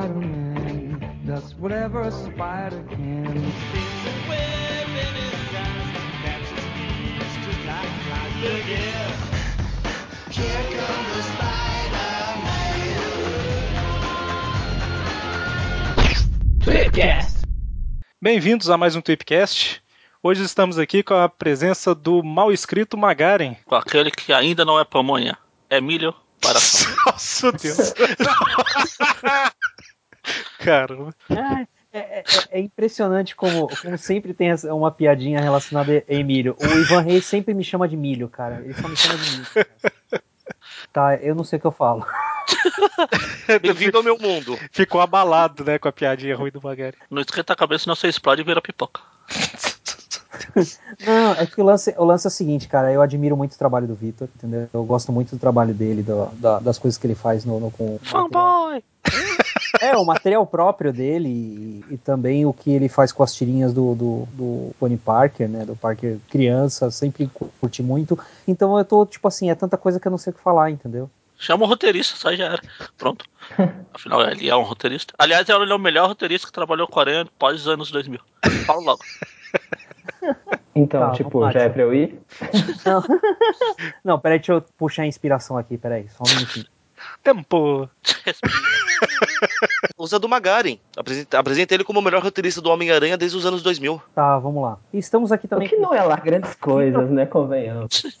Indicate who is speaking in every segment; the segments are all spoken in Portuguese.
Speaker 1: Spider-Man does whatever a spider can.
Speaker 2: Bem-vindos a mais um Tweepcast. Hoje estamos aqui com a presença do mal escrito Magaren.
Speaker 3: Com aquele que ainda não é pamonha. Emílio Paração.
Speaker 2: Nossa Deus. Caramba.
Speaker 4: Ah, É, é- é impressionante como, como sempre tem uma piadinha relacionada a Emílio. O Ivan Reis sempre me chama de milho, cara. Ele só me chama de milho. cara. Tá, eu não sei o que eu falo.
Speaker 5: Bem-vindo ao meu mundo.
Speaker 2: Ficou abalado, né, com a piadinha ruim do Magaren.
Speaker 3: Não esquenta a cabeça, senão você explode e vira pipoca.
Speaker 4: Não, é que o lance, o lance é o seguinte, cara. Eu admiro muito o trabalho do Vitor, entendeu? Eu gosto muito do trabalho dele, do- da- das coisas que ele faz no, no com
Speaker 3: Fanboy!
Speaker 4: É, o material próprio dele e, e também o que ele faz com as tirinhas do, do, do Tony Parker, né? Do Parker criança, sempre curti muito. Então eu tô, tipo assim, é tanta coisa que eu não sei o que falar, entendeu?
Speaker 3: Chama um roteirista, só já era. Pronto. Afinal, ele é um roteirista. Aliás, ele é o melhor roteirista que trabalhou com a Aranha pós os anos 2000. Fala logo.
Speaker 6: Então,
Speaker 4: Tá,
Speaker 6: tipo, já é
Speaker 4: tio.
Speaker 6: pra eu ir?
Speaker 4: Não, não peraí, deixa eu puxar a inspiração aqui, peraí, só um minutinho.
Speaker 2: Tempo.
Speaker 5: Usa do Magaren. Apresenta, apresenta ele como o melhor roteirista do Homem-Aranha desde os anos 2000.
Speaker 4: Tá, vamos lá. Estamos aqui
Speaker 6: O
Speaker 4: também
Speaker 6: que
Speaker 4: com
Speaker 6: não é lá grandes coisas, né? Convenhamos.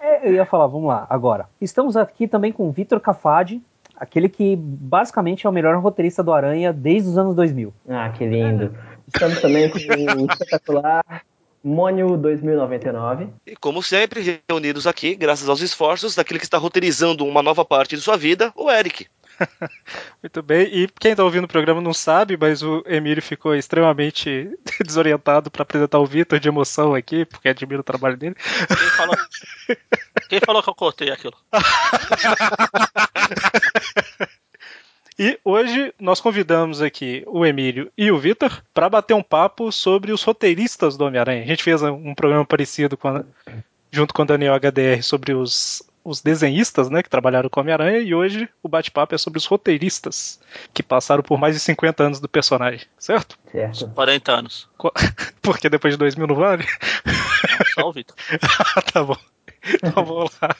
Speaker 4: É, eu ia falar, vamos lá, agora. Estamos aqui também com o Vitor Cafadi, aquele que basicamente é o melhor roteirista do Aranha desde os anos 2000.
Speaker 6: Ah, que lindo. Estamos também com o espetacular Mônio 2099.
Speaker 5: E como sempre, reunidos aqui, graças aos esforços daquele que está roteirizando uma nova parte de sua vida, o Eric.
Speaker 2: Muito bem. E quem tá ouvindo o programa não sabe, mas o Emílio ficou extremamente desorientado para apresentar o Vitor de emoção aqui, porque admira o trabalho dele.
Speaker 3: Quem falou, Quem falou que eu cortei aquilo?
Speaker 2: E hoje nós convidamos aqui o Emílio e o Vitor para bater um papo sobre os roteiristas do Homem-Aranha. A gente fez um programa parecido com a- junto com o Daniel HDR sobre os, os desenhistas né, que trabalharam com o Homem-Aranha e hoje o bate-papo é sobre os roteiristas que passaram por mais de 50 anos do personagem, certo?
Speaker 6: Certo.
Speaker 3: 40 anos.
Speaker 2: Porque depois de 2000 não vale?
Speaker 3: Não, só o Vitor.
Speaker 2: Ah, tá bom. Então vamos lá.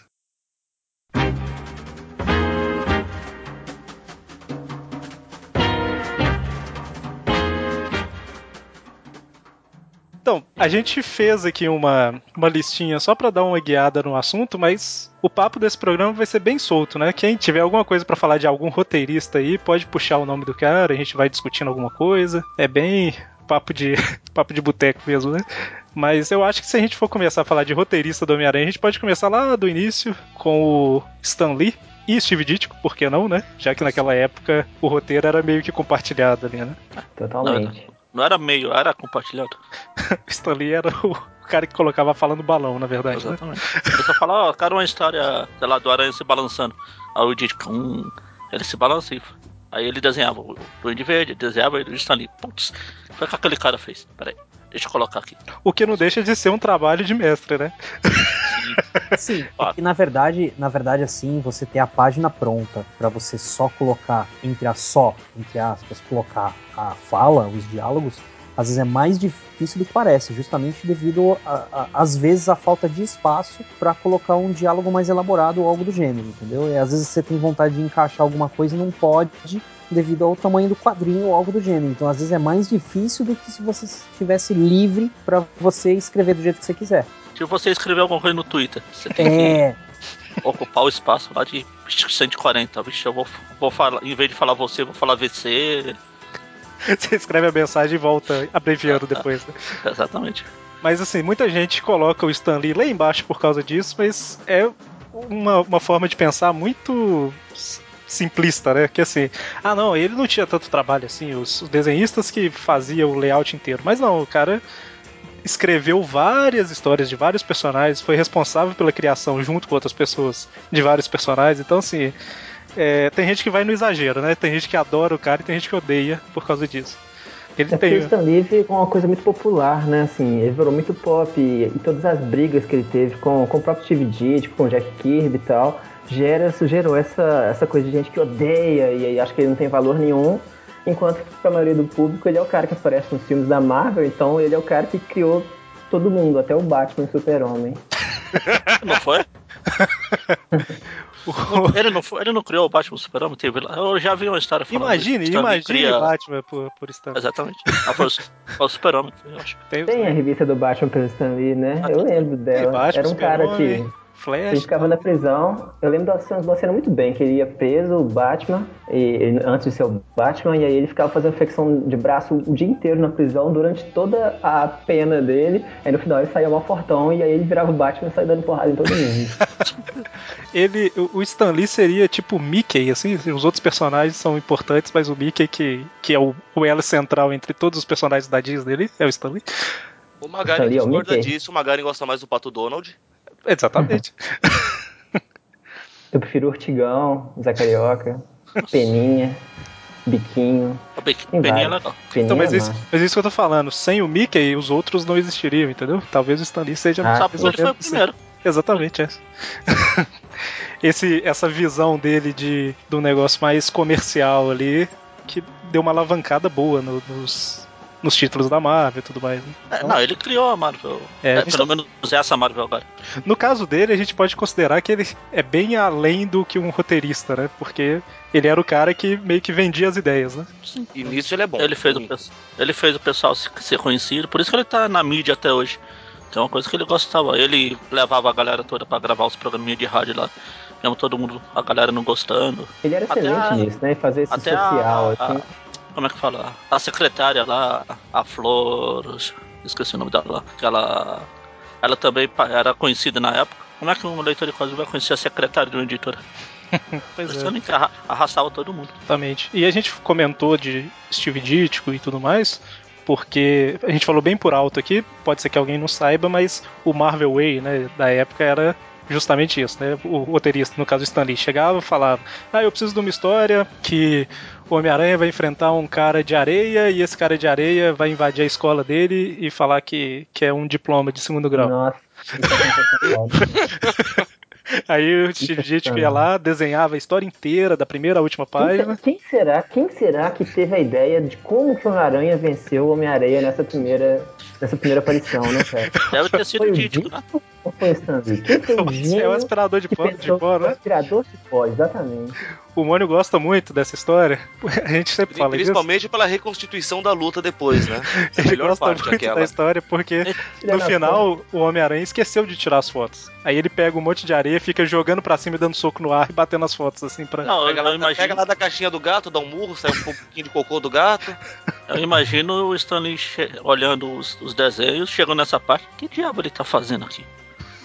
Speaker 2: Então, a gente fez aqui uma, uma listinha só pra dar uma guiada no assunto, mas o papo desse programa vai ser bem solto, né? Quem tiver alguma coisa pra falar de algum roteirista aí, pode puxar o nome do cara, a gente vai discutindo alguma coisa. É bem papo de papo de boteco mesmo, né? Mas eu acho que se a gente for começar a falar de roteirista do Homem-Aranha, a gente pode começar lá do início com o Stan Lee e Steve Ditko, por que não, né? Já que naquela época o roteiro era meio que compartilhado ali, né?
Speaker 6: Totalmente.
Speaker 3: Não era meio, era compartilhado.
Speaker 2: O Stan Lee era o cara que colocava a fala no balão, na verdade, né?
Speaker 3: Exatamente. Ele só fala, ó, cara, uma história, sei lá, do aranha se balançando. Aí o Dito, hum, ele se balança. e- Aí ele desenhava o Duende Verde, desenhava ele está ali. Putz, foi o que aquele cara fez. Peraí, deixa eu colocar aqui.
Speaker 2: O que não deixa de ser um trabalho de mestre, né?
Speaker 3: Sim,
Speaker 4: Sim, que na verdade, na verdade, assim, você ter a página pronta pra você só colocar, entre a só, entre aspas, colocar a fala, os diálogos, às vezes é mais difícil do que parece, justamente devido, a- a- às vezes, à falta de espaço pra colocar um diálogo mais elaborado ou algo do gênero, entendeu? E às vezes você tem vontade de encaixar alguma coisa e não pode devido ao tamanho do quadrinho ou algo do gênero. Então, às vezes é mais difícil do que se você estivesse livre pra você escrever do jeito que você quiser.
Speaker 3: se você escrever alguma coisa no Twitter, você tem
Speaker 4: É,
Speaker 3: que ocupar o espaço lá de 140. Vixe, eu vou, vou falar, em vez de falar você, eu vou falar VC.
Speaker 2: Você escreve a mensagem e volta abreviando depois, né?
Speaker 3: Exatamente.
Speaker 2: Mas assim, muita gente coloca o Stan Lee lá embaixo por causa disso, mas é uma, uma forma de pensar muito simplista, né? Que assim, ah não, ele não tinha tanto trabalho assim, os, os desenhistas que faziam o layout inteiro. Mas não, o cara escreveu várias histórias de vários personagens, foi responsável pela criação junto com outras pessoas de vários personagens. Então assim, é, tem gente que vai no exagero, né? Tem gente que adora o cara e tem gente que odeia por causa disso. Ele
Speaker 6: É
Speaker 2: tem.
Speaker 6: o Stan Lee ficou uma coisa muito popular, né? Assim, ele virou muito pop e, e todas as brigas que ele teve com, com o próprio Steve Ditko, com o Jack Kirby e tal, gera, gerou essa, essa coisa de gente que odeia e aí acha que ele não tem valor nenhum. Enquanto que pra maioria do público ele é o cara que aparece nos filmes da Marvel, então ele é o cara que criou todo mundo, até o Batman e o Super-Homem.
Speaker 3: Não foi? Ele não, ele não criou o Batman Super-Homem? Teve. Eu já vi uma história falando
Speaker 2: Imagine,
Speaker 3: isso. Stan Lee
Speaker 2: imagine
Speaker 3: cria-
Speaker 2: Batman por, por Stan.
Speaker 3: Exatamente. Ah, foi o, foi o Super-Homem, eu acho.
Speaker 2: Tem,
Speaker 6: Tem a revista do Batman pelo Stan Lee, né?
Speaker 3: Ah,
Speaker 6: Eu lembro dela.
Speaker 2: Batman,
Speaker 6: Era um cara que
Speaker 2: Super-Homem,
Speaker 6: Ele
Speaker 2: Flash.
Speaker 6: ficava na prisão. Eu lembro da cena, da cena muito bem, que ele ia preso, o Batman, e, ele- antes de ser o Batman, e aí ele ficava fazendo flexão de braço o dia inteiro na prisão, durante toda a pena dele. Aí no final ele saía mal fortão, e aí ele virava o Batman e saía dando porrada em todo mundo.
Speaker 2: Ele, o Stan Lee seria tipo o Mickey, assim, os outros personagens são importantes, mas o Mickey, que, que é o, o elo central entre todos os personagens da Disney ali, é o Stan Lee.
Speaker 5: O Magari
Speaker 6: ó,
Speaker 5: discorda disso, o Magari gosta mais do Pato Donald.
Speaker 2: Exatamente.
Speaker 6: Eu prefiro Urtigão, Zé Carioca, Peninha, Biquinho.
Speaker 3: O Peninha é legal.
Speaker 6: Peninha
Speaker 2: Então, mas,
Speaker 6: é
Speaker 2: isso, mas isso que eu tô falando, sem o Mickey, os outros não existiriam, entendeu? Talvez o Stan Lee seja
Speaker 6: Ah,
Speaker 3: Sabe porque ele foi o primeiro.
Speaker 2: Exatamente, é. Esse, essa visão dele de, do negócio mais comercial ali, que deu uma alavancada boa no- nos, nos títulos da Marvel e tudo mais. né?
Speaker 3: É, não, ele criou a Marvel.
Speaker 2: É,
Speaker 3: É,
Speaker 2: a
Speaker 3: pelo menos essa Marvel agora.
Speaker 2: No caso dele, a gente pode considerar que ele é bem além do que um roteirista, né? Porque ele era o cara que meio que vendia as ideias, né?
Speaker 5: E nisso ele é bom.
Speaker 3: Ele fez, o,
Speaker 5: Sim.
Speaker 3: ele fez o pessoal se- ser conhecido, por isso que ele tá na mídia até hoje. Tem uma coisa que ele gostava. Ele levava a galera toda pra gravar os programinhas de rádio lá. Mesmo todo mundo, a galera não gostando.
Speaker 6: Ele era excelente
Speaker 3: a-
Speaker 6: nisso, né? Fazer esse social,
Speaker 3: a, a-
Speaker 6: assim.
Speaker 3: Como é que fala? A secretária lá, a Flor. Esqueci o nome dela ela. Ela também era conhecida na época. Como é que um leitor de quadrinhos vai conhecer a secretária de uma editora?
Speaker 2: Pois
Speaker 3: que arra- arrastava todo mundo.
Speaker 2: Exatamente. E a gente comentou de Steve Ditko e tudo mais, porque a gente falou bem por alto aqui, pode ser que alguém não saiba, mas o Marvel Way, né, da época era justamente isso, né? O roteirista, no caso o Stan Lee, chegava e falava: "Ah, eu preciso de uma história que o Homem-Aranha vai enfrentar um cara de areia e esse cara de areia vai invadir a escola dele e falar que, que é um diploma de segundo grau".
Speaker 6: Nossa.
Speaker 2: Aí o Steve Ditko ia lá, desenhava a história inteira, da primeira à última
Speaker 6: Quem,
Speaker 2: página.
Speaker 6: se- quem será? Quem será que teve a ideia de como que o Homem-Aranha venceu o Homem-Aranha nessa primeira, nessa primeira aparição, né, cara?
Speaker 3: Deve ter sido
Speaker 6: Foi o
Speaker 3: Dítico, né?
Speaker 6: Ou foi o Stan Lee? Quem foi o
Speaker 2: É o aspirador de pó, de pó,
Speaker 6: o
Speaker 2: né?
Speaker 6: aspirador de pó, exatamente.
Speaker 2: O Mônio gosta muito dessa história. A gente sempre fala disso.
Speaker 5: Principalmente pela reconstituição da luta depois, né? A
Speaker 2: Ele
Speaker 5: melhor
Speaker 2: gosta
Speaker 5: parte
Speaker 2: muito
Speaker 5: aquela.
Speaker 2: da história porque no final o Homem-Aranha esqueceu de tirar as fotos. Aí ele pega um monte de areia, fica jogando pra cima e dando soco no ar e batendo as fotos assim pra.
Speaker 3: Não,
Speaker 5: Pega
Speaker 3: eu
Speaker 5: lá,
Speaker 3: imagino,
Speaker 5: pega lá da caixinha do gato, dá um murro, sai um pouquinho de cocô do gato.
Speaker 3: eu imagino o Stanley olhando os, os desenhos, chegando nessa parte. Que diabo ele tá fazendo aqui?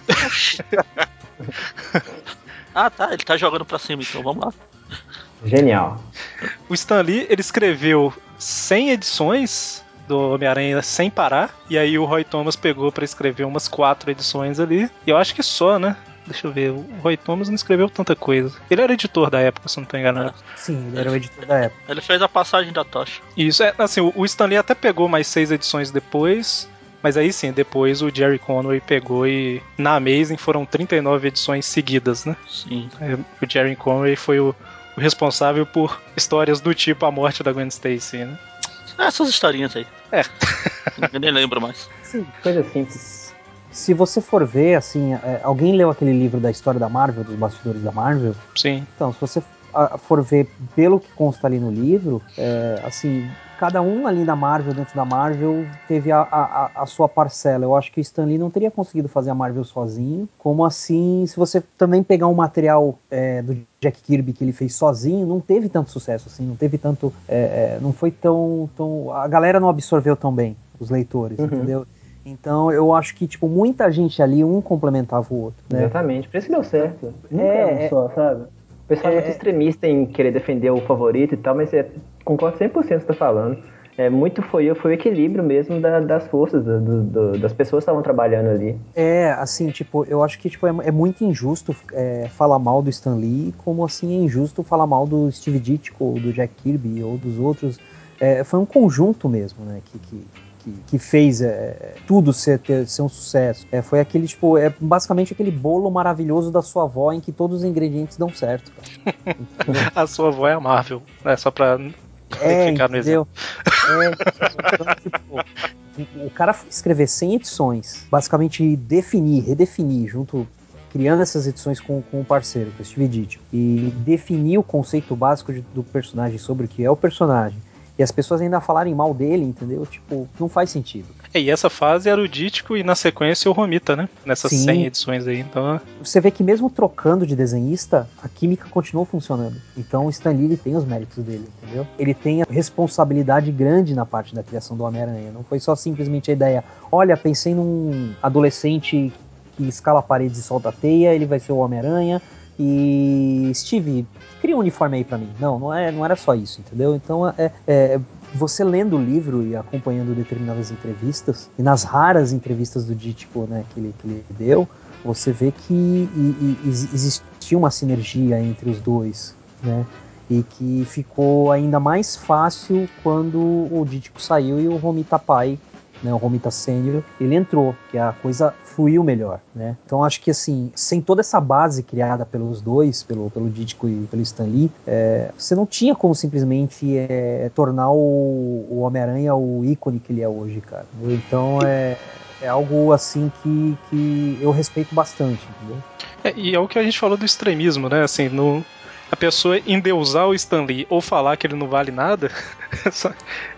Speaker 3: Ah, tá. Ele tá jogando pra cima, então vamos lá.
Speaker 6: Genial.
Speaker 2: O Stan Lee, ele escreveu 100 edições do Homem-Aranha sem parar, e aí o Roy Thomas pegou pra escrever umas quatro edições ali. E eu acho que só, né? Deixa eu ver, o Roy Thomas não escreveu tanta coisa. Ele era editor da época, se não tô enganado.
Speaker 4: Sim, ele era o editor da época.
Speaker 3: Ele fez a passagem da tocha.
Speaker 2: Isso, é, assim, o o Stan Lee até pegou mais seis edições depois, mas aí sim, depois o Jerry Conway pegou e na Amazing foram 39 edições seguidas, né?
Speaker 3: Sim.
Speaker 2: É, O Jerry Conway foi o, o responsável por histórias do tipo A Morte da Gwen Stacy, né?
Speaker 3: Essas historinhas aí.
Speaker 2: É.
Speaker 3: Eu nem lembro mais.
Speaker 4: Sim.
Speaker 6: Coisa simples.
Speaker 4: Se você for ver, assim, é, alguém leu aquele livro da história da Marvel, dos bastidores da Marvel?
Speaker 2: Sim.
Speaker 4: Então, se você for ver pelo que consta ali no livro, é, assim, cada um ali da Marvel, dentro da Marvel, teve a, a, a- sua parcela. Eu acho que o Stan Lee não teria conseguido fazer a Marvel sozinho. Como assim, se você também pegar um material é, do Jack Kirby que ele fez sozinho, não teve tanto sucesso, assim, não teve tanto. é, é, não foi tão, tão. A galera não absorveu tão bem, os leitores,
Speaker 6: Uhum.
Speaker 4: entendeu? Então eu acho que, tipo, muita gente ali, um complementava o outro, né?
Speaker 6: Exatamente. Por isso que deu certo. Nunca
Speaker 4: É,
Speaker 6: é, um só, sabe? O pessoal é,
Speaker 4: É,
Speaker 6: muito
Speaker 4: é.
Speaker 6: extremista em querer defender o favorito e tal, mas é, concordo 100% com o que você tá falando. É, muito foi, foi o equilíbrio mesmo da- das forças, do- do- das pessoas que estavam trabalhando ali.
Speaker 4: É, assim, tipo, eu acho que tipo, é, é muito injusto é, falar mal do Stan Lee, como assim é injusto falar mal do Steve Ditko, ou do Jack Kirby, ou dos outros é, foi um conjunto mesmo, né? Que, que, que, que fez é, tudo ser, ter, ser um sucesso. É, foi aquele, tipo, é basicamente aquele bolo maravilhoso da sua avó em que todos os ingredientes dão certo.
Speaker 2: A sua avó é a Marvel. É só pra
Speaker 4: É,
Speaker 2: ficar no
Speaker 4: entendeu? É, então, tipo, o cara foi escrever 100 edições, basicamente definir, redefinir, junto criando essas edições com, com o parceiro, com o Steve Ditko, e definir o conceito básico de- do personagem sobre o que é o personagem. E as pessoas ainda falarem mal dele, entendeu? Tipo, não faz sentido.
Speaker 2: É, e essa fase era o Dítico e na sequência o Romita, né? Nessas
Speaker 4: Sim.
Speaker 2: 100 edições aí. Então,
Speaker 4: Você vê que mesmo trocando de desenhista, a química continuou funcionando. Então o Stan Lee tem os méritos dele, entendeu? Ele tem a responsabilidade grande na parte da criação do Homem-Aranha. Não foi só simplesmente a ideia, olha, pensei num adolescente que escala paredes e solta teia, ele vai ser o Homem-Aranha. E Steve, cria um uniforme aí pra mim. Não, não, é, não era só isso, entendeu? Então é, é você lendo o livro e acompanhando determinadas entrevistas, e nas raras entrevistas do Dítico né, que, ele, que ele deu, você vê que e- e exi- existia uma sinergia entre os dois, né? E que ficou ainda mais fácil quando o Dítico saiu e o Romita Pai, né, o Romita Sênior, ele entrou, que a coisa fluiu melhor, né? Então acho que assim, sem toda essa base criada pelos dois, pelo, pelo Dítico e pelo Stan Lee, é, você não tinha como simplesmente é, tornar o, o Homem-Aranha o ícone que ele é hoje, cara. Então é, é algo assim que, que eu respeito bastante, entendeu?
Speaker 2: É, e é o que a gente falou do extremismo, né? Assim, no, a pessoa endeusar o Stan Lee ou falar que ele não vale nada, essa-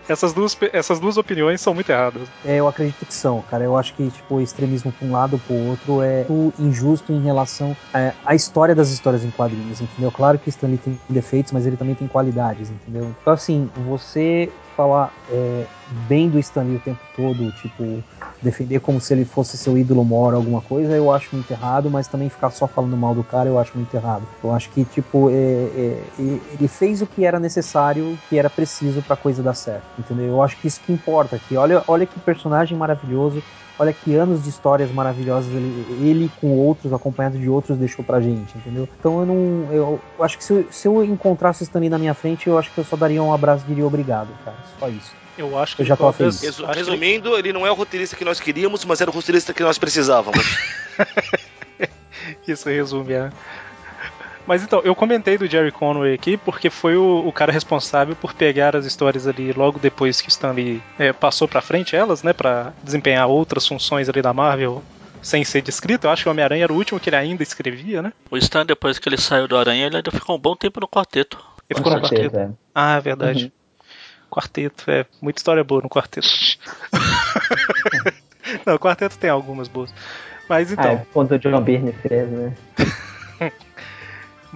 Speaker 2: essas, duas, essas duas opiniões são muito erradas.
Speaker 4: É, eu acredito que são, cara. Eu acho que tipo, o extremismo para um lado ou pro outro é injusto em relação é, à história das histórias em quadrinhos, entendeu? Claro que Stanley tem defeitos, mas ele também tem qualidades, entendeu? Então, assim, você falar é, bem do Stanley o tempo todo, tipo, defender como se ele fosse seu ídolo mora alguma coisa, eu acho muito errado, mas também ficar só falando mal do cara, eu acho muito errado. Eu acho que, tipo, é, é, ele fez o que era necessário, que era preciso pra coisa dar certo, entendeu? Eu acho que isso que importa aqui. Olha, olha que personagem maravilhoso, olha que anos de histórias maravilhosas ele, ele com outros, acompanhado de outros, deixou pra gente, entendeu? Então eu não. Eu, eu acho que se eu, se eu encontrasse o Stanley na minha frente, eu acho que eu só daria um abraço e diria obrigado, cara. Só isso.
Speaker 2: Eu acho que
Speaker 4: Eu já tô feliz.
Speaker 5: Resu- resumindo, ele não é o roteirista que nós queríamos, mas era o roteirista que nós precisávamos.
Speaker 2: Isso resume, é. Mas então, eu comentei do Jerry Conway aqui porque foi o, o cara responsável por pegar as histórias ali logo depois que Stanley é, passou pra frente elas, né, Pra desempenhar outras funções ali da Marvel sem ser descrito. Eu acho que o Homem-Aranha era o último que ele ainda escrevia, né?
Speaker 3: O Stan, depois que ele saiu do Aranha, ele ainda ficou um bom tempo no quarteto.
Speaker 2: Ele ficou no quarteto.
Speaker 6: certeza.
Speaker 2: Ah, é verdade. Quarteto, é. Muita história boa no quarteto. Não, o quarteto tem algumas boas. Mas então.
Speaker 6: Ah, é quando o John Byrne fez, né?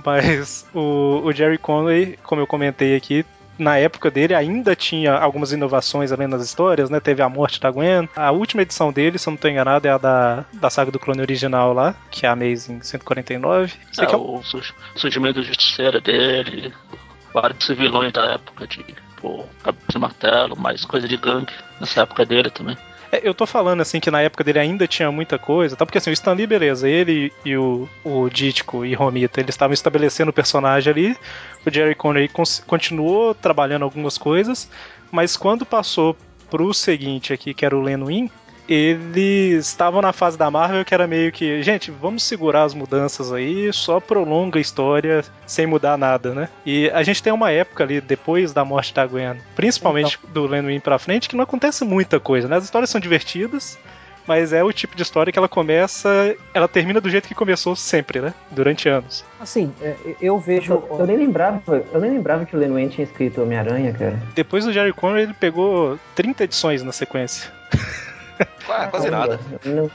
Speaker 2: Mas o, o Jerry Conway, como eu comentei aqui, na época dele ainda tinha algumas inovações além das histórias, né? Teve a morte da Gwen. A última edição dele, se eu não estou enganado, é a da, da saga do clone original lá, que é a Amazing 149. Sei
Speaker 3: É,
Speaker 2: é
Speaker 3: o surg- surgimento do justiceiro dele, vários vilões da época de pô, cabeça de martelo, mais coisa de gangue nessa época dele também.
Speaker 2: É, eu tô falando assim que na época dele ainda tinha muita coisa, tá? Porque assim, o Stan Lee, beleza, ele e o, o Dítico e Romita, eles estavam estabelecendo o personagem ali. O Jerry Conway continuou trabalhando algumas coisas, mas quando passou pro seguinte aqui, que era o Len eles estavam na fase da Marvel que era meio que, gente, vamos segurar as mudanças aí, só prolonga a história sem mudar nada, né? E a gente tem uma época ali, depois da morte da Gwen, principalmente do Len Wein pra frente, que não acontece muita coisa, né? As histórias são divertidas, mas é o tipo de história que ela começa, ela termina do jeito que começou sempre, né? Durante anos.
Speaker 4: Assim, é, eu vejo.
Speaker 6: Eu, eu nem lembrava, eu nem lembrava que o Len tinha escrito Homem-Aranha, cara.
Speaker 2: Depois do Jerry Conway, ele pegou 30 edições na sequência.
Speaker 5: Ah, quase nada.
Speaker 6: Não-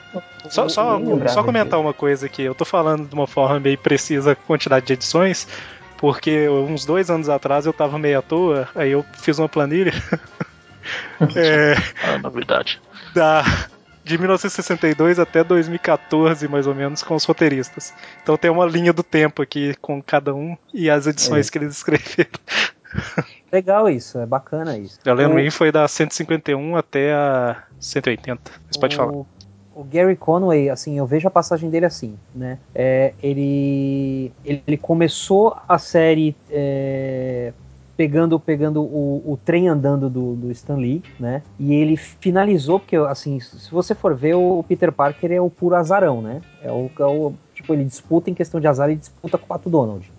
Speaker 2: Só, só, só comentar uma coisa aqui. Eu tô falando de uma forma meio precisa a quantidade de edições, porque uns dois anos atrás eu tava meio à toa, aí eu fiz uma planilha é,
Speaker 3: A novidade.
Speaker 2: da, de 1962 até 2014, mais ou menos, com os roteiristas. Então tem uma linha do tempo aqui com cada um e as edições que eles escreveram.
Speaker 4: Legal isso, é bacana isso.
Speaker 2: A Len
Speaker 4: O-
Speaker 2: Wein foi da 151 até a 180. Você pode falar.
Speaker 4: o, o Gary Conway, assim, eu vejo a passagem dele assim, né? É, ele, ele começou a série é, pegando pegando o, o trem andando do, do Stan Lee, né? E ele finalizou, porque assim, se você for ver, o Peter Parker é o puro azarão, né? É o, é o tipo, ele disputa em questão de azar e disputa com o Pato Donald.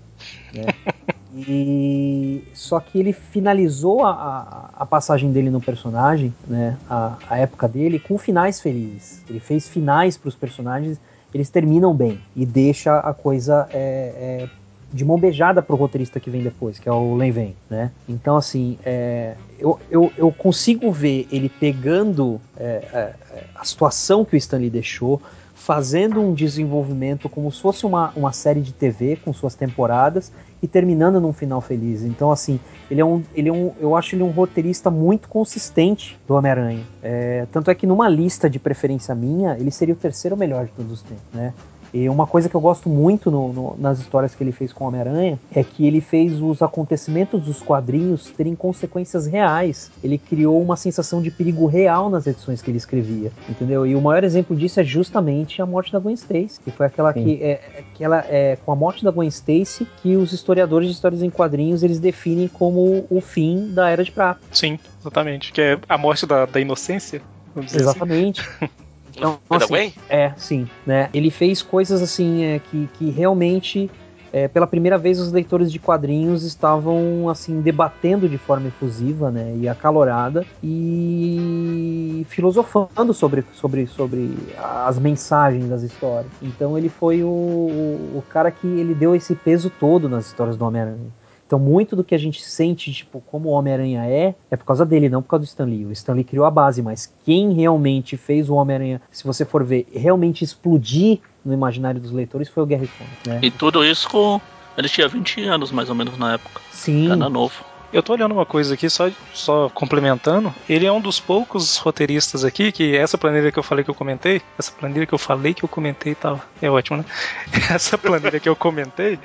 Speaker 4: Né? E só que ele finalizou a, a, a, passagem dele no personagem, né, a, a época dele, com finais felizes. Ele fez finais para os personagens, eles terminam bem e deixa a coisa é, é, de mão beijada pro roteirista que vem depois, que é o Len Vem, né? Então, assim, é, eu, eu, eu, consigo ver ele pegando é, é, a situação que o Stanley deixou, fazendo um desenvolvimento como se fosse uma, uma série de TV com suas temporadas e terminando num final feliz. Então, assim, ele é um, ele é um eu acho ele um roteirista muito consistente do Homem-Aranha. É, tanto é que numa lista de preferência minha, ele seria o terceiro melhor de todos os tempos, né? E uma coisa que eu gosto muito no, no, nas histórias que ele fez com o Homem-Aranha é que ele fez os acontecimentos dos quadrinhos terem consequências reais. Ele criou uma sensação de perigo real nas edições que ele escrevia, entendeu? E o maior exemplo disso é justamente a morte da Gwen Stacy, que foi aquela Sim. que é, que ela é com a morte da Gwen Stacy que os historiadores de histórias em quadrinhos eles definem como o fim da Era de Prata.
Speaker 2: Sim, exatamente, que é a morte da, da inocência.
Speaker 4: Assim. Exatamente. Assim. Então, assim, é, sim, né? Ele fez coisas assim é, que, que realmente é, pela primeira vez os leitores de quadrinhos estavam assim debatendo de forma efusiva né, e acalorada e filosofando sobre, sobre, sobre as mensagens das histórias. Então ele foi o, o, o cara que ele deu esse peso todo nas histórias do Homem-Aranha. Então, muito do que a gente sente, tipo, como o Homem-Aranha é, é por causa dele, não por causa do Stan Lee. O Stan Lee criou a base, mas quem realmente fez o Homem-Aranha, se você for ver, realmente explodir no imaginário dos leitores foi o Gary Coleman, né?
Speaker 3: E tudo isso com. Ele tinha 20 anos, mais ou menos, na época.
Speaker 4: Sim.
Speaker 3: Era novo.
Speaker 2: Eu tô olhando uma coisa aqui, só, só complementando. Ele é um dos poucos roteiristas aqui que essa planilha que eu falei que eu comentei, essa planilha que eu falei que eu comentei e tal. É ótimo, né? Essa planilha que eu comentei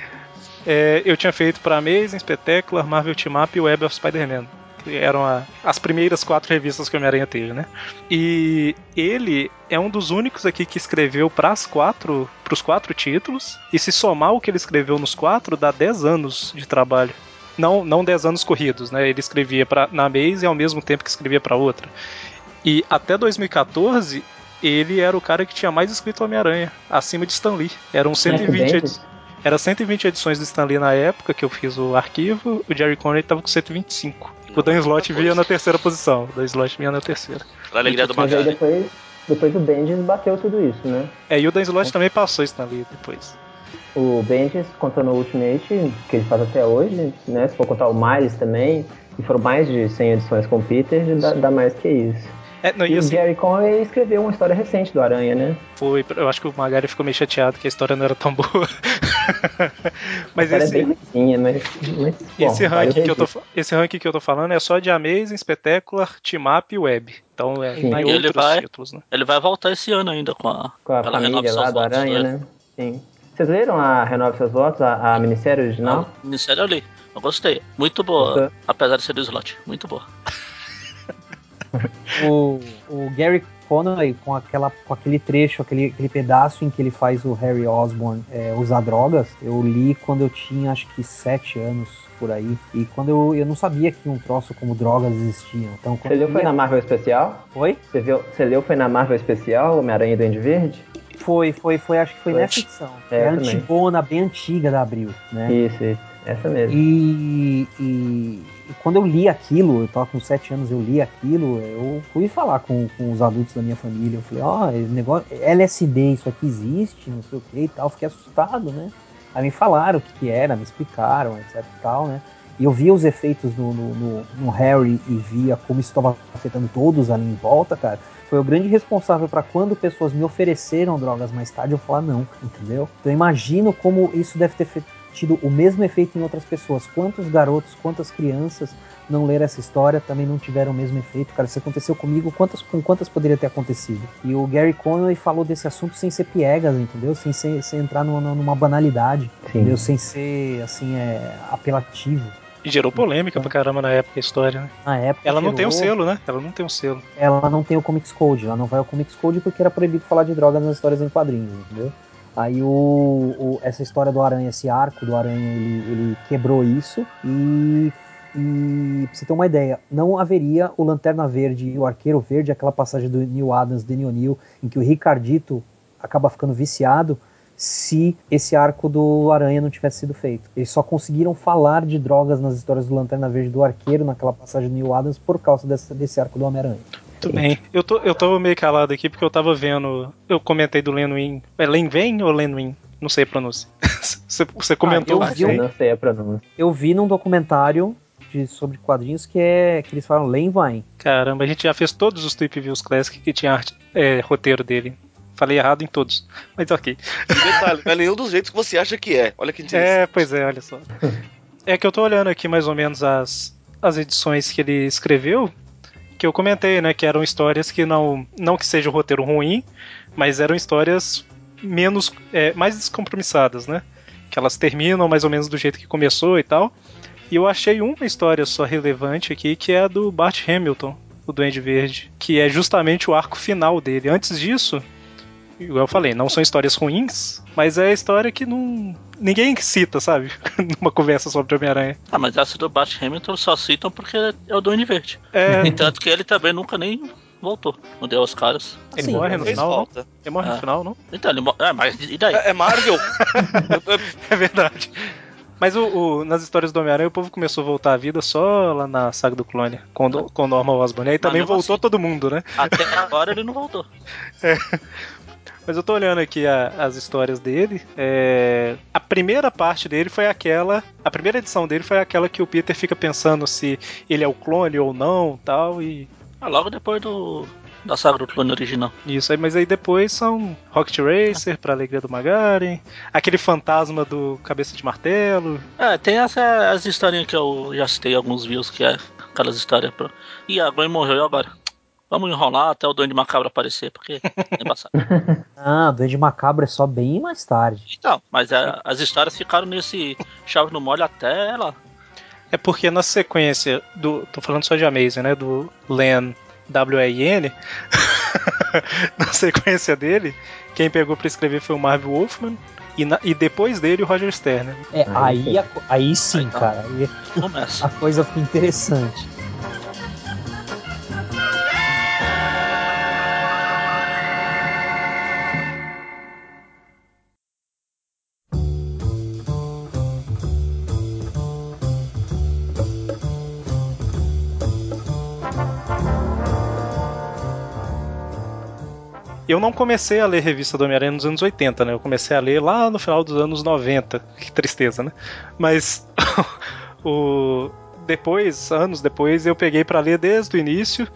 Speaker 2: é, eu tinha feito para Amazing, Spectacular, Marvel Team Up e Web of Spider-Man. Que eram a, as primeiras quatro revistas que o Homem-Aranha teve, né? E ele é um dos únicos aqui que escreveu para os quatro, quatro títulos. E se somar o que ele escreveu nos quatro, dá 10 anos de trabalho. Não, não 10 anos corridos, né? Ele escrevia pra, na Amazing ao mesmo tempo que escrevia para outra. E até 2014, ele era o cara que tinha mais escrito Homem-Aranha, acima de Stan Lee. Eram 120 edições. Era 120 edições do Stanley na época que eu fiz o arquivo, o Jerry Conway tava com 125. o Dan Slott via na terceira posição, o Dan Slott vinha na terceira.
Speaker 3: Pra alegria do
Speaker 6: Mas aí depois, depois o Bendis bateu tudo isso, né?
Speaker 2: É, e o Dan Slott também passou Stanley depois.
Speaker 6: O Bendis, contando o Ultimate, que ele faz até hoje, né? Se for contar o Miles também, e foram mais de 100 edições com o Peter, dá, dá mais que isso.
Speaker 2: É, não,
Speaker 6: e, e assim, o Gary Conway escreveu uma história recente do Aranha, né?
Speaker 2: Foi, eu acho que o Magari ficou meio chateado que a história não era tão boa.
Speaker 6: mas esse, é bem ruimzinha, mas, mas bom,
Speaker 2: esse, ranking que eu tô, esse ranking que eu tô falando é só de Amazing, Spectacular, Team Up e Web. Então é
Speaker 3: Sim. tem ele vai, títulos, né? Ele vai voltar esse ano ainda com a,
Speaker 6: com a família lá do Aranha, né? Sim. Vocês leram a Renove Seus Votos, a, a minissérie original?
Speaker 3: A minissérie eu li. Eu gostei. Muito boa. Apesar de ser do slot. Muito boa.
Speaker 4: o, o Gary Conway com, aquela, com aquele trecho, aquele, aquele pedaço em que ele faz o Harry Osborn é, usar drogas, eu li quando eu tinha acho que sete anos por aí. E quando eu, eu não sabia que um troço como drogas existia. Então,
Speaker 6: Você leu foi na Marvel Especial?
Speaker 4: Oi?
Speaker 6: Você, viu, você leu foi na Marvel Especial, Homem-Aranha e Duende Verde?
Speaker 4: Foi, foi, foi, acho que foi, foi. nessa edição. É, é antigona, bem antiga da Abril, né?
Speaker 6: Isso, isso. Essa mesmo.
Speaker 4: E, e, quando eu li aquilo, eu tava com 7 anos, eu li aquilo, eu fui falar com, com os adultos da minha família. Eu falei, ó, oh, negócio, LSD, isso aqui existe, não sei o que e tal. Fiquei assustado, né? Aí me falaram o que, que era, me explicaram, etc e tal, né? E eu via os efeitos no, no, no, no Harry e via como isso estava afetando todos ali em volta, cara foi o grande responsável para quando pessoas me ofereceram drogas mais tarde eu falar não, entendeu? Então eu imagino como isso deve ter tido o mesmo efeito em outras pessoas. Quantos garotos, quantas crianças não leram essa história também não tiveram o mesmo efeito? Cara, se aconteceu comigo, quantas, com quantas poderia ter acontecido? E o Gary Conway falou desse assunto sem ser piegas, entendeu? Sem, ser, sem entrar numa, numa banalidade, Sim. entendeu? Sem ser, assim, é, apelativo.
Speaker 2: E gerou polêmica pra caramba na época a história, né?
Speaker 4: Na época.
Speaker 2: Ela
Speaker 4: gerou...
Speaker 2: não tem um selo, né? Ela não tem um selo.
Speaker 4: Ela não tem o Comics Code, ela não vai ao Comics Code porque era proibido falar de drogas nas histórias em quadrinhos, entendeu? Aí o, o, essa história do Aranha, esse arco do Aranha, ele, ele quebrou isso e E pra você ter uma ideia, não haveria o Lanterna Verde e o Arqueiro Verde, aquela passagem do Neil Adams, Danny O'Neill, em que o Ricardito acaba ficando viciado, se esse arco do Aranha não tivesse sido feito. Eles só conseguiram falar de drogas nas histórias do Lanterna Verde do Arqueiro, naquela passagem do Neil Adams, por causa desse arco do Homem-Aranha.
Speaker 2: Muito bem. Eu tô, eu tô meio calado aqui porque eu tava vendo. Eu comentei do Lenwin. É Lenvin ou Lenwin? Não sei a pronúncia. Você, você comentou.
Speaker 4: eu vi
Speaker 6: Eu não sei a pronúncia.
Speaker 4: Eu vi num documentário de, sobre quadrinhos que é que eles falam Lenvine.
Speaker 2: Caramba, a gente já fez todos os Tweep Views Classic que tinha arte- é, roteiro dele. Falei errado em todos. Mas ok.
Speaker 5: E detalhe, não é nenhum dos jeitos que você acha que é. Olha que interessante.
Speaker 2: É, pois é, olha só. É que eu tô olhando aqui mais ou menos as, as edições que ele escreveu, que eu comentei, né, que eram histórias que não, não que seja um roteiro ruim, mas eram histórias menos, é, mais descompromissadas, né? Que elas terminam mais ou menos do jeito que começou e tal. E eu achei uma história só relevante aqui, que é a do Bart Hamilton, o Duende Verde, que é justamente o arco final dele. Antes disso, igual eu falei, não são histórias ruins, mas é a história que não. ninguém cita, sabe? Numa conversa sobre Homem-Aranha.
Speaker 3: Ah, mas essa do Bat Hamilton só citam porque é o Duende Verde.
Speaker 2: É,
Speaker 3: E tanto que ele também nunca nem voltou. Não deu aos caras.
Speaker 2: ele
Speaker 4: Assim,
Speaker 2: morre no final, não?
Speaker 5: falta.
Speaker 2: Ele morre no
Speaker 3: Ah.
Speaker 2: final, não?
Speaker 3: Então, ele mo- É, mas e daí?
Speaker 5: É, é Marvel?
Speaker 2: É verdade. Mas o, o- nas histórias do Homem-Aranha, o povo começou a voltar à vida só lá na saga do clone, com, do- com o Norman Osborn. Aí também
Speaker 3: mesmo
Speaker 2: voltou
Speaker 3: assim.
Speaker 2: todo mundo, né?
Speaker 3: Até agora ele não voltou.
Speaker 2: Mas eu tô olhando aqui a- as histórias dele. é, A primeira parte dele foi aquela. A primeira edição dele foi aquela que o Peter fica pensando se ele é o clone ou não tal. E
Speaker 3: Ah, logo depois do. Da saga do clone original.
Speaker 2: isso aí, mas aí depois são Rocket Racer, pra alegria do Magaren, aquele fantasma do Cabeça de Martelo.
Speaker 3: É, tem essa, as historinhas que eu já citei alguns views, que é aquelas histórias pra. Ih, a Gwen morreu e agora? Vamos enrolar até o Duende Macabro aparecer, porque é embaçado.
Speaker 4: Ah, Duende Macabro é só bem mais tarde.
Speaker 3: Então, mas é, as histórias ficaram nesse chave no molho até lá.
Speaker 2: É porque na sequência do. tô falando só de Amazing, né? Do Len W-A-I-N. na sequência dele, quem pegou pra escrever foi o Marvel Wolfman. E, na- e depois dele o Roger Stern. né?
Speaker 4: É,
Speaker 6: Aí
Speaker 4: aí, a aí sim,
Speaker 3: Aí tá.
Speaker 4: cara. Aí
Speaker 3: Começa.
Speaker 4: a coisa fica interessante.
Speaker 2: Eu não comecei a ler revista do Homem-Aranha nos anos 80, né? Eu comecei a ler lá no final dos anos 90. Que tristeza, né? Mas o depois, anos depois, eu peguei pra ler desde o início.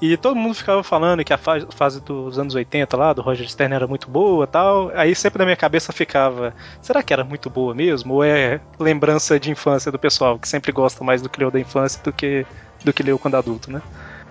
Speaker 2: E todo mundo ficava falando que a fa- fase dos anos 80 lá, do Roger Stern, era muito boa tal. Aí sempre na minha cabeça ficava: será que era muito boa mesmo? Ou é lembrança de infância do pessoal, que sempre gosta mais do que leu da infância do que, do que leu quando adulto, né?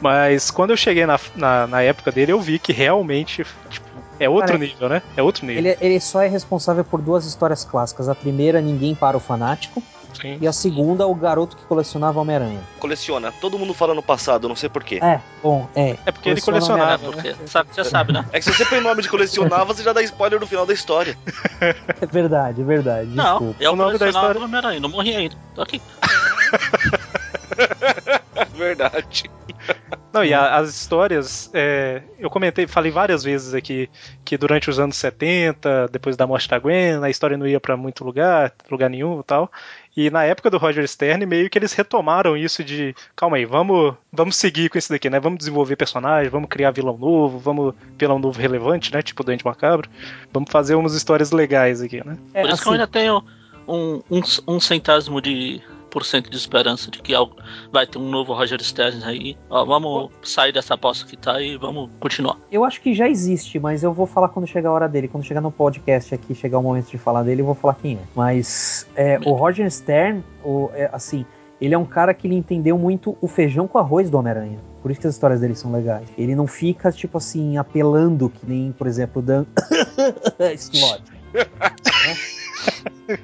Speaker 2: Mas quando eu cheguei na, na, na época dele, eu vi que realmente tipo, é outro
Speaker 4: Cara,
Speaker 2: nível, né? É outro nível.
Speaker 4: Ele, ele só é responsável por duas histórias clássicas. A primeira, Ninguém para o Fanático.
Speaker 2: Sim.
Speaker 4: E a segunda, O Garoto que Colecionava Homem-Aranha.
Speaker 5: Coleciona. Todo mundo fala no passado, não sei porquê.
Speaker 4: É, bom, é.
Speaker 2: É porque ele
Speaker 4: Coleciona
Speaker 3: É,
Speaker 2: colecionava.
Speaker 3: porque
Speaker 2: né?
Speaker 3: sabe, você sabe, né?
Speaker 5: É que se você põe nome de colecionava, você já dá spoiler no final da história.
Speaker 4: É verdade, é verdade.
Speaker 3: Não,
Speaker 4: Desculpa.
Speaker 3: eu
Speaker 2: O nome da história-
Speaker 3: o Homem-Aranha, não morri ainda. Tô aqui.
Speaker 5: Verdade.
Speaker 2: Não, e a- as histórias, é, eu comentei, falei várias vezes aqui que durante os anos 70, depois da morte da Gwen, a história não ia pra muito lugar, lugar nenhum e tal. E na época do Roger Stern, meio que eles retomaram isso de, calma aí, vamos, vamos seguir com isso daqui, né? Vamos desenvolver personagem, vamos criar vilão novo, vamos vilão novo relevante, né? Tipo o Dente Macabro. Vamos fazer umas histórias legais aqui, né?
Speaker 4: É,
Speaker 3: Por isso que eu
Speaker 4: assim,
Speaker 3: ainda tenho um, um, um centésimo de por cento de esperança de que algo, vai ter um novo Roger Stern aí. Ó, vamos sair dessa aposta que tá e vamos continuar.
Speaker 4: eu acho que já existe, mas eu vou falar quando chegar a hora dele. Quando chegar no podcast aqui, chegar o momento de falar dele, eu vou falar quem é. Mas é, o Roger Stern, o- é, assim, ele é um cara que ele entendeu muito o feijão com arroz do Homem-Aranha. Por isso que as histórias dele são legais. Ele não fica, tipo assim, apelando, que nem, por exemplo, o Dan Slot. né?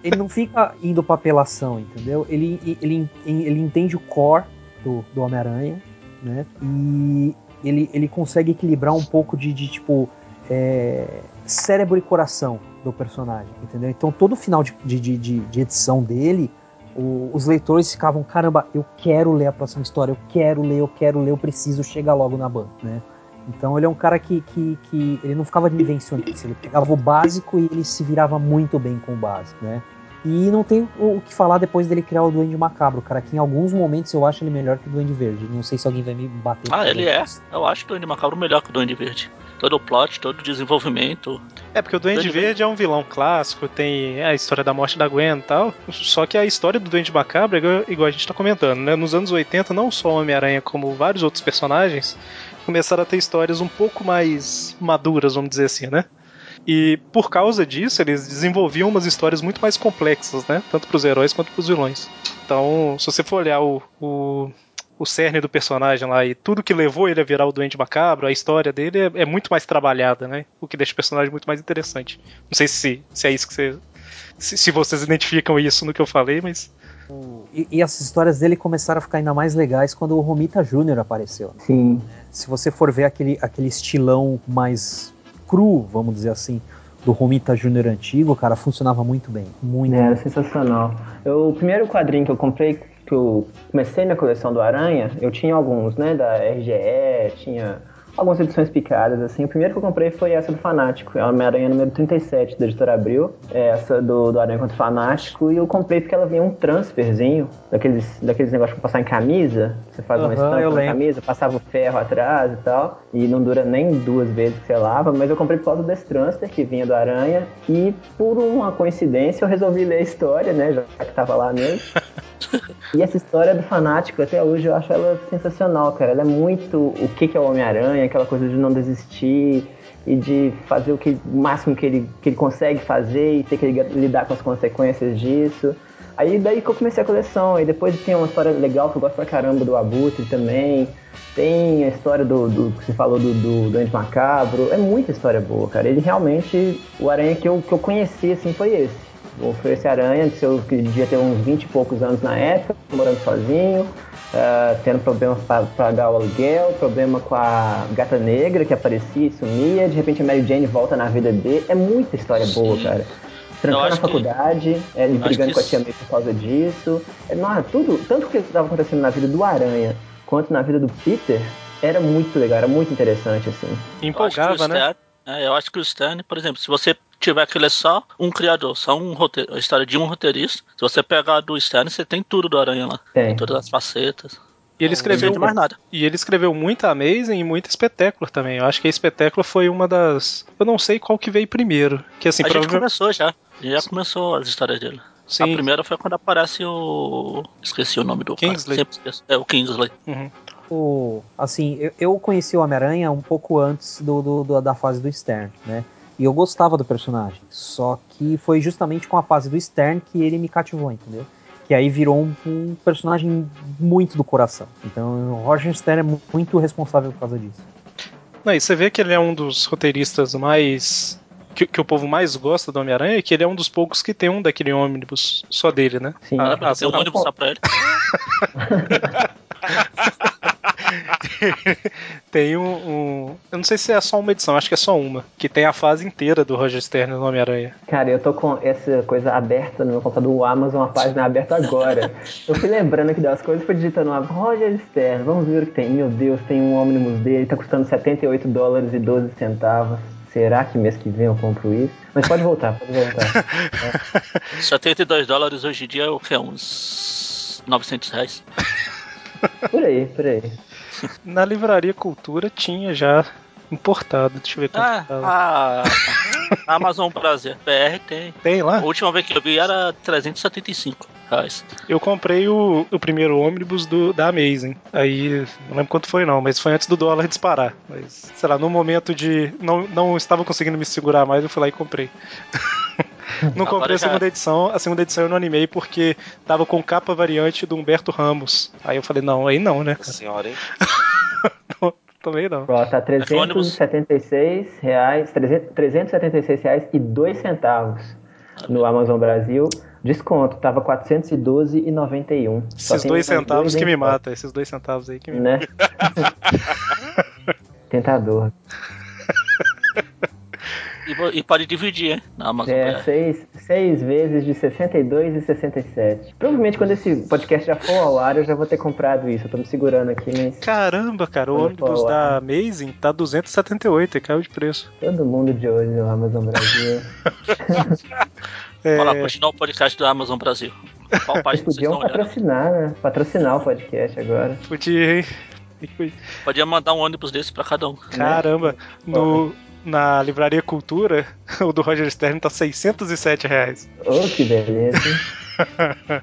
Speaker 4: Ele não fica indo pra apelação, entendeu? Ele, ele, ele entende o core do, do Homem-Aranha, né? E ele, ele consegue equilibrar um pouco de, de tipo, é, cérebro e coração do personagem, entendeu? Então todo final de, de, de, de edição dele, o- os leitores ficavam, caramba, eu quero ler a próxima história, eu quero ler, eu quero ler, eu preciso chegar logo na ban, né? Então ele é um cara que, que, que ele não ficava de invenções, ele pegava o básico e ele se virava muito bem com o básico, né? E não tem o que falar depois dele criar o Duende Macabro, cara, que em alguns momentos eu acho ele melhor que o Duende Verde. Não sei se alguém vai me bater.
Speaker 3: Ah, ele é. Eu acho o Duende Macabro melhor que o Duende Verde. Todo o plot, todo o desenvolvimento.
Speaker 2: É, porque o Duende
Speaker 3: Duende
Speaker 2: Verde é um vilão clássico, tem a história da morte da Gwen e tal. Só que a história do Duende Macabro, é igual, igual a gente tá comentando, né? Nos anos 80, não só o Homem-Aranha, como vários outros personagens, começaram a ter histórias um pouco mais maduras, vamos dizer assim, né? E por causa disso, eles desenvolviam umas histórias muito mais complexas, né? Tanto pros heróis quanto pros vilões. Então, se você for olhar o, o, o cerne do personagem lá e tudo que levou ele a virar o Doente Macabro, a história dele é, é muito mais trabalhada, né? O que deixa o personagem muito mais interessante. Não sei se, se é isso que você. Se, se vocês identificam isso no que eu falei, mas.
Speaker 4: E, e as histórias dele começaram a ficar ainda mais legais quando o Romita Jr. apareceu. né?
Speaker 6: Sim.
Speaker 4: Se você for ver aquele, aquele estilão mais cru, vamos dizer assim, do Romita Jr. antigo, cara, funcionava muito bem. Muito
Speaker 6: Era
Speaker 4: bem.
Speaker 6: sensacional. Eu, o primeiro quadrinho que eu comprei, que eu comecei minha coleção do Aranha, eu tinha alguns, né, da RGE, tinha algumas edições picadas, assim. O primeiro que eu comprei foi essa do Fanático, é a Homem-Aranha número 37, da editora Abril, é essa do, do Aranha contra o Fanático, e eu comprei porque ela vinha um transferzinho, daqueles, daqueles negócios pra passar em camisa, você faz uma
Speaker 4: Aham,
Speaker 6: estampa na camisa, passava o ferro atrás e tal, e não dura nem duas vezes que você lava, mas eu comprei por causa desse transfer que vinha do Aranha, e por uma coincidência eu resolvi ler a história, né, já que tava lá mesmo. E essa história do fanático, até hoje, eu acho ela sensacional, cara. Ela é muito o que, que é o Homem-Aranha, aquela coisa de não desistir e de fazer o, que, o máximo que ele, que ele consegue fazer e ter que lidar com as consequências disso. Aí daí que eu comecei a coleção, aí depois tem uma história legal que eu gosto pra caramba do Abutre também. Tem a história do, do que você falou do, do Doente Macabro. É muita história boa, cara. Ele realmente, o Aranha que eu, que eu conheci assim foi esse. Foi esse Aranha, que eu devia ter uns 20 e poucos anos na época, morando sozinho, ah, tendo problema para pagar o aluguel, problema com a gata negra que aparecia e sumia, de repente a Mary Jane volta na vida dele. É muita história boa, cara. Trancando
Speaker 3: que-
Speaker 6: faculdade, é, ele
Speaker 3: acho
Speaker 6: brigando
Speaker 3: que
Speaker 6: com a tia May por causa disso. É, não, tudo, tanto que estava acontecendo na vida do Aranha quanto na vida do Peter, era muito legal, era muito interessante, assim.
Speaker 3: Eu acho que o
Speaker 2: Empolgava, né?
Speaker 3: Stern- é, eu acho que o Stern, por exemplo, se você tiver que ler só um criador, só um roteiro, a história de um roteirista, se você pegar do Stern, você tem tudo do Aranha lá.
Speaker 6: Tem.
Speaker 3: Todas as facetas.
Speaker 2: E ele escreveu
Speaker 3: mais nada.
Speaker 2: E ele escreveu muita Amazing e muita Spectacular também. Eu acho que a Spectacular foi uma das. Eu não sei qual que veio primeiro. Que assim,
Speaker 3: a gente
Speaker 2: provavelmente.
Speaker 3: começou já. Já começou as histórias dele. A
Speaker 2: Sim.
Speaker 3: primeira foi quando aparece o. Esqueci o nome do.
Speaker 2: Kingsley.
Speaker 3: É o Kingsley.
Speaker 2: Uhum.
Speaker 4: O- assim, eu, eu conheci o Homem-Aranha um pouco antes do, do- do- da fase do Stern, né? E eu gostava do personagem. Só que foi justamente com a fase do Stern que ele me cativou, entendeu? Que aí virou um, um personagem muito do coração. Então o Roger Stern é mu- muito responsável por causa disso.
Speaker 2: Não, e você vê que ele é um dos roteiristas mais. Que, que o povo mais gosta do Homem-Aranha e que ele é um dos poucos que tem um daquele ônibus só dele, né?
Speaker 6: Sim.
Speaker 2: Ah,
Speaker 3: Ah, tem um
Speaker 6: tá
Speaker 3: ônibus só pra ele.
Speaker 2: tem um, um- Eu não sei se é só uma edição, acho que é só uma. Que tem a fase inteira do Roger Stern no Homem-Aranha.
Speaker 6: Cara, eu tô com essa coisa aberta no meu computador, o Amazon, a página aberta agora. eu fui lembrando aqui das coisas, fui digitando lá, Roger Stern, vamos ver o que tem. Meu Deus, tem um ônibus dele, tá custando 78 dólares e 12 centavos. Será que mês que vem eu compro isso? Mas pode voltar, pode voltar.
Speaker 3: 72 dólares hoje em dia é o que? Uns 900 reais.
Speaker 6: Por aí, por aí.
Speaker 2: Na Livraria Cultura tinha já importado. Deixa eu ver quanto
Speaker 3: Ah,
Speaker 2: tava.
Speaker 3: a, a Amazon Brasil BR tem.
Speaker 2: Tem lá?
Speaker 3: A última vez que eu vi era 375 reais.
Speaker 2: Eu comprei o, o primeiro ônibus do, da Amazing. Aí, não lembro quanto foi não, mas foi antes do dólar disparar. Mas, sei lá, no momento de. Não, não estava conseguindo me segurar mais, eu fui lá e comprei. não
Speaker 3: Agora
Speaker 2: comprei a
Speaker 3: já-
Speaker 2: segunda edição. A segunda edição eu não animei porque tava com capa variante do Humberto Ramos. Aí eu falei, não, aí não, né,
Speaker 5: senhora, hein?
Speaker 2: Também não.
Speaker 6: Ó, tá
Speaker 3: Mas o ônibus-
Speaker 6: 376 reais, 300 376 reais e 2 centavos no Amazon Brasil. Desconto, tava 412,91. Só
Speaker 2: Esses dois centavos
Speaker 6: dois
Speaker 2: que me matam, esses dois centavos aí que me
Speaker 6: Né?
Speaker 3: E, vo- e pode dividir, hein? Na Amazon.
Speaker 6: É,
Speaker 3: BR.
Speaker 6: seis, seis vezes de 62 e 67. Provavelmente quando esse podcast já for ao ar, eu já vou ter comprado isso. Eu tô me segurando aqui, mas
Speaker 2: Caramba, cara, o ônibus da Amazing tá 278 e caiu de preço.
Speaker 6: todo mundo de hoje no Amazon Brasil.
Speaker 2: É,
Speaker 3: Olha lá, continuar o podcast do Amazon Brasil. Qual
Speaker 6: Eles
Speaker 3: página
Speaker 6: podiam patrocinar, né? Patrocinar o podcast agora.
Speaker 2: podia, hein?
Speaker 3: Podia mandar um ônibus desse pra cada um.
Speaker 2: Caramba, no, na Livraria Cultura, o do Roger Stern tá 607 reais.
Speaker 6: Oh, que beleza. hein?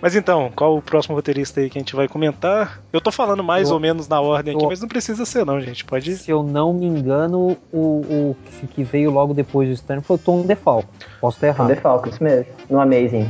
Speaker 2: Mas então, qual o próximo roteirista aí que a gente vai comentar? Eu tô falando mais ou menos na ordem aqui, mas não precisa ser não, gente. Pode.
Speaker 4: Se eu não me engano, o, o que- veio logo depois do Stern foi o Tom DeFalco. Posso estar
Speaker 6: Tom
Speaker 4: errado.
Speaker 6: DeFalco, isso mesmo. No Amazing.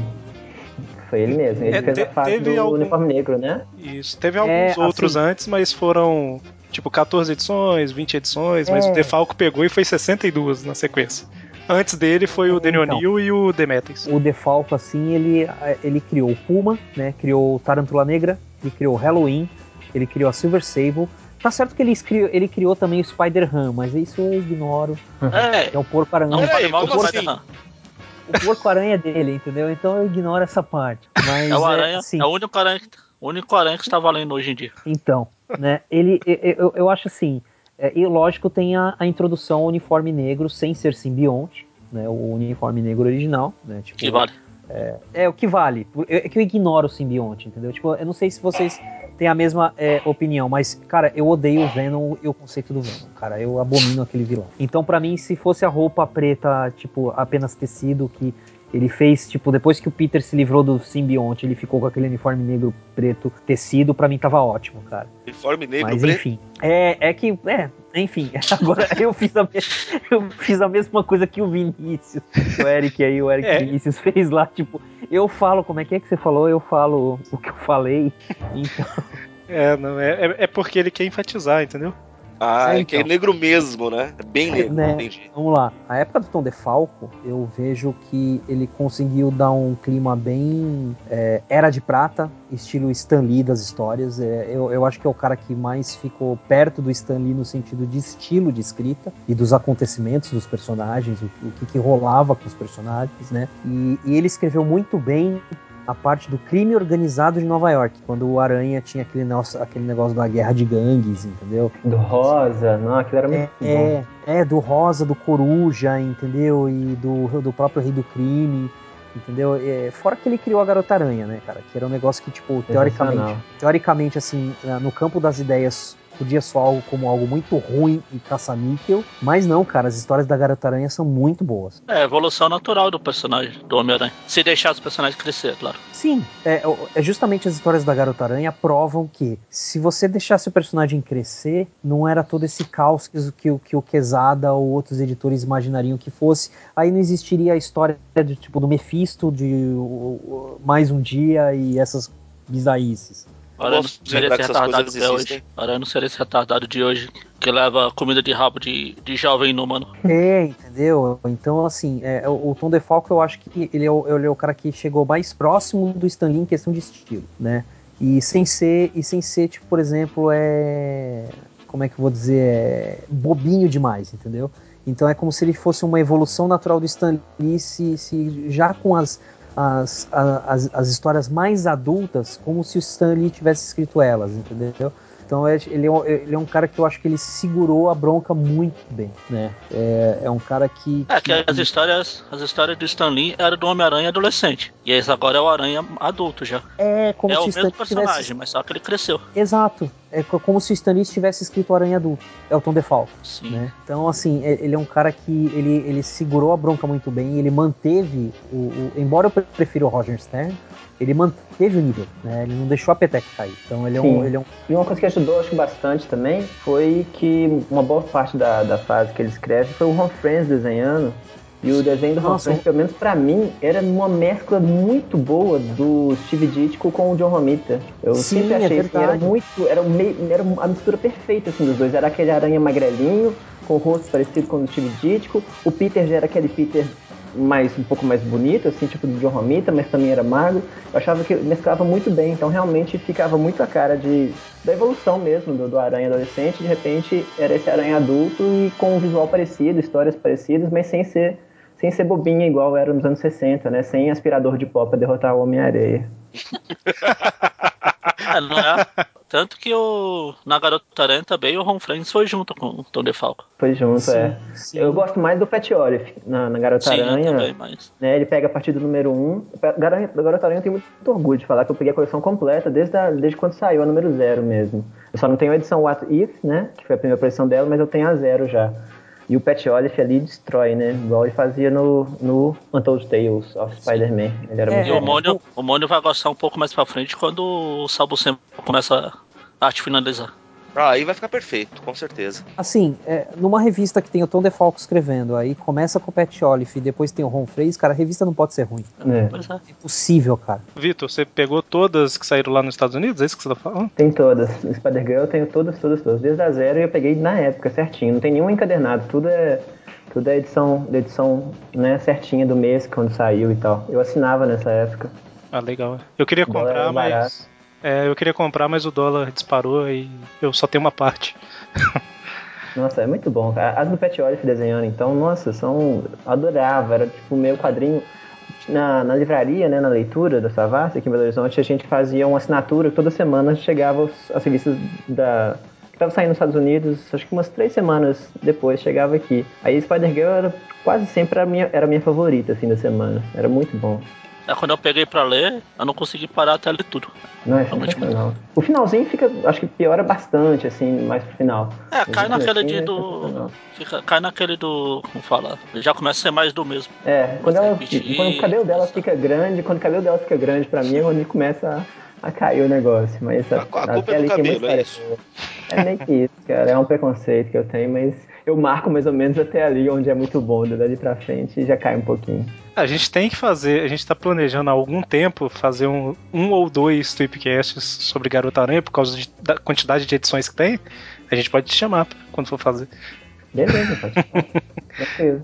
Speaker 6: Foi ele mesmo. Ele
Speaker 2: É,
Speaker 6: fez a
Speaker 2: te-
Speaker 6: fase
Speaker 2: teve
Speaker 6: do
Speaker 2: algum-
Speaker 6: uniforme negro, né?
Speaker 2: Isso. Teve
Speaker 4: É,
Speaker 2: alguns
Speaker 4: assim-
Speaker 2: outros antes, mas foram tipo 14 edições, 20 edições, mas
Speaker 4: É.
Speaker 2: o Defalco pegou e foi 62 na sequência. Antes dele foi o
Speaker 4: É,
Speaker 2: Daniel
Speaker 4: então.
Speaker 2: O'Neill e o Demetrius.
Speaker 4: O DeFalco, assim, ele, ele criou o Puma, né? Criou o Tarantula Negra, ele criou o Halloween, ele criou a Silver Sable. Tá certo que ele, escri- ele criou também o Spider-Ham, mas isso eu ignoro.
Speaker 3: É,
Speaker 4: É o porco-aranha.
Speaker 3: não
Speaker 5: Peraí,
Speaker 3: mal.
Speaker 4: O porco-aranha é dele, entendeu? Então eu ignoro essa parte. Mas,
Speaker 3: É o aranha,
Speaker 4: assim,
Speaker 3: é o único aranha, que- o único aranha que está valendo hoje em dia.
Speaker 4: Então, né? Ele, eu, eu- acho assim, é, e lógico tem a, a introdução ao uniforme negro sem ser simbionte, né? O uniforme negro original, né? Tipo,
Speaker 3: Que vale.
Speaker 4: É o que vale. É que eu ignoro o simbionte, entendeu? Tipo, eu não sei se vocês têm a mesma é, opinião, mas, cara, eu odeio o Venom e o conceito do Venom, cara. Eu abomino aquele vilão. Então, pra mim, se fosse a roupa preta, tipo, apenas tecido, que ele fez, tipo, depois que o Peter se livrou do simbionte, ele ficou com aquele uniforme negro preto tecido, pra mim tava ótimo, cara.
Speaker 5: Uniforme negro,
Speaker 4: Mas
Speaker 5: preto.
Speaker 4: enfim. É, é que. É, enfim. Agora eu fiz, a, me- eu fiz a mesma coisa que o Vinícius. O Eric aí, o Eric
Speaker 2: É.
Speaker 4: Vinícius fez lá, tipo, eu falo, como é que é que você falou? Eu falo o que eu falei. Então,
Speaker 2: É, não, é, é- é porque ele quer enfatizar, entendeu?
Speaker 5: Ah,
Speaker 4: É,
Speaker 5: é que é
Speaker 4: então.
Speaker 5: negro mesmo, né? É bem negro,
Speaker 4: né?
Speaker 5: entendi.
Speaker 4: vamos lá. A época do Tom DeFalco, eu vejo que ele conseguiu dar um clima bem. é, era de prata, estilo Stan Lee das histórias. É, eu, eu acho que é o cara que mais ficou perto do Stan Lee no sentido de estilo de escrita e dos acontecimentos dos personagens, o, o que, que rolava com os personagens, né? E, e ele escreveu muito bem a parte do crime organizado de Nova York, quando o Aranha tinha aquele, negócio- aquele negócio da guerra de gangues, entendeu?
Speaker 6: Do Rosa, não, aquilo era muito bom.
Speaker 4: É, é, do Rosa, do Coruja, entendeu? E do, do próprio Rei do Crime, entendeu? É, fora que ele criou a Garota Aranha, né, cara? Que era um negócio que, tipo, teoricamente, teoricamente, assim, na- no campo das ideias, podia soar algo como algo muito ruim e caça-níquel, mas não, cara, as histórias da Garota Aranha são muito boas.
Speaker 3: É a evolução natural do personagem, do Homem-Aranha. Se deixar os personagens crescer, claro.
Speaker 4: Sim, é, é justamente as histórias da Garota Aranha provam que se você deixasse o personagem crescer, não era todo esse caos que, o- que, que o Quesada ou outros editores imaginariam que fosse. Aí não existiria a história de, tipo, do Mephisto, de o- o- mais um dia e essas bizarrices.
Speaker 3: O Aranha não
Speaker 5: essas
Speaker 3: retardado é hoje.
Speaker 5: existem?
Speaker 3: O Aranha não seria esse retardado de hoje, que leva comida de rabo de, de jovem inumano.
Speaker 4: É, entendeu? Então, assim, é, o, o Tom DeFalco eu acho que ele é, o, ele é o cara que chegou mais próximo do Stan Lee em questão de estilo, né? E sem ser, e sem ser tipo, por exemplo, é. Como é que eu vou dizer? É bobinho demais, entendeu? Então é como se ele fosse uma evolução natural do Stan Lee, se, se já com as, as, as, as histórias mais adultas, como se o Stan Lee tivesse escrito elas, entendeu? Então é- ele é, um, ele é um cara que eu acho que ele segurou a bronca muito bem, né? É, é um cara que.
Speaker 3: É que as histórias, as histórias do Stan Lee eram do Homem-Aranha adolescente. E esse agora é o Aranha adulto já.
Speaker 4: É como
Speaker 3: é
Speaker 4: se
Speaker 3: o
Speaker 4: o Stan
Speaker 3: mesmo personagem,
Speaker 4: tivesse.
Speaker 3: mas só que ele cresceu.
Speaker 4: Exato. É co- como se o Stan Lee tivesse escrito Aranha Adulto. É o Tom DeFalco.
Speaker 3: Sim.
Speaker 4: Né? Então, assim, é- ele é um cara que ele, ele segurou a bronca muito bem, ele manteve o, o- Embora eu pre- prefira o Roger Stern, ele manteve o nível, né? Ele não deixou a peteca cair. Então ele é um. Ele é um
Speaker 6: E uma coisa que ajudou, acho que bastante também, foi que uma boa parte da, da fase que ele escreve foi o Ron Friends desenhando. E o desenho do
Speaker 4: Nossa,
Speaker 6: Friends, pelo menos pra mim, era uma mescla muito boa do Steve Ditko com o John Romita. Eu
Speaker 4: Sim,
Speaker 6: sempre
Speaker 4: é
Speaker 6: achei que era muito. Era, meio, era a mistura perfeita assim, dos dois. Era aquele aranha magrelinho, com o rosto parecido com o do Steve Ditko. O Peter já era aquele Peter mais um pouco mais bonito, assim, tipo do John Romita, mas também era magro. Eu achava que mesclava muito bem, então realmente ficava muito a cara de da evolução mesmo do, do Aranha adolescente. De repente era esse Aranha adulto e com um visual parecido, histórias parecidas, mas sem ser sem ser bobinha igual era nos anos 60, né? Sem aspirador de pó pra derrotar o Homem-Areia.
Speaker 3: É, não é? Tanto que o, na Garota Aranha também o Ron Friends foi junto com o Tom DeFalco.
Speaker 6: Foi junto,
Speaker 4: Sim,
Speaker 6: é.
Speaker 4: sim.
Speaker 6: Eu gosto mais do Pet Olive na, na Garota
Speaker 3: Sim,
Speaker 6: Aranha.
Speaker 3: também, mas.
Speaker 6: né, ele pega a partir do número 1. Garota, Garota Aranha eu tenho muito orgulho de falar que eu peguei a coleção completa desde, a, desde quando saiu a número 0 mesmo. Eu só não tenho a edição What If, né? Que foi a primeira aparição dela, mas eu tenho a zero já. E o Pet Olive ali destrói, né? Igual ele fazia no, no Untold Tales of Spider-Man. Ele era
Speaker 4: É,
Speaker 6: muito
Speaker 3: E o
Speaker 6: bom.
Speaker 3: Mônio, o Mônio vai gostar um pouco mais pra frente quando o Sabucem começa a arte finalizar.
Speaker 5: Ah, aí vai ficar perfeito, com certeza.
Speaker 4: Assim, é, numa revista que tem o Tom DeFalco escrevendo, aí começa com o Pat Olive e depois tem o Ron Freys, cara, a revista não pode ser ruim.
Speaker 6: É.
Speaker 3: É.
Speaker 4: É impossível, cara.
Speaker 2: Vitor, você pegou todas que saíram lá nos Estados Unidos? É isso que você tá falando?
Speaker 6: Tem todas. No Spider-Girl eu tenho todas, todas, todas. Desde a zero e eu peguei na época, certinho. Não tem nenhum encadernado. Tudo é, tudo é edição, da edição né, certinha do mês, quando saiu e tal. Eu assinava nessa época.
Speaker 2: Ah, legal. Eu queria comprar,
Speaker 6: era
Speaker 2: mas. É, eu queria comprar, mas o dólar disparou e eu só tenho uma parte.
Speaker 6: Nossa, é muito bom. As do Pet Olive desenhando, então, nossa, são. Adorava. Era tipo meu quadrinho. Na, na livraria, né, na leitura da Savassi, aqui em Belo Horizonte, a gente fazia uma assinatura toda semana chegava os- as revistas da. que estavam saindo nos Estados Unidos, acho que umas três semanas depois chegava aqui. Aí Spider-Girl era quase sempre a minha, era a minha favorita, assim, da semana. Era muito bom.
Speaker 3: É quando eu peguei pra ler, eu não consegui parar até ler tudo.
Speaker 6: Não, é sensacional. O finalzinho fica, acho que piora bastante, assim, mais pro final.
Speaker 3: É, cai
Speaker 6: Mas,
Speaker 3: naquele
Speaker 6: assim,
Speaker 3: de
Speaker 6: é
Speaker 3: do. Fica, cai naquele do. Como fala? Já começa a ser mais do mesmo.
Speaker 6: É, quando, ela,
Speaker 3: Repetir,
Speaker 6: quando o cabelo dela fica grande, quando o cabelo dela fica grande pra mim, é quando começa a, a cair o negócio. Mas
Speaker 5: A- a culpa
Speaker 6: até
Speaker 5: é do cabelo, é
Speaker 6: história boa. É meio que isso, cara. É um preconceito que eu tenho, mas eu marco mais ou menos até ali, onde é muito bom. Dali pra frente já cai um pouquinho.
Speaker 2: A gente tem que fazer, a gente tá planejando há algum tempo fazer um, um ou dois tweepcasts sobre Garota Aranha por causa de- da quantidade de edições que tem. A gente pode te chamar quando for fazer.
Speaker 6: Beleza, pode.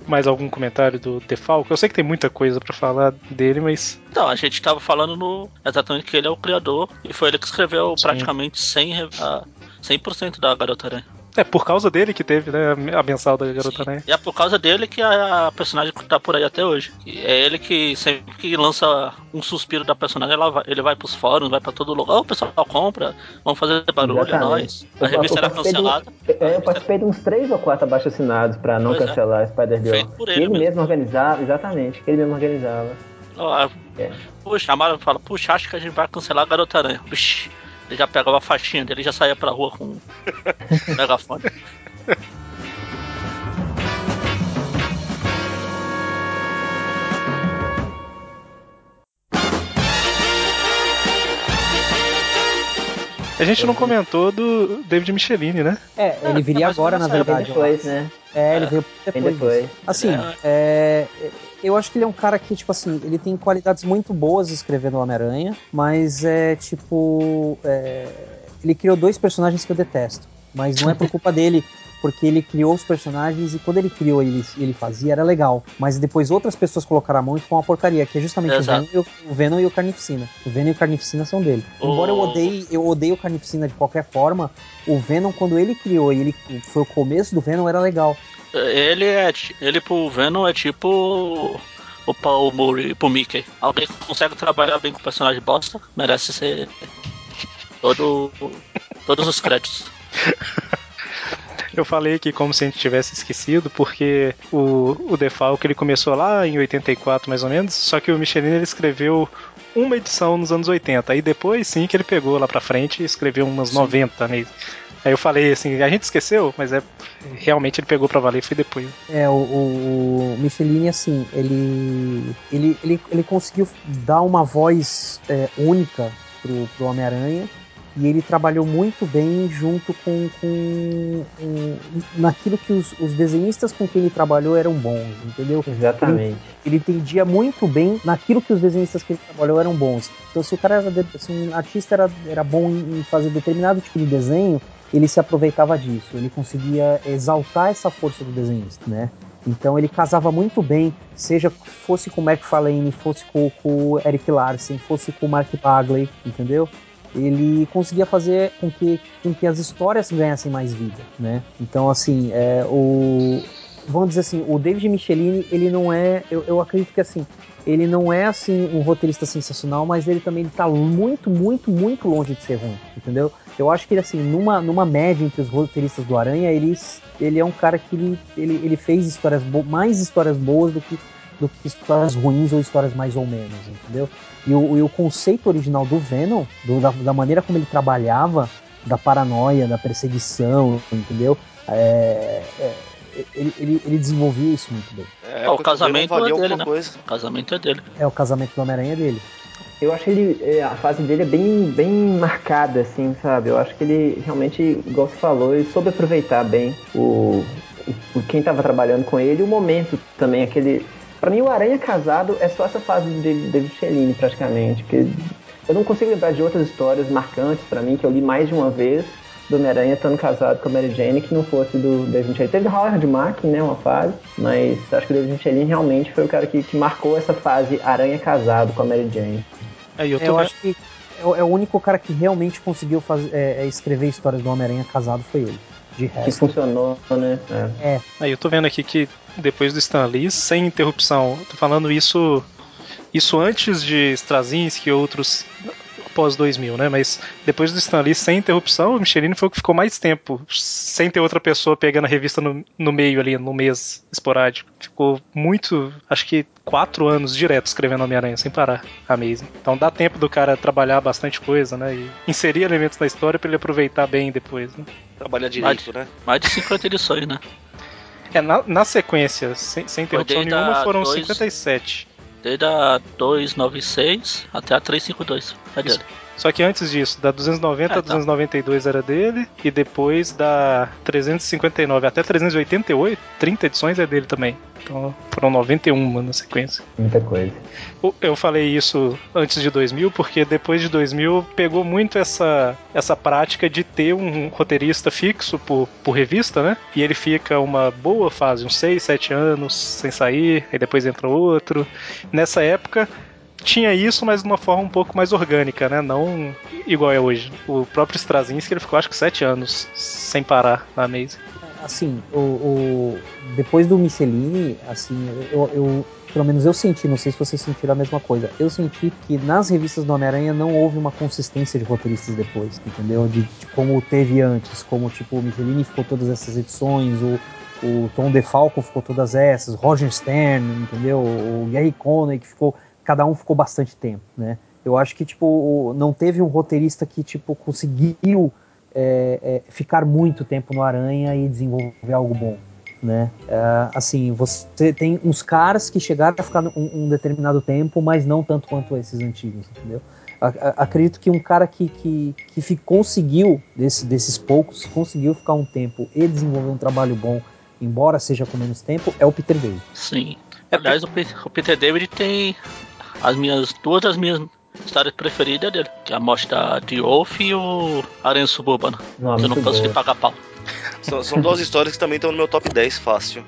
Speaker 2: Mais algum comentário do Defalco? Eu sei que tem muita coisa pra falar dele, mas
Speaker 3: Não, a gente tava falando no, exatamente que ele é o criador e foi ele que escreveu
Speaker 2: Sim.
Speaker 3: praticamente 100, re- a 100% da Garota Aranha.
Speaker 2: É por causa dele que teve né, a mensal da Garota Aranha.
Speaker 3: E é por causa dele que a, a personagem tá por aí até hoje. E é ele que sempre que lança um suspiro da personagem, ela vai, ele vai pros fóruns, vai pra todo lugar. Ô, o pessoal compra, vamos fazer barulho, é
Speaker 6: Exatamente.
Speaker 3: nóis. A
Speaker 6: Eu-
Speaker 3: revista
Speaker 6: eu
Speaker 3: era
Speaker 6: participei de
Speaker 3: cancelada.
Speaker 6: É, eu participei de uns três ou quatro abaixo assinados pra não
Speaker 3: Pois é.
Speaker 6: cancelar Spider-Girl.
Speaker 3: Feito por ele
Speaker 6: ele
Speaker 3: mesmo.
Speaker 6: mesmo organizava, exatamente, ele mesmo organizava.
Speaker 3: Ó,
Speaker 6: É.
Speaker 3: Puxa, chamaram e fala, puxa, acho que a gente vai cancelar a Garota Aranha. Vixe, ele já pegava a faixinha dele e já saía pra rua com um megafone.
Speaker 2: A gente não comentou do David Michelini, né?
Speaker 4: É, ele viria agora, na verdade.
Speaker 6: depois, né?
Speaker 4: É, ele
Speaker 3: É.
Speaker 4: veio depois. Assim, é, eu acho que ele é um cara que, tipo assim, ele tem qualidades muito boas escrevendo o Homem-Aranha, mas é tipo. é, ele criou dois personagens que eu detesto. Mas não é por culpa dele, porque ele criou os personagens e quando ele criou e ele, ele fazia, era legal. Mas depois outras pessoas colocaram a mão e ficou uma porcaria, que é justamente o. Venom, e o, o Venom e o Carnificina. O Venom e o Carnificina são dele. Embora eu odeie, eu odeio o Carnificina de qualquer forma, o Venom, quando ele criou e ele foi o começo do Venom, era legal.
Speaker 3: Ele é. Ele pro Venom é tipo. O Paul Murray pro Mickey. Alguém que consegue trabalhar bem com o personagem bosta merece ser. Todo, todos os créditos.
Speaker 2: Eu falei aqui como se a gente tivesse esquecido, porque o, o Defalco ele começou lá em 84 mais ou menos, só que o Michelin ele escreveu uma edição nos anos 80, aí depois sim que ele pegou lá pra frente e escreveu umas 90 mesmo. Aí eu falei assim, a gente esqueceu, mas é realmente ele pegou pra valer foi depois.
Speaker 4: É, o, o, Michelini, assim, ele, ele, ele, ele conseguiu dar uma voz é, única pro, pro Homem-Aranha e ele trabalhou muito bem junto com, com, com- naquilo que os, os desenhistas com quem ele trabalhou eram bons, entendeu?
Speaker 6: Exatamente.
Speaker 4: Ele entendia muito bem naquilo que os desenhistas que ele trabalhou eram bons. Então, se o cara era, de- se um artista era, era bom em em fazer determinado tipo de desenho, ele se aproveitava disso. Ele conseguia exaltar essa força do desenhista, né? Então ele casava muito bem, seja fosse com o McFarlane, fosse com, com o Eric Larsen, fosse com o Mark Bagley, entendeu? Ele conseguia fazer com que, com que as histórias ganhassem mais vida, né? Então, assim, é, o, vamos dizer assim, o David Michelini, ele não é, eu, eu acredito que assim, ele não é assim um roteirista sensacional, mas ele também está muito, muito, muito longe de ser ruim, entendeu? Eu acho que ele assim, numa, numa média entre os roteiristas do Aranha, ele, ele é um cara que ele, ele, ele fez histórias mais histórias boas do que do que histórias ruins ou histórias mais ou menos, entendeu? E o, e o conceito original do Venom, do, da, da maneira como ele trabalhava, da paranoia, da perseguição, entendeu? É, é, ele, ele, ele desenvolvia isso muito bem.
Speaker 3: É, o casamento é dele, né?
Speaker 5: coisa.
Speaker 3: O casamento é dele.
Speaker 4: É, o casamento do Homem-Aranha é dele.
Speaker 6: Eu acho que ele, é, a fase dele é bem, bem marcada, assim, sabe? Eu acho que ele realmente, igual você falou, ele soube aproveitar bem o, o quem estava trabalhando com ele e o momento também, aquele... Pra mim, o Aranha casado é só essa fase do David Cellini, praticamente, porque eu não consigo lembrar de outras histórias marcantes para mim, que eu li mais de uma vez, do Homem-Aranha estando casado com a Mary Jane que não fosse do David Michelin. Teve Howard Mack, né, uma fase, mas acho que o David Michelin realmente foi o cara que, que marcou essa fase Aranha casado com a Mary Jane.
Speaker 2: É, eu,
Speaker 4: eu acho que é, é, o único cara que realmente conseguiu fazer, é, é, escrever histórias do Homem-Aranha casado foi ele. De resto.
Speaker 6: Que funcionou, né?
Speaker 4: É. é.
Speaker 2: Aí eu tô vendo aqui que depois do Stan Lee, sem interrupção, tô falando isso isso antes de Straczynski e outros pós 2000, né? Mas depois do Stan Lee, sem interrupção, o Michelini foi o que ficou mais tempo, sem ter outra pessoa pegando a revista no, no meio ali, no mês esporádico. Ficou muito, acho que quatro anos direto escrevendo Homem-Aranha, sem parar. Amazing. Então dá tempo do cara trabalhar bastante coisa, né? E inserir elementos na história para ele aproveitar bem depois, né?
Speaker 5: Trabalhar direito,
Speaker 3: mais,
Speaker 5: né?
Speaker 3: Mais de 50 edições, né?
Speaker 2: É, na, na sequência, sem, sem interrupção nenhuma, foram
Speaker 3: dois...
Speaker 2: 57.
Speaker 3: Desde a 296 até a 352. É dele.
Speaker 2: Só que antes disso, da 290 a 292 era dele, e depois da 359 até 388, 30 edições é dele também. Então foram 91 na sequência.
Speaker 6: Muita coisa.
Speaker 2: Eu falei isso antes de 2000 porque depois de 2000 pegou muito essa, essa prática de ter um roteirista fixo por, por revista, né? E ele fica uma boa fase, uns 6, 7 anos sem sair, aí depois entra outro. Nessa época tinha isso, mas de uma forma um pouco mais orgânica, né? Não igual é hoje. O próprio Straczynski, ele ficou acho que sete anos sem parar na mesa.
Speaker 4: Assim, o, o, depois do Michelini, assim, eu, eu, pelo menos eu senti, não sei se vocês sentiram a mesma coisa, eu senti que nas revistas do Homem-Aranha não houve uma consistência de roteiristas depois, entendeu? De, de, como teve antes, como tipo o Michelini ficou todas essas edições, o, o Tom DeFalco ficou todas essas, Roger Stern, entendeu? O Gary Conner que ficou cada um ficou bastante tempo, né? Eu acho que tipo não teve um roteirista que tipo conseguiu é, é, ficar muito tempo no Aranha e desenvolver algo bom, né? É, assim, você tem uns caras que chegaram a ficar um, um, determinado tempo, mas não tanto quanto esses antigos, entendeu? Acredito que um cara que, que, que conseguiu, desse, desses poucos, conseguiu ficar um tempo e desenvolver um trabalho bom, embora seja com menos tempo, é o Peter David.
Speaker 3: Sim. Aliás, o Peter David tem as minhas duas das minhas histórias preferidas dele, que é a morte da Wolf e o Aranha Suburbana. Não, que eu não consegui pagar pau.
Speaker 5: São, são duas histórias que também estão no meu top 10, fácil.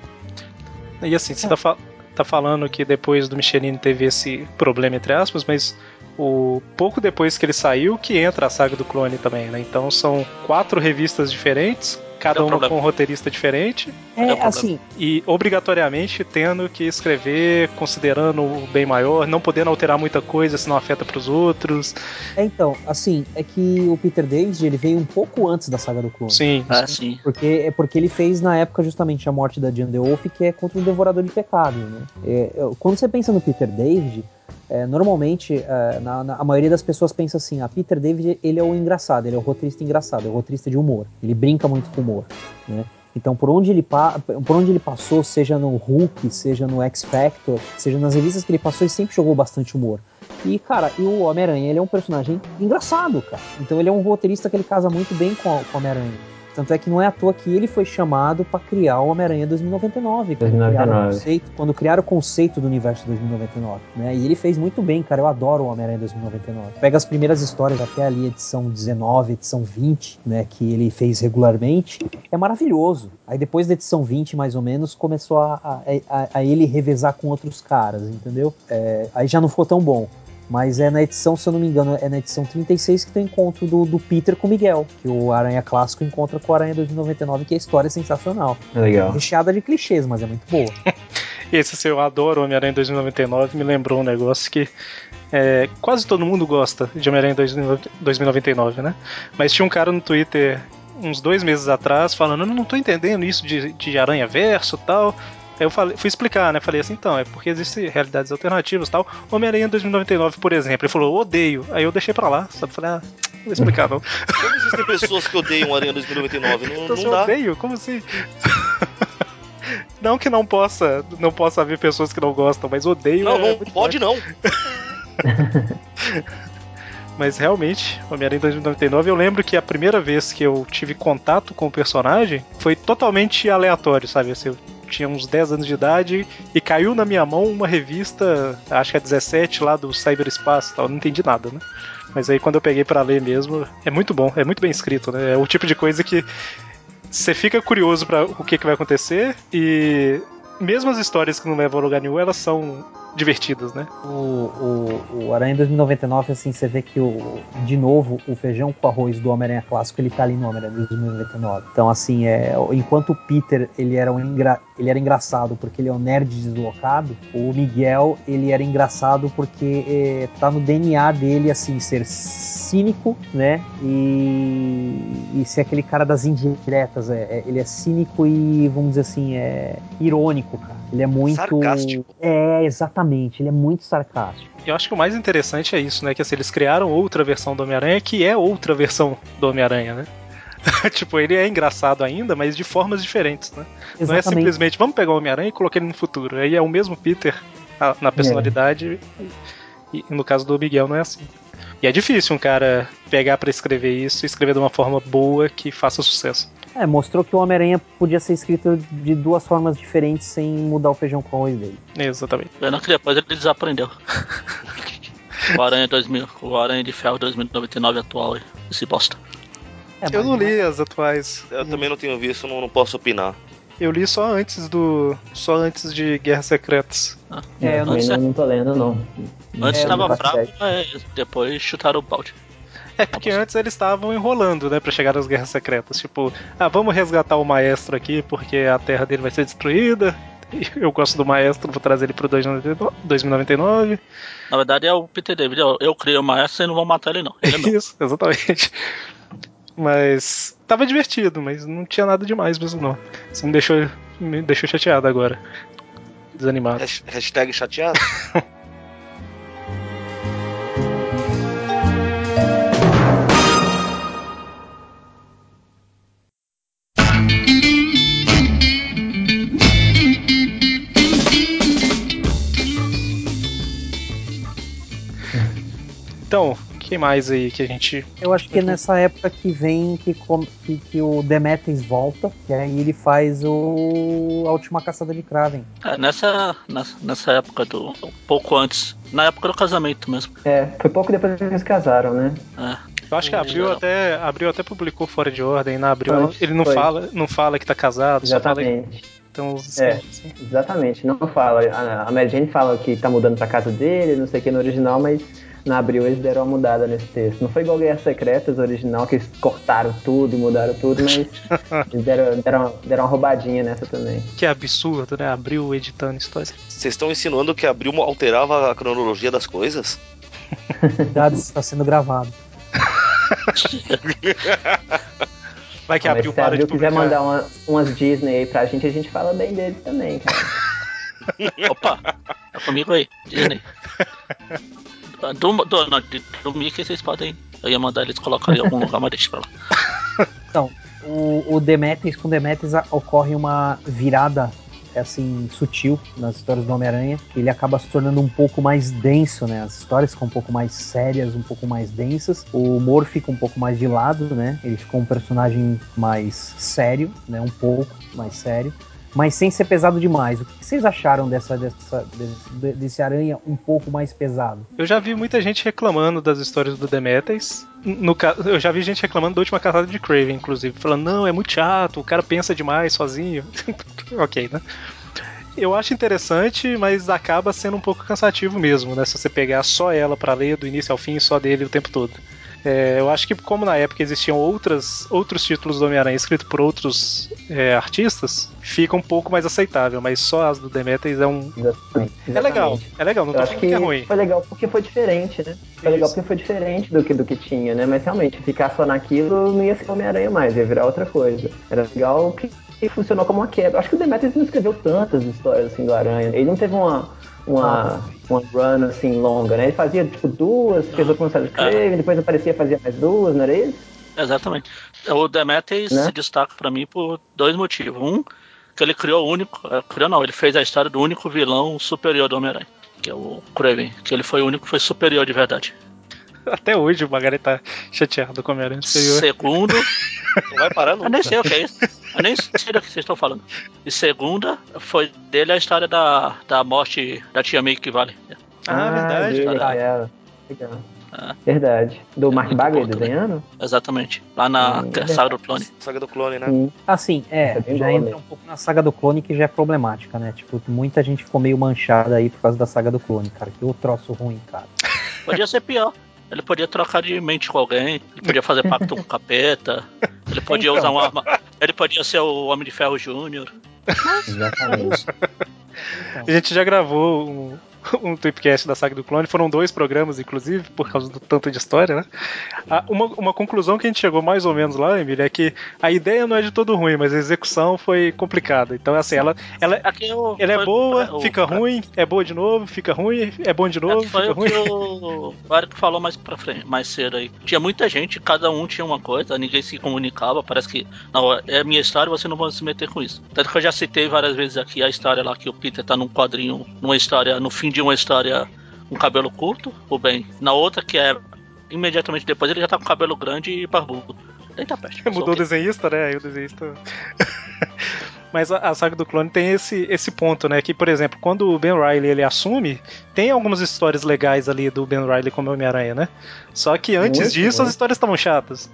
Speaker 2: E assim, você tá, fa tá falando que depois do Michelin teve esse problema, entre aspas, mas o pouco depois que ele saiu que entra a saga do clone também, né? Então são quatro revistas diferentes, cada uma com um roteirista diferente.
Speaker 4: É, assim.
Speaker 2: E obrigatoriamente tendo que escrever considerando o bem maior, não podendo alterar muita coisa, senão afeta para os outros.
Speaker 4: É, então, assim, é que o Peter David ele veio um pouco antes da saga do clone.
Speaker 2: Sim.
Speaker 3: Ah, sim.
Speaker 4: Porque, é porque ele fez na época justamente a morte da Jean Wolf, que é contra o Devorador de Pecado, né? É, quando você pensa no Peter David, é, normalmente, é, na, na, a maioria das pessoas pensa assim: a Peter David ele é o engraçado, ele é o roteirista engraçado, é o roteirista de humor. Ele brinca muito com humor, né? Então, por onde, ele por onde ele passou, seja no Hulk, seja no X Factor, seja nas revistas que ele passou, ele sempre jogou bastante humor. E, cara, e o Homem-Aranha, ele é um personagem engraçado, cara. Então, ele é um roteirista que ele casa muito bem com, com o Homem-Aranha. Tanto é que não é à toa que ele foi chamado pra criar o Homem-Aranha 2099. Quando, Criaram o
Speaker 6: 2099.
Speaker 4: conceito, quando criaram o conceito do universo 2099. Né? E ele fez muito bem, cara. Eu adoro o Homem-Aranha 2099. Pega as primeiras histórias até ali, edição 19, edição 20, né? Que ele fez regularmente. É maravilhoso. Aí depois da edição 20, mais ou menos, começou a, a, a- a ele revezar com outros caras, entendeu? É, aí já não ficou tão bom. Mas é na edição, se eu não me engano, é na edição 36 que tem o encontro do, do Peter com o Miguel. Que o Aranha Clássico encontra com o Aranha 2099, que a história é sensacional.
Speaker 6: Legal.
Speaker 4: Recheada de clichês, mas é muito boa.
Speaker 2: Esse seu Adoro Homem-Aranha 2099 me lembrou um negócio que é, quase todo mundo gosta de Homem-Aranha 2099, né? Mas tinha um cara no Twitter uns dois meses atrás falando: Eu não tô entendendo isso de, de Aranha Verso e tal. Eu falei, fui explicar, né? Falei assim, então, é porque existem realidades alternativas e tal. Homem-Aranha 2099, por exemplo, ele falou, odeio. Aí eu deixei pra lá, sabe? Falei, ah, não vou explicar não.
Speaker 5: Como existem pessoas que odeiam Aranha 2099? Não,
Speaker 2: Então,
Speaker 5: não dá.
Speaker 2: odeio? Como assim? não que não possa, não possa haver pessoas que não gostam, mas odeio.
Speaker 5: Não,
Speaker 2: é
Speaker 5: não pode não.
Speaker 2: Mas realmente, Homem-Aranha 2099, eu lembro que a primeira vez que eu tive contato com o personagem foi totalmente aleatório, sabe? Assim, eu tinha uns 10 anos de idade e caiu na minha mão uma revista, acho que é 17, lá do cyberespaço tal, não entendi nada, né? Mas aí quando eu peguei pra ler mesmo, é muito bom, é muito bem escrito, né? É o tipo de coisa que você fica curioso para o que, que vai acontecer e mesmo as histórias que não levam a lugar nenhum, elas são divertidas, né?
Speaker 4: O, o, o Aranha 2099, assim, você vê que, o, de novo, o feijão com arroz do Homem-Aranha clássico, ele tá ali no Homem-Aranha 2099. Então, assim, é, enquanto o Peter, ele era, um engra, ele era engraçado porque ele é um nerd deslocado, o Miguel, ele era engraçado porque é, tá no DNA dele, assim, ser cínico, né? E, e ser aquele cara das indiretas. É, é- ele é cínico e, vamos dizer assim, é irônico, cara. Ele é muito.
Speaker 5: Sarcástico.
Speaker 4: É, exatamente. Ele é muito sarcástico.
Speaker 2: Eu acho que o mais interessante é isso, né? Que assim, eles criaram outra versão do Homem-Aranha que é outra versão do Homem-Aranha, né? tipo, ele é engraçado ainda, mas de formas diferentes, né? Não é simplesmente vamos pegar o Homem-Aranha e colocar ele no futuro. Aí é o mesmo Peter na personalidade. E, e no caso do Miguel não é assim. E é difícil um cara pegar pra escrever isso e escrever de uma forma boa que faça sucesso.
Speaker 4: É, mostrou que o Homem-Aranha podia ser escrito de duas formas diferentes sem mudar o feijão com arroz dele.
Speaker 2: Exatamente.
Speaker 3: Pena que depois ele desaprendeu. o Aranha 2000, o Aranha de Ferro 2099 atual, aí, esse bosta.
Speaker 4: É,
Speaker 2: Eu não li as atuais.
Speaker 5: Eu também não tenho visto, não, não posso opinar.
Speaker 2: Eu li só antes do. só antes de Guerras Secretas.
Speaker 4: É, eu não
Speaker 3: Antes,
Speaker 6: Também não, não tô lendo, não.
Speaker 3: antes
Speaker 4: É,
Speaker 3: tava
Speaker 6: não
Speaker 3: fraco, mas depois chutaram o balde.
Speaker 2: É porque antes eles estavam enrolando, né, Pra chegar nas guerras secretas. Tipo, ah, vamos resgatar o maestro aqui porque a terra dele vai ser destruída. Eu gosto do maestro, vou trazer ele pro 2099.
Speaker 3: Na verdade é o Peter David. Eu, eu criei o maestro e não vão matar ele não. Ele é.
Speaker 2: Isso, exatamente. Mas tava divertido, mas não tinha nada demais mesmo não. Isso me deixou, me deixou chateado agora. Desanimado.
Speaker 5: Hash- Hashtag chateado.
Speaker 2: Então, que mais aí que a gente.
Speaker 4: Eu acho que é nessa época que vem que, que, que o Demetrius volta, e aí ele faz o a última caçada de Kraven.
Speaker 3: É, nessa, nessa, nessa época do. Um pouco antes. Na época do casamento mesmo.
Speaker 6: É, foi pouco depois que eles casaram, né?
Speaker 3: É.
Speaker 2: Eu acho que abriu
Speaker 3: não.
Speaker 2: até, abriu até publicou fora de ordem, na abril
Speaker 6: Foi,
Speaker 2: ele não
Speaker 6: foi.
Speaker 2: fala, não fala que tá casado, só fala que
Speaker 6: Exatamente.
Speaker 2: tem uns
Speaker 6: É.
Speaker 2: assim.
Speaker 6: Exatamente. Não fala. A, a Mary Jane fala que tá mudando pra casa dele, não sei o que no original, mas na abril eles deram uma mudada nesse texto. Não foi igual Guerras Secretas original, que eles cortaram tudo e mudaram tudo, mas eles deram, deram, deram uma roubadinha nessa também.
Speaker 2: Que é absurdo, né? Abriu editando histórias.
Speaker 5: Vocês estão insinuando que abriu alterava a cronologia das coisas?
Speaker 4: Cuidado, está sendo gravado.
Speaker 2: Vai que
Speaker 6: Ah, mas
Speaker 2: abriu
Speaker 6: se
Speaker 2: para
Speaker 6: a
Speaker 2: de
Speaker 6: Abril quiser mandar uma- umas Disney aí pra gente, a gente fala bem deles também, cara.
Speaker 3: Opa, tá comigo aí, Disney. Do, do, não, do Mickey vocês podem. Eu ia mandar eles colocarem em algum lugar, mas deixa pra lá.
Speaker 4: Então, o, o Demetrius, com Demetrius ocorre uma virada é assim sutil nas histórias do Homem-Aranha, ele acaba se tornando um pouco mais denso, né? As histórias ficam um pouco mais sérias, um pouco mais densas. O humor fica um pouco mais de lado, né? Ele ficou um personagem mais sério, né? Um pouco mais sério mas sem ser pesado demais. O que vocês acharam dessa, dessa desse, desse, aranha um pouco mais pesado?
Speaker 2: Eu já vi muita gente reclamando das histórias do Demetrius. No, eu já vi gente reclamando da última casada de Craven, inclusive, falando, não, é muito chato, o cara pensa demais sozinho. ok, né? Eu acho interessante, mas acaba sendo um pouco cansativo mesmo, né? Se você pegar só ela para ler do início ao fim, só dele o tempo todo. É, eu acho que como na época existiam outras, outros títulos do Homem-Aranha escritos por outros é, artistas, fica um pouco mais aceitável, mas só as do Demetrius é um.
Speaker 6: Exatamente.
Speaker 2: É legal, é legal, não
Speaker 6: eu
Speaker 2: tô
Speaker 6: acho que,
Speaker 2: que é ruim.
Speaker 6: Foi legal porque foi diferente, né? Foi
Speaker 2: Isso.
Speaker 6: legal porque foi diferente do que, do que tinha, né? Mas realmente, ficar só naquilo não ia ser Homem-Aranha mais, ia virar outra coisa. Era legal que, que funcionou como uma quebra. Acho que o Demetrius não escreveu tantas histórias assim do Aranha. Ele não teve uma. Uma, uma run assim longa, né? Ele fazia tipo duas, fez o Craven, depois aparecia e fazia mais duas, não era isso?
Speaker 3: Exatamente. O Demetrius
Speaker 6: Né?
Speaker 3: se destaca pra mim por dois motivos. Um, que ele criou o único. eh, Criou não, ele fez a história do único vilão superior do Homem-Aranha. Que é o Kraven. Que ele foi o único que foi superior de verdade.
Speaker 2: Até hoje o Magari tá chateado com a Homem-Aranha Superior.
Speaker 3: Segundo,
Speaker 5: Não vai parar
Speaker 3: eu nem sei o que é isso. Eu nem sei do que vocês estão falando. E segunda, foi dele a história da, da morte da tia May que vale.
Speaker 2: Ah, verdade.
Speaker 6: dele,
Speaker 3: cara.
Speaker 6: aquela. Legal.
Speaker 3: Ah.
Speaker 6: Verdade. Do Mark
Speaker 3: muito
Speaker 6: Bagley
Speaker 3: bom
Speaker 6: desenhando?
Speaker 3: Exatamente. Lá na
Speaker 6: Hum,
Speaker 3: Saga do Clone.
Speaker 5: Saga do clone, né?
Speaker 6: Sim.
Speaker 4: Assim, é,
Speaker 6: É
Speaker 4: já entra
Speaker 6: mesmo.
Speaker 4: um pouco na saga do clone que já é problemática, né? Tipo, muita gente ficou meio manchada aí por causa da saga do clone, cara. Que o troço ruim, cara.
Speaker 3: Podia ser pior. Ele podia trocar de mente com alguém, ele podia fazer pacto com o capeta, ele podia
Speaker 4: Então.
Speaker 3: usar uma arma. Ele podia ser o Homem de Ferro Júnior.
Speaker 6: Exatamente.
Speaker 2: A gente já gravou um, um Tweepcast da saga do clone, foram dois programas, inclusive, por causa do tanto de história, né? Ah, uma, uma conclusão que a gente chegou mais ou menos lá, Emília, é que a ideia não é de todo ruim, mas a execução foi complicada. Então, assim, ela, ela,
Speaker 3: o,
Speaker 2: ela é
Speaker 3: foi-
Speaker 2: boa,
Speaker 3: o-
Speaker 2: fica ruim, é boa de novo, fica ruim, é bom de novo,
Speaker 3: foi
Speaker 2: fica
Speaker 3: o
Speaker 2: ruim.
Speaker 3: que o Eric falou mais pra frente, mais cedo aí. Tinha muita gente, cada um tinha uma coisa, ninguém se comunicava. Parece que, não, é minha história, você não vai se meter com isso. Tanto que eu já citei várias vezes aqui a história lá que o Peter tá num quadrinho, numa história, no fim de uma história, com cabelo curto, o Ben. Na outra, que é imediatamente depois, ele já tá com cabelo grande e barbudo. Eita peste.
Speaker 2: Mudou o desenhista, né? Aí o desenhista. Mas a, a saga do clone tem esse, esse ponto, né? Que, por exemplo, quando o Ben Riley ele assume, tem algumas histórias legais ali do Ben Riley como Homem-Aranha, né? Só que antes
Speaker 6: Muito,
Speaker 2: disso as
Speaker 6: muito.
Speaker 2: histórias estavam chatas.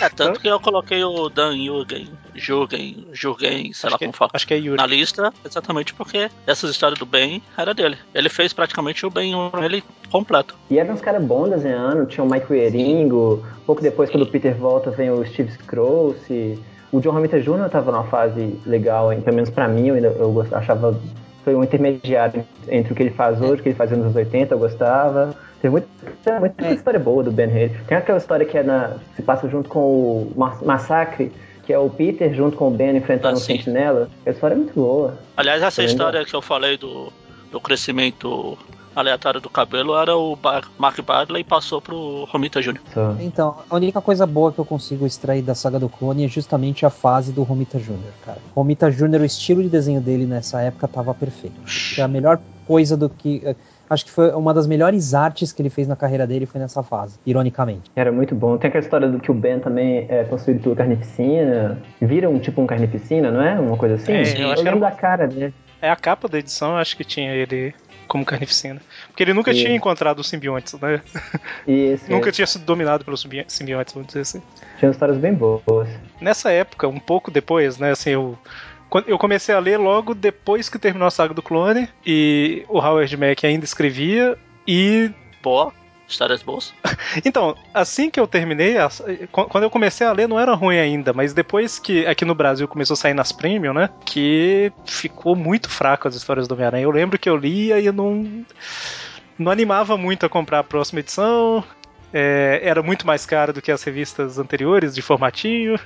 Speaker 3: É, tanto que eu coloquei o Dan Jurgen, Jurgen, Jurgen, sei
Speaker 2: Acho
Speaker 3: lá
Speaker 2: que,
Speaker 3: como fala.
Speaker 2: acho que é Yuri.
Speaker 3: na lista, exatamente porque essas histórias do Ben era dele. Ele fez praticamente o Ben ele completo.
Speaker 6: E eram uns caras bons desenhando, tinha o Mike Wieringo, pouco depois quando o Peter volta vem o Steve Scrooge, o John Romita Jr. tava numa fase legal, pelo menos pra mim, eu, ainda, eu achava, foi um intermediário entre o que ele faz hoje, o que ele fazia nos anos 80, eu gostava. Teve muita, muita
Speaker 4: É.
Speaker 6: história boa do Ben Haley. Tem aquela história que é na, se passa junto com o Ma- Massacre, que é o Peter junto com o Ben enfrentando
Speaker 3: Ah,
Speaker 6: o
Speaker 3: sim.
Speaker 6: Sentinela. A história é muito boa.
Speaker 3: Aliás, essa
Speaker 6: Também
Speaker 3: história que eu falei do, do crescimento aleatório do cabelo era o Ba- Mark Bagley e passou pro Romita Jr.
Speaker 6: Só.
Speaker 4: Então, a única coisa boa que eu consigo extrair da saga do clone é justamente a fase do Romita Jr., cara. Romita Jr., o estilo de desenho dele nessa época tava perfeito. Foi a melhor coisa do que. eh, Acho que foi uma das melhores artes que ele fez na carreira dele foi nessa fase, ironicamente.
Speaker 6: Era muito bom. Tem aquela história do que o Ben também é possuído por carnificina. Vira um tipo um carnificina, não é? Uma coisa assim?
Speaker 2: É,
Speaker 3: eu
Speaker 6: eu
Speaker 2: acho que era
Speaker 6: da cara dele.
Speaker 2: É a capa da edição, acho que tinha ele como carnificina. Porque ele nunca
Speaker 6: Isso.
Speaker 2: tinha encontrado os simbiontes, né?
Speaker 6: E esse,
Speaker 2: Nunca tinha sido dominado pelos simbi- simbiontes, vamos dizer assim.
Speaker 6: tinha histórias bem boas.
Speaker 2: Nessa época, um pouco depois, né, assim, eu, eu comecei a ler logo depois que terminou a saga do clone, e o Howard Mack ainda escrevia, e
Speaker 3: Boa, histórias boas.
Speaker 2: Então, assim que eu terminei, quando eu comecei a ler não era ruim ainda, mas depois que aqui no Brasil começou a sair nas Premium, né? Que ficou muito fraco as histórias do Homem-Aranha. Eu lembro que eu lia e não. Não animava muito a comprar a próxima edição. é, era muito mais caro do que as revistas anteriores, de formatinho.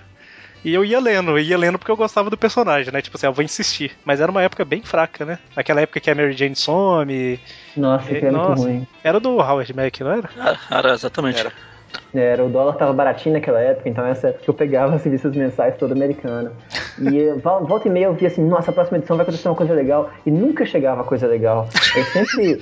Speaker 2: E eu ia lendo, eu ia lendo porque eu gostava do personagem, né? Tipo assim, eu vou insistir. Mas era uma época bem fraca, né? Aquela época que a Mary Jane some.
Speaker 6: Nossa, que é muito
Speaker 2: Nossa.
Speaker 6: ruim.
Speaker 2: Era do Howard Mack, não era?
Speaker 3: Era, era exatamente.
Speaker 5: Era.
Speaker 6: Era, o dólar tava baratinho naquela época, então essa época que eu pegava as revistas mensais toda americana. E volta e meia eu via assim, nossa, a próxima edição vai acontecer uma coisa legal. E nunca chegava coisa legal. Eu sempre.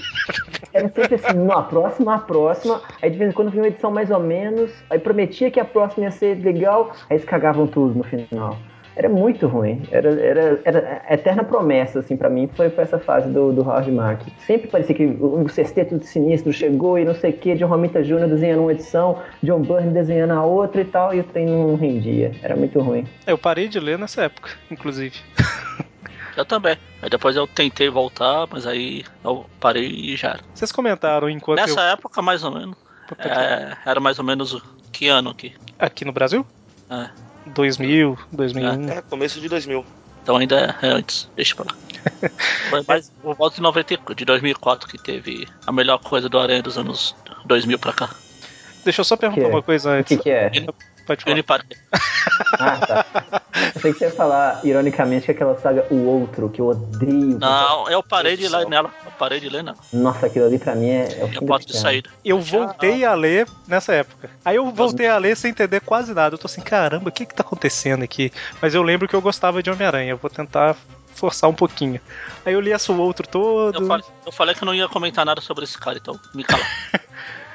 Speaker 6: Era sempre assim, não, a próxima, a próxima. Aí de vez em quando vinha uma edição mais ou menos. Aí prometia que a próxima ia ser legal. Aí eles cagavam tudo no final. Era muito ruim. Era, era, era eterna promessa, assim, pra mim, foi, foi essa fase do, do Howard Mack. Sempre parecia que o, o sexteto de sinistro chegou e não sei o que, John Romita Jr. desenhando uma edição, John Byrne desenhando a outra e tal, e o trem não rendia. Era muito ruim.
Speaker 2: Eu parei de ler nessa época, inclusive.
Speaker 3: Eu também. Aí depois eu tentei voltar, mas aí eu parei e já era.
Speaker 2: Vocês comentaram enquanto
Speaker 3: Nessa
Speaker 2: eu.
Speaker 3: época, mais ou menos. É, era mais ou menos que ano aqui?
Speaker 2: Aqui no Brasil?
Speaker 3: É.
Speaker 2: 2000, 2001.
Speaker 5: É, começo de 2000.
Speaker 3: Então ainda é antes, deixa pra lá. Foi mais por volta de 90, de 2004 que teve a melhor coisa do Aranha dos anos 2000 pra cá.
Speaker 2: Deixa eu só perguntar
Speaker 6: Que?
Speaker 2: uma coisa
Speaker 6: O
Speaker 2: antes.
Speaker 6: que, que é?
Speaker 2: Pode falar.
Speaker 3: Parker.
Speaker 6: Ah, tá. Eu sei que você ia falar, ironicamente, que aquela saga O Outro, que eu odeio.
Speaker 3: Não, eu parei de ler nela. Eu parei de ler nela.
Speaker 6: Nossa, aquilo ali pra mim é, é o
Speaker 3: É porta de saída.
Speaker 2: Eu voltei a ler nessa época. Aí eu voltei a ler sem entender quase nada. Eu tô assim, caramba, o que que tá acontecendo aqui? Mas eu lembro que eu gostava de Homem-Aranha. Eu vou tentar forçar um pouquinho. Aí eu li essa o outro todo.
Speaker 3: Eu falei, eu falei que eu não ia comentar nada sobre esse cara, então me cala.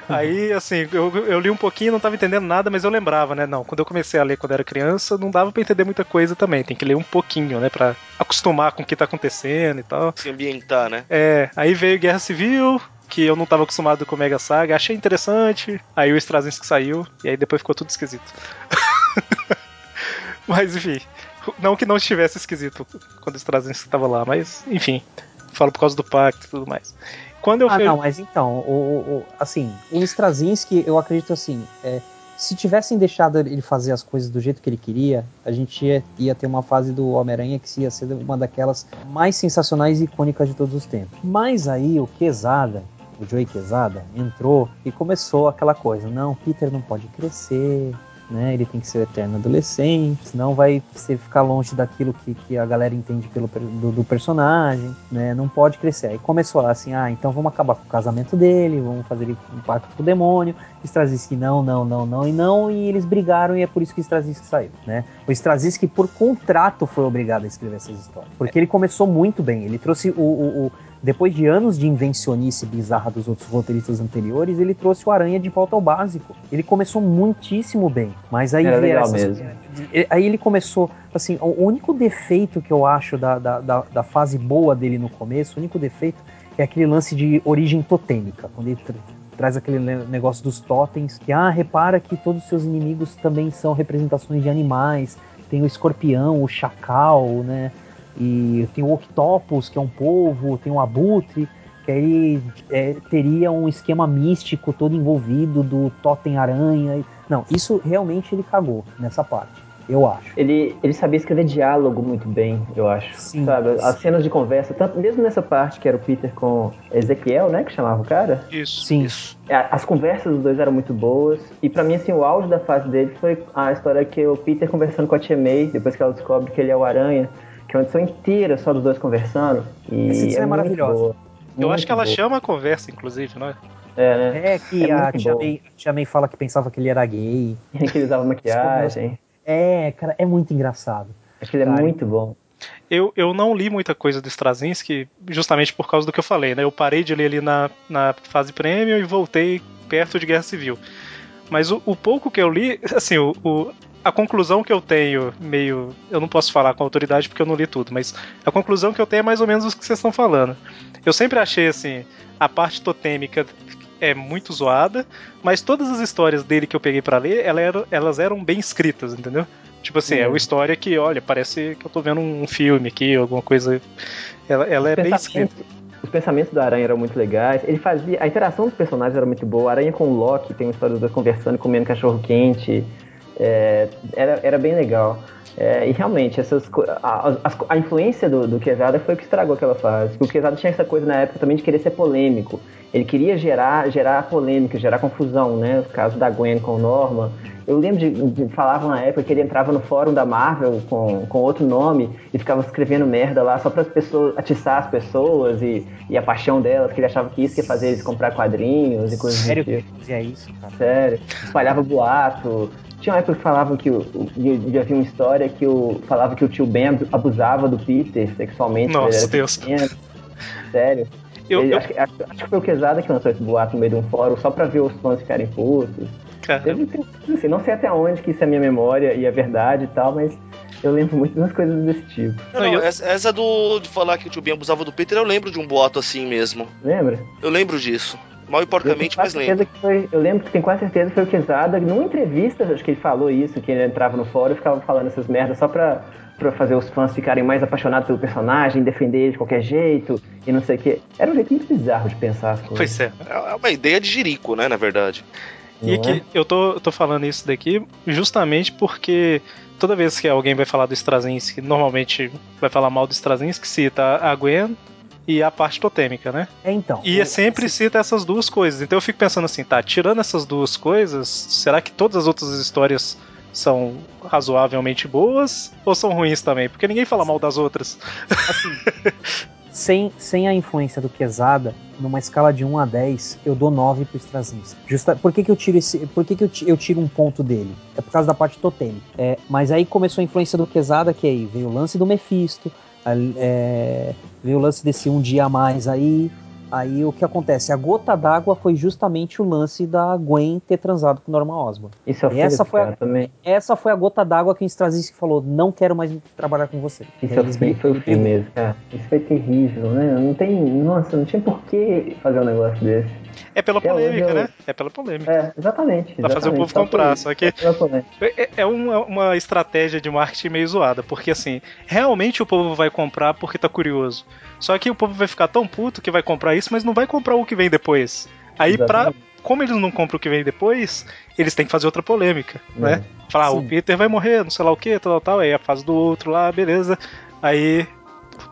Speaker 2: Aí, assim, eu, eu li um pouquinho, não tava entendendo nada, mas eu lembrava, né? Não, quando eu comecei a ler quando era criança, não dava pra entender muita coisa também. Tem que ler um pouquinho, né? Pra acostumar com o que tá acontecendo e tal.
Speaker 5: Se ambientar, né?
Speaker 2: É, aí veio Guerra Civil, que eu não tava acostumado com Mega Saga, achei interessante. Aí o Straczynski saiu, e aí depois ficou tudo esquisito. mas enfim, não que não estivesse esquisito quando o Straczynski tava lá, mas enfim, falo por causa do pacto e tudo mais. Quando eu
Speaker 4: Ah,
Speaker 2: fui-
Speaker 4: não, mas então, o, o- o- assim, o Straczynski, eu acredito assim, é, se tivessem deixado ele fazer as coisas do jeito que ele queria, a gente ia, ia ter uma fase do Homem-Aranha que ia ser uma daquelas mais sensacionais e icônicas de todos os tempos. Mas aí o Quesada, o Joey Quesada, entrou e começou aquela coisa, não, Peter não pode crescer, né? Ele tem que ser eterno adolescente, senão vai ser ficar longe daquilo que, que a galera entende pelo, do, do personagem, né? Não pode crescer. Aí começou lá assim, ah, então vamos acabar com o casamento dele, vamos fazer ele um pacto com o demônio. Straczynski não, não, não, não e não, e eles brigaram e é por isso que Straczynski saiu, né? O Straczynski por contrato foi obrigado a escrever essas histórias, porque ele começou muito bem. Ele trouxe o, o- o- depois de anos de invencionice bizarra dos outros roteiristas anteriores, ele trouxe o Aranha de volta ao básico. Ele começou muitíssimo bem, mas aí
Speaker 6: Era legal
Speaker 4: essas-
Speaker 6: mesmo.
Speaker 4: e- Aí ele começou, assim, o único defeito que eu acho da, da, da, da fase boa dele no começo, o único defeito é aquele lance de origem totêmica, quando ele tra- traz aquele ne- negócio dos totens, que, ah, repara que todos os seus inimigos também são representações de animais, tem o escorpião, o chacal, né, e tem o octopus, que é um polvo, tem o abutre, que aí é, teria um esquema místico todo envolvido do totem aranha. e- Não, isso realmente ele cagou nessa parte, eu acho.
Speaker 6: Ele, ele sabia escrever diálogo muito bem, eu acho.
Speaker 4: Sim.
Speaker 6: Sabe? As cenas de conversa, tanto, mesmo nessa parte que era o Peter com Ezequiel, né? Que chamava o cara.
Speaker 2: Isso.
Speaker 4: Sim,
Speaker 5: Isso.
Speaker 6: A- As conversas dos dois eram muito boas. E pra mim, assim, o auge da fase dele foi a história que o Peter conversando com a Tia May, depois que ela descobre que ele é o Aranha, que é uma edição inteira só dos dois conversando. E
Speaker 4: Essa edição é
Speaker 6: muito
Speaker 4: maravilhosa.
Speaker 6: boa.
Speaker 2: Eu acho que ela
Speaker 6: boa.
Speaker 2: chama a conversa, inclusive, não é?
Speaker 6: É, né?
Speaker 4: é que
Speaker 6: É
Speaker 4: a tia. May, tia May fala que pensava que ele era gay.
Speaker 6: que ele usava maquiagem.
Speaker 4: É, cara, é muito engraçado.
Speaker 6: Aquilo é
Speaker 4: Cara,
Speaker 6: muito bom.
Speaker 2: Eu, eu não li muita coisa do Straczynski, justamente por causa do que eu falei, né? Eu parei de ler ali na, na fase premium e voltei perto de Guerra Civil. Mas o, o pouco que eu li, assim, o, o- a conclusão que eu tenho, meio. Eu não posso falar com autoridade porque eu não li tudo, mas a conclusão que eu tenho é mais ou menos o que vocês estão falando. Eu sempre achei, assim, a parte totêmica é muito zoada, mas todas as histórias dele que eu peguei pra ler, ela era- elas eram bem escritas, entendeu? Tipo assim, é
Speaker 6: Uhum.
Speaker 2: uma história que, olha, parece que eu tô vendo um filme aqui, alguma coisa. Ela, ela é bem escrita.
Speaker 6: Os pensamentos da Aranha eram muito legais. Ele fazia. A interação dos personagens era muito boa. A Aranha com o Loki tem uma história dos dois conversando, comendo cachorro quente. É, era, era bem legal. É, e realmente, essas, a, as- a influência do, do Quesada foi o que estragou aquela fase. Porque o Quesada tinha essa coisa na época também de querer ser polêmico. Ele queria gerar, gerar polêmica, gerar confusão, né? O caso da Gwen com o Norman. Eu lembro de, de falavam na época que ele entrava no fórum da Marvel com, com outro nome e ficava escrevendo merda lá só para as pessoas atiçar as pessoas e, e a paixão delas, que ele achava que isso ia fazer eles comprar quadrinhos e coisas
Speaker 4: Sério
Speaker 6: do tipo.
Speaker 4: ele fazia isso, cara?
Speaker 6: Sério. Espalhava boato. Tinha uma época que falavam que o. o- Já havia uma história que o. Falava que o tio Ben abu- abusava do Peter sexualmente.
Speaker 2: Nossa, Deus.
Speaker 6: pequeno. Sério.
Speaker 2: Eu,
Speaker 6: Ele-
Speaker 2: eu,
Speaker 6: acho, que- acho- acho que foi o Quesada que lançou esse boato no meio de um fórum só pra ver os fãs ficarem putos.
Speaker 2: cara,
Speaker 6: Teve, assim, não sei até onde que isso é minha memória e é verdade e tal, mas eu lembro muito das coisas desse tipo.
Speaker 5: Não,
Speaker 2: Não,
Speaker 5: essa, essa do de falar que o tio Ben abusava do Peter, eu lembro de um boato assim mesmo.
Speaker 6: Lembra?
Speaker 5: Eu lembro disso. Mal e
Speaker 6: Eu
Speaker 5: porcamente, mas lembro.
Speaker 6: foi, eu lembro que tenho quase certeza que foi o Quesada, numa entrevista, acho que ele falou isso, que ele entrava no fórum e ficava falando essas merdas só pra, pra fazer os fãs ficarem mais apaixonados pelo personagem, defender ele de qualquer jeito e não sei o quê. Era um jeito muito bizarro de pensar as coisas.
Speaker 2: pois é.
Speaker 5: É uma ideia de jirico, né, na verdade.
Speaker 2: E
Speaker 6: não
Speaker 2: que
Speaker 6: é?
Speaker 2: eu tô, eu tô falando isso daqui justamente porque toda vez que alguém vai falar do Straczynski, normalmente vai falar mal do Straczynski, cita a Gwen e a parte totêmica, né?
Speaker 4: É, então.
Speaker 2: E é
Speaker 4: o-
Speaker 2: sempre cita essas duas coisas. Então eu fico pensando assim, tá, tirando essas duas coisas, será que todas as outras histórias são razoavelmente boas ou são ruins também? Porque ninguém fala mal das outras.
Speaker 4: sem, sem a influência do Quesada, numa escala de 1 a 10, eu dou 9 pro Straczynski. Justa, por que, que eu tiro esse, por que, que eu, eu tiro um ponto dele? É por causa da parte totêmica. É, mas aí começou a influência do Quesada, que aí veio o lance do Mephisto, é, veio o lance desse um dia a mais aí. Aí o que acontece? A gota d'água foi justamente o lance da Gwen ter transado com o Norman Osborn.
Speaker 6: Isso é
Speaker 4: Essa foi a-
Speaker 6: também.
Speaker 4: Essa foi a gota d'água que o Straczynski falou: não quero mais trabalhar com você.
Speaker 6: Isso é
Speaker 4: eles
Speaker 6: foi o mesmo, cara. Isso foi terrível, né? Não tem. Nossa, não tinha por que fazer um negócio desse.
Speaker 2: É pela
Speaker 6: Até hoje
Speaker 2: polêmica,
Speaker 6: eu-
Speaker 2: né? É pela polêmica.
Speaker 6: É, exatamente.
Speaker 2: Pra fazer o povo comprar,
Speaker 6: isso,
Speaker 2: só que-
Speaker 6: pela polêmica.
Speaker 2: É, é uma, uma estratégia de marketing meio zoada, porque assim, realmente o povo vai comprar porque tá curioso. Só que o povo vai ficar tão puto que vai comprar isso, mas não vai comprar o que vem depois. Aí, pra, como eles não compram o que vem depois, eles têm que fazer outra polêmica, né?
Speaker 6: É.
Speaker 2: Falar, ah, o. Peter vai morrer, não sei lá o que, tal, tal, aí a fase do outro lá, beleza. Aí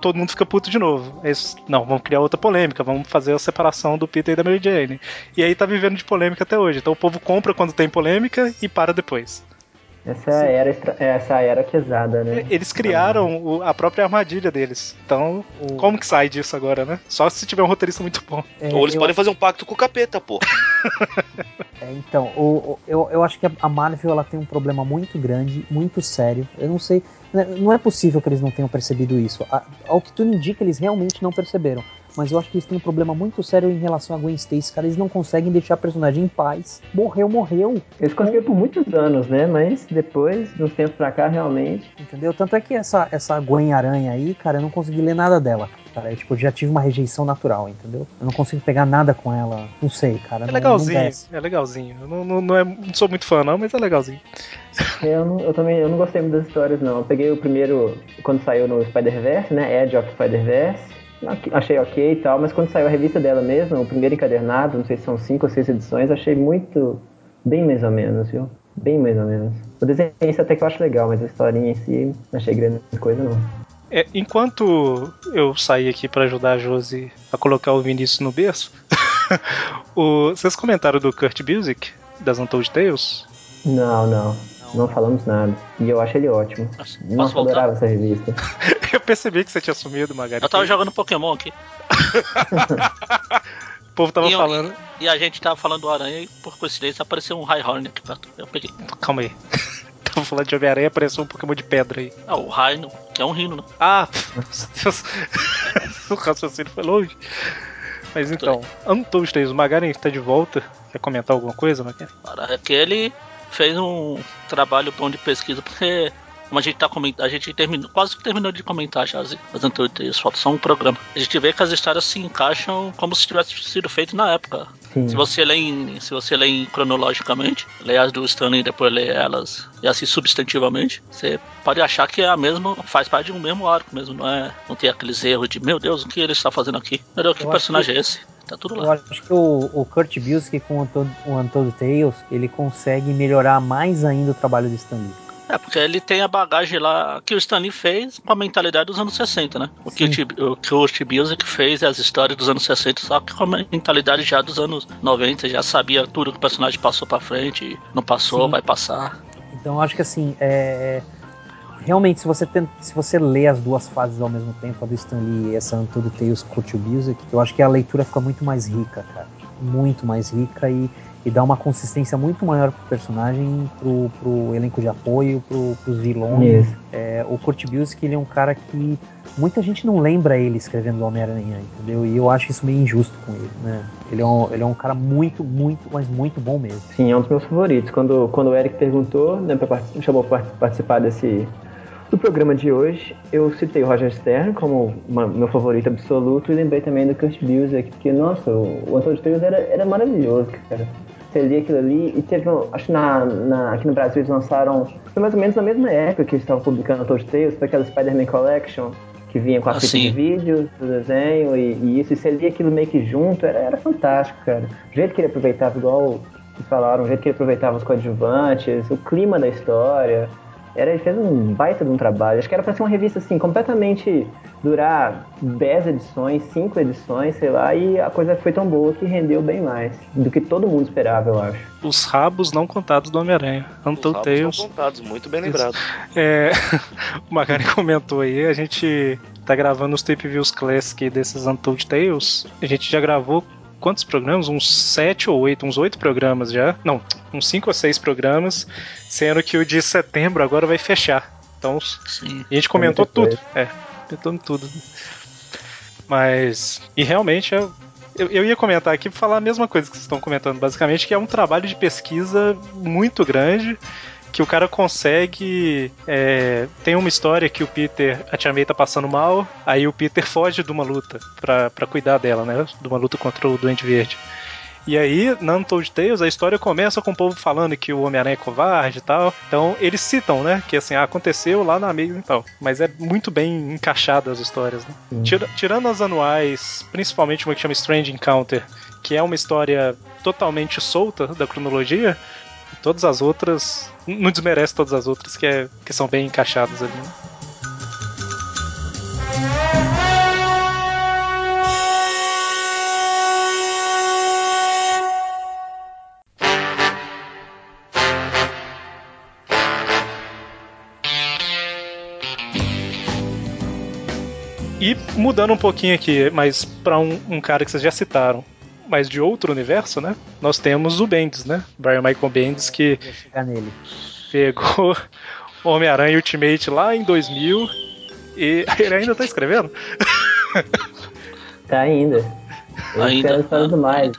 Speaker 2: todo mundo fica puto de novo. Eles, não, vamos criar outra polêmica, vamos fazer a separação do Peter e da Mary Jane. E aí tá vivendo de polêmica até hoje. Então o povo compra quando tem polêmica e para depois.
Speaker 6: Essa é a era, extra- essa é era quesada, né?
Speaker 2: Eles criaram o- a própria armadilha deles. Então,
Speaker 4: O-
Speaker 2: como que sai disso agora, né? Só se tiver um roteirista muito bom.
Speaker 4: É,
Speaker 5: Ou eles podem fazer um pacto com o capeta, pô.
Speaker 4: É, então, o- o- eu, eu acho que a Marvel ela tem um problema muito grande, muito sério. Eu não sei. Não é possível que eles não tenham percebido isso. Ao que tudo indica, eles realmente não perceberam. Mas eu acho que eles têm um problema muito sério em relação a Gwen Stacy, cara. Eles não conseguem deixar a personagem em paz. Morreu, morreu.
Speaker 6: Eles conseguiram por muitos anos, né? Mas depois, de uns tempos pra cá, realmente.
Speaker 4: Entendeu? Tanto é que essa, essa Gwen Aranha aí, cara, eu não consegui ler nada dela. Cara, eu, tipo, já tive uma rejeição natural, entendeu? Eu não consigo pegar nada com ela. Não sei, cara.
Speaker 2: É
Speaker 4: não-
Speaker 2: legalzinho,
Speaker 4: Não
Speaker 2: é legalzinho. Eu não, não, não, é- não sou muito fã, não, mas é legalzinho.
Speaker 6: Eu, não- eu também eu não gostei muito das histórias, não. Eu peguei o primeiro, quando saiu no Spider-Verse, né? Edge of Spider-Verse. Achei ok e tal, mas quando saiu a revista dela mesma, o primeiro encadernado, não sei se são cinco ou seis edições, achei muito. bem mais ou menos, viu? Bem mais ou menos. O desenho até que eu acho legal, mas a historinha em si não achei grande coisa, não.
Speaker 2: É, enquanto eu saí aqui pra ajudar a Josi a colocar o Vinícius no berço, o- vocês comentaram do Kurt Busiek, das Untold Tales?
Speaker 6: Não, não. Não falamos nada. E eu acho ele ótimo.
Speaker 3: Posso
Speaker 6: Nossa, eu
Speaker 3: voltar?
Speaker 6: adorava essa revista.
Speaker 2: Eu percebi que você tinha sumido, Magari.
Speaker 3: Eu tava jogando Pokémon aqui.
Speaker 2: O povo tava
Speaker 3: E eu-
Speaker 2: falando.
Speaker 3: E a gente tava falando do Aranha e por coincidência apareceu um Highhorn aqui perto. Eu peguei.
Speaker 2: Calma aí. tava falando de Homem-Aranha, apareceu um Pokémon de pedra aí.
Speaker 3: Ah, o Rhino, que é um rino, né?
Speaker 2: Ah, meu Deus. o raciocínio foi longe. Mas então, Untold Tales, o Magaren tá de volta. Quer comentar alguma coisa, Magaren?
Speaker 3: Cara, é que ele fez um trabalho bom de pesquisa, porque como a gente tá comentando, a gente terminou, quase que terminou de comentar já as, as anteriores, falta só um programa. A gente vê que as histórias se encaixam como se tivesse sido feito na época.
Speaker 6: Sim.
Speaker 3: Se você lê em, se você lê cronologicamente, lê as do Stanley e depois lê elas e assim substantivamente, você pode achar que é a mesma, faz parte de um mesmo arco mesmo, não é? Não tem aqueles erros de meu Deus, o que ele está fazendo aqui? Meu Deus, que
Speaker 4: Eu
Speaker 3: personagem é esse? Tá tudo
Speaker 4: Eu
Speaker 3: lá.
Speaker 4: acho que o, o Kurt Busiek com o Untold, o Untold Tales, ele consegue melhorar mais ainda o trabalho do Stan Lee.
Speaker 3: É, porque ele tem a bagagem lá que o Stanley fez com a mentalidade dos anos 60, né? O que o, T- o que o T. Music fez é as histórias dos anos 60, só que com a mentalidade já dos anos 90, já sabia tudo que o personagem passou pra frente, não passou,
Speaker 4: Sim.
Speaker 3: vai passar.
Speaker 4: Então eu acho que assim, é... realmente se você tem, se você lê as duas fases ao mesmo tempo, a do Stan Lee e essa Untold Tales Culture Music, eu acho que a leitura fica muito mais rica, cara. Muito mais rica e, e dá uma consistência muito maior pro personagem, pro, pro elenco de apoio, pro, pros vilões. É, o Kurt Busiek, ele é um cara que muita gente não lembra ele escrevendo Homem-Aranha, entendeu? E eu acho isso meio injusto com ele, né? Ele é um, ele é um cara muito, muito, mas muito bom mesmo.
Speaker 6: Sim, é um dos meus favoritos. Quando, quando o Eric perguntou, né, pra chamou para participar desse do programa de hoje, eu citei o Roger Stern como uma- meu favorito absoluto e lembrei também do Kurt Busiek, porque, nossa, o, o Antônio Tales era, era maravilhoso, cara. Você lia aquilo ali e teve, um- acho que na, na- aqui no Brasil eles lançaram, foi mais ou menos na mesma época que eles estavam publicando Antônio Tales, foi aquela Spider-Man Collection, que vinha com a
Speaker 3: Ah,
Speaker 6: fita de vídeo, do desenho e, e isso, e você lia aquilo meio que junto, era, era fantástico, cara. O jeito que ele aproveitava, igual que falaram, o jeito que ele aproveitava os coadjuvantes, o clima da história. Era, ele fez um baita de um trabalho. Acho que era pra ser uma revista assim, completamente durar 10 edições, 5 edições, sei lá, e a coisa foi tão boa que rendeu bem mais do que todo mundo esperava, eu acho.
Speaker 2: Os rabos não contados do Homem-Aranha.
Speaker 5: Os
Speaker 2: Untold
Speaker 5: rabos
Speaker 2: Tales.
Speaker 5: são contados, muito bem lembrado.
Speaker 2: É, o Magari comentou aí, a gente tá gravando os Tape Views Classic desses Untold Tales. A gente já gravou quantos programas? Uns sete ou oito, uns oito programas já. Não, uns cinco ou seis programas, sendo que o de setembro agora vai fechar. Então
Speaker 3: Sim.
Speaker 2: a gente comentou
Speaker 6: muita
Speaker 2: tudo. É, comentando tudo. Mas. E realmente eu, eu, eu ia comentar aqui falar a mesma coisa que vocês estão comentando, basicamente, que é um trabalho de pesquisa muito grande. Que o cara consegue. é, tem uma história que o Peter. A Tia May tá passando mal. Aí o Peter foge de uma luta pra, pra cuidar dela, né? De uma luta contra o Duende Verde. E aí, na Untold Tales, a história começa com o povo falando que o Homem-Aranha é covarde e tal. Então, eles citam, né? Que assim, ah, aconteceu lá na Amazing e tal. Mas é muito bem encaixada as histórias, né? Tira- tirando as anuais, principalmente uma que chama Strange Encounter, que é uma história totalmente solta da cronologia, todas as outras. Não desmerece todas as outras, que, é, que são bem encaixadas ali. né? E mudando um pouquinho aqui, mas pra um, um cara que vocês já citaram, mas de outro universo, né? Nós temos o Bendis, né? Brian Michael Bendis, que
Speaker 4: Vou chegar nele.
Speaker 2: pegou Homem-Aranha Ultimate lá em 2000 e ele ainda tá escrevendo?
Speaker 6: Tá ainda. Eu
Speaker 3: Ainda,
Speaker 6: quero falando
Speaker 3: ah,
Speaker 6: mais.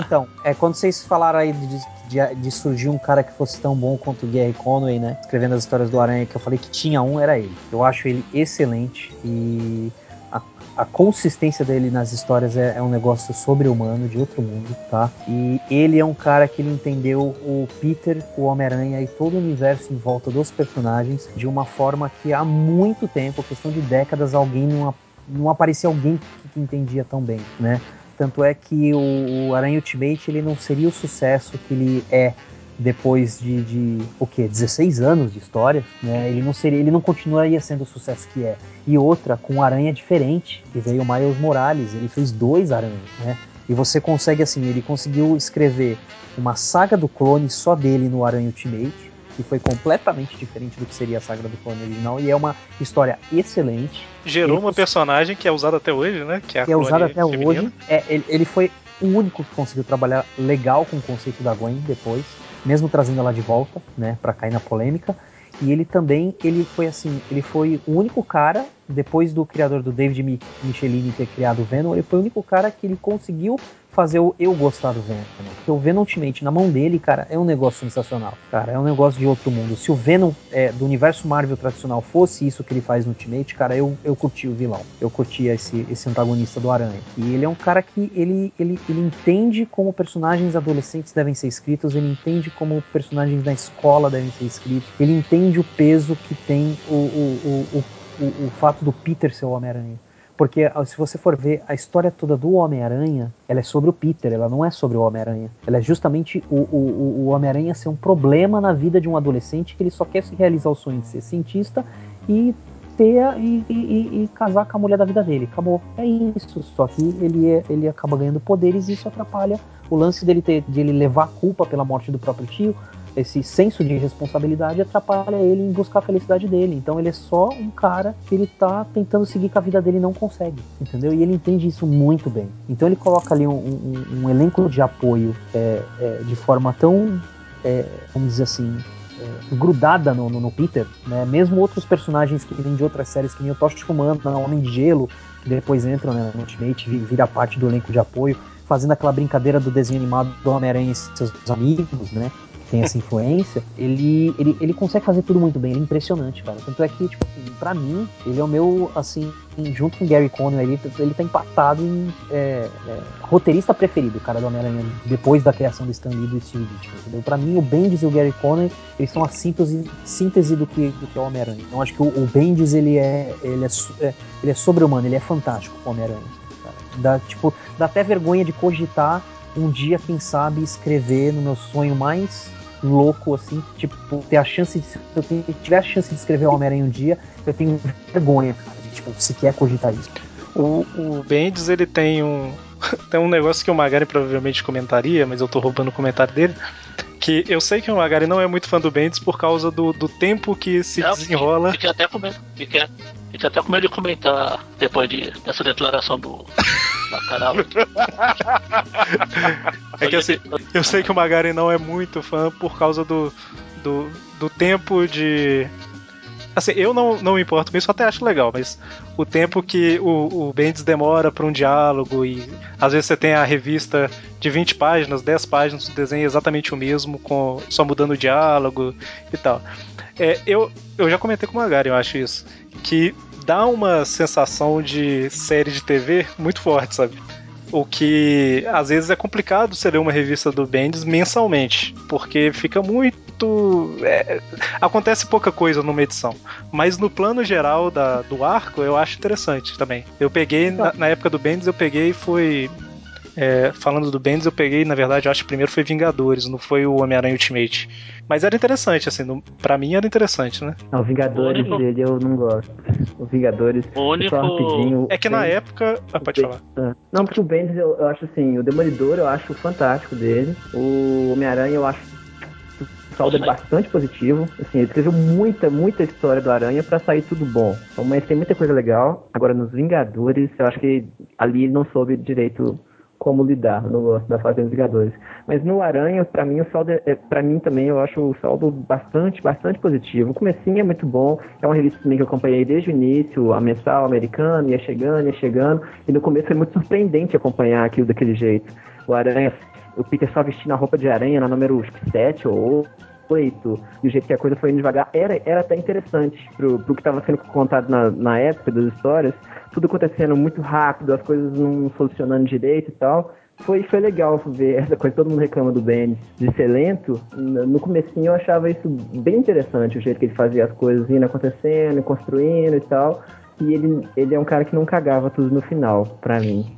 Speaker 4: Então, é quando vocês falaram aí de, de, de surgir um cara que fosse tão bom quanto o Gary Conway, né? Escrevendo as histórias do Aranha, que eu falei que tinha um, era ele. Eu acho ele excelente e a, consistência dele nas histórias é, é um negócio sobre-humano, de outro mundo, tá? E ele é um cara que ele entendeu o Peter, o Homem-Aranha e todo o universo em volta dos personagens de uma forma que há muito tempo, questão de décadas, alguém não, não aparecia alguém que, que entendia tão bem, né? Tanto é que o, o Aranha Ultimate ele não seria o sucesso que ele é depois de, de o quê? 16 anos de história, né? Ele não seria, ele não continuaria sendo o sucesso que é. E outra com Aranha diferente, que veio o Miles Morales, ele fez dois Aranhas, né? E você consegue assim, ele conseguiu escrever uma saga do clone só dele no Aranha Ultimate, que foi completamente diferente do que seria a saga do clone original e é uma história excelente
Speaker 2: Gerou
Speaker 4: Ele
Speaker 2: uma
Speaker 4: cons-
Speaker 2: personagem que é usada até hoje, né? Que é,
Speaker 4: que é
Speaker 2: clone
Speaker 4: até
Speaker 2: feminina.
Speaker 4: hoje. É, ele, ele foi o único que conseguiu trabalhar legal com o conceito da Gwen depois, mesmo trazendo ela de volta, né, para cair na polêmica. E ele também, ele foi assim, ele foi o único cara, depois do criador do David Mi- Michelini ter criado o Venom, ele foi o único cara que ele conseguiu fazer o eu gostar do Venom. Porque o Venom Ultimate na mão dele, cara, é um negócio sensacional. Cara, é um negócio de outro mundo. Se o Venom é, do universo Marvel tradicional fosse isso que ele faz no Ultimate, cara, eu, eu curti o vilão. Eu curtia esse, esse antagonista do Aranha. E ele é um cara que ele, ele, ele entende como personagens adolescentes devem ser escritos, ele entende como personagens da escola devem ser escritos, ele entende o peso que tem o, o, o, o, o, o fato do Peter ser o Homem-Aranha. Porque se você for ver a história toda do Homem-Aranha, ela é sobre o Peter, ela não é sobre o Homem-Aranha. Ela é justamente o, o, o Homem-Aranha ser um problema na vida de um adolescente que ele só quer se realizar o sonho de ser cientista e ter e, e, e, casar com a mulher da vida dele. Acabou. É isso. Só que ele, é, ele acaba ganhando poderes e isso atrapalha o lance dele ter de ele levar a culpa pela morte do próprio tio. Esse senso de responsabilidade atrapalha ele em buscar a felicidade dele. Então ele é só um cara que ele tá tentando seguir com a vida dele e não consegue. Entendeu? E ele entende isso muito bem. Então ele coloca ali um, um, um elenco de apoio é, é, de forma tão, é, vamos dizer assim, é, grudada no, no, no, Peter, né? Mesmo outros personagens que vêm de outras séries, que nem o Tosh Humano, né? Homem de Gelo, que depois entram né, no Ultimate, vira parte do elenco de apoio, fazendo aquela brincadeira do desenho animado do Homem-Aranha e seus amigos, né? tem essa influência, ele, ele, ele consegue fazer tudo muito bem, ele é impressionante, cara. Tanto é que, tipo assim, pra mim, ele é o meu, assim, junto com o Gary Conner, ele, ele tá empatado em é, é, roteirista preferido, cara, do Homem-Aranha, depois da criação do Stan Lee e do Steve Ditko, entendeu? Pra mim, o Bendis e o Gary Conner, eles são a síntese, síntese do que, do que é o Homem-Aranha. Então, acho que o, o Bendis, ele é, ele é, é ele é sobre-humano, ele é fantástico, o Homem-Aranha. Dá, tipo, dá até vergonha de cogitar um dia, quem sabe, escrever no meu sonho mais louco, assim, tipo, ter a chance de. Se eu tiver a chance de escrever o Homem-Aranha um dia, eu tenho vergonha, cara, de, tipo, sequer cogitar isso.
Speaker 2: O, o Bendis, ele tem um. Tem um negócio que o Magari provavelmente comentaria, mas eu tô roubando o comentário dele. Que eu sei que o Magari não é muito fã do Bendis por causa do, do tempo que se não, desenrola.
Speaker 3: Fiquei até com medo, fiquei, fiquei até com medo de comentar depois de, dessa declaração do, Caralho.
Speaker 2: é que assim, eu sei que o Magari não é muito fã por causa do, do, do tempo de. Assim, eu não, não me importo com isso, até acho legal, mas o tempo que o, o Bendis demora para um diálogo e às vezes você tem a revista de 20 páginas, 10 páginas, o desenho é exatamente o mesmo, com só mudando o diálogo e tal. É, eu, eu já comentei com o Magari, eu acho isso, que dá uma sensação de série de TV muito forte, sabe? O que às vezes é complicado você ler uma revista do Bendis mensalmente, porque fica muito. É, acontece pouca coisa numa edição. Mas no plano geral da, do arco, eu acho interessante também. Eu peguei, na, na época do Bendis, eu peguei e foi é, falando do Bendis, eu peguei, na verdade, eu acho que primeiro foi Vingadores, não foi o Homem-Aranha Ultimate. Mas era interessante, assim, no, pra mim era interessante, né?
Speaker 6: Não, o Vingadores o único... dele eu não gosto. O Vingadores,
Speaker 3: o único... só
Speaker 2: rapidinho. É que na época. Ah, pode falar.
Speaker 6: Ah. Não, porque o Bendis eu, eu acho assim, o Demolidor eu acho fantástico dele. O Homem-Aranha eu acho o saldo é bastante positivo. Assim, ele escreveu muita, muita história do Aranha para sair tudo bom. Então, mas tem muita coisa legal. Agora, nos Vingadores, eu acho que ali ele não soube direito como lidar no da fase dos Vingadores. Mas no Aranha, para mim, o saldo é, para mim também eu acho o saldo bastante, bastante positivo. O comecinho é muito bom, é uma revista também que eu acompanhei desde o início, a mensal americana, ia chegando, ia chegando, e no começo foi muito surpreendente acompanhar aquilo daquele jeito. O Aranha, o Peter só vestindo a roupa de aranha na número 7 ou 8, e o jeito que a coisa foi indo devagar, era, era até interessante pro, pro que estava sendo contado na, na época das histórias, tudo acontecendo muito rápido, as coisas não solucionando direito e tal. Foi, foi legal ver essa coisa, todo mundo reclama do Bendis de ser lento. No comecinho eu achava isso bem interessante, o jeito que ele fazia as coisas indo acontecendo, construindo e tal. E ele, ele é um cara que não cagava tudo no final, pra mim.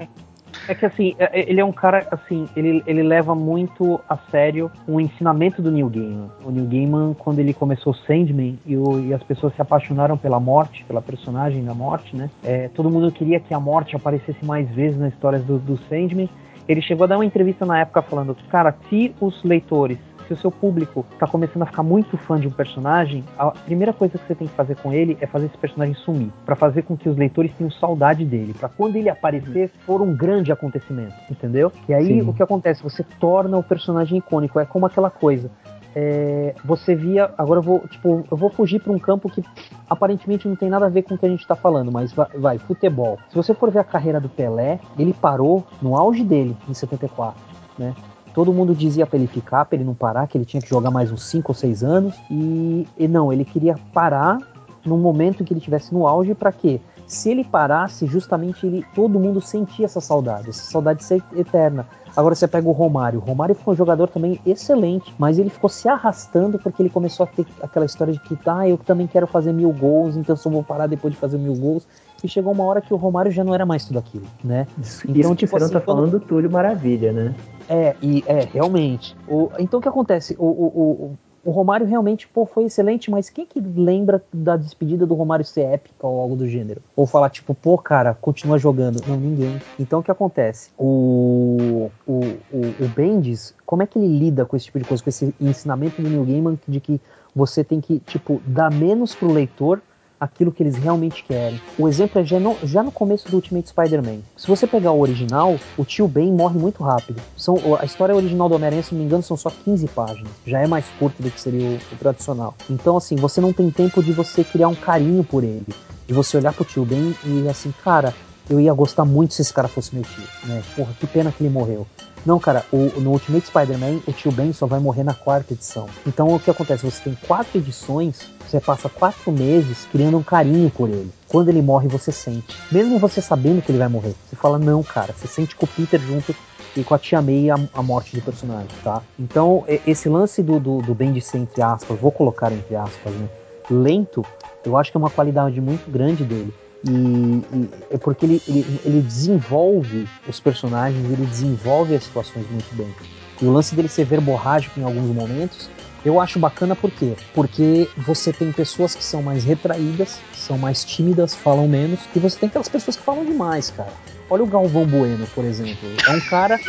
Speaker 4: É que assim, é, é, ele é um cara, assim, ele, ele leva muito a sério o ensinamento do Neil Gaiman. O Neil Gaiman, quando ele começou Sandman e, o, e as pessoas se apaixonaram pela morte, pela personagem da morte, né? É, todo mundo queria que a morte aparecesse mais vezes nas histórias do, do Sandman. Ele chegou a dar uma entrevista na época falando, cara, se os leitores se o seu público está começando a ficar muito fã de um personagem, a primeira coisa que você tem que fazer com ele é fazer esse personagem sumir, para fazer com que os leitores tenham saudade dele, para quando ele aparecer for um grande acontecimento, entendeu? E aí Sim. o que acontece? Você torna o personagem icônico, é como aquela coisa. É, você via. Agora eu vou, tipo, eu vou fugir para um campo que aparentemente não tem nada a ver com o que a gente está falando, mas vai, vai, futebol. Se você for ver a carreira do Pelé, ele parou no auge dele, em 74, né? Todo mundo dizia para ele ficar, para ele não parar, que ele tinha que jogar mais uns 5 ou 6 anos. E, e, não, ele queria parar no momento em que ele estivesse no auge, para quê? Se ele parasse, justamente ele, todo mundo sentia essa saudade, essa saudade de ser eterna. Agora você pega o Romário. O Romário foi um jogador também excelente, mas ele ficou se arrastando porque ele começou a ter aquela história de que, ah, eu também quero fazer mil gols, então só vou parar depois de fazer mil gols. E chegou uma hora que o Romário já não era mais tudo aquilo, né?
Speaker 6: Isso,
Speaker 4: Então,
Speaker 6: isso
Speaker 4: tipo
Speaker 6: você não
Speaker 4: assim,
Speaker 6: tá falando do Túlio Maravilha, né?
Speaker 4: É, e é, realmente. O, então o que acontece? O, o, o, Romário realmente pô, foi excelente, mas quem que lembra da despedida do Romário ser épica ou algo do gênero? Ou falar, tipo, pô, cara, continua jogando. Não, ninguém. Então o que acontece? O, o, o, o Bendis, como é que ele lida com esse tipo de coisa, com esse ensinamento do Neil Gaiman de que você tem que, tipo, dar menos pro leitor aquilo que eles realmente querem. O exemplo é já no, já no começo do Ultimate Spider-Man. Se você pegar o original, o tio Ben morre muito rápido. São, a história original do Homem-Aranha, se não me engano, são só 15 páginas. Já é mais curto do que seria o, o tradicional. Então, assim, você não tem tempo de você criar um carinho por ele. De você olhar pro tio Ben e assim, cara, eu ia gostar muito se esse cara fosse meu tio, né? Porra, que pena que ele morreu. Não, cara, o- no Ultimate Spider-Man, o tio Ben só vai morrer na quarta edição. Então o que acontece? Você tem quatro edições, você passa quatro meses criando um carinho por ele. Quando ele morre, você sente. Mesmo você sabendo que ele vai morrer, você fala, não, cara, você sente com o Peter junto e com a Tia May a, a morte do personagem, tá? Então, esse lance do, do, do Ben de ser, entre aspas, vou colocar entre aspas, né? Lento, eu acho que é uma qualidade muito grande dele. E, e é porque ele, ele, ele desenvolve os personagens, ele desenvolve as situações muito bem. E o lance dele ser verborrágico em alguns momentos, eu acho bacana por quê? Porque você tem pessoas que são mais retraídas, são mais tímidas, falam menos, e você tem aquelas pessoas que falam demais, cara. Olha o Galvão Bueno, por exemplo. É um cara.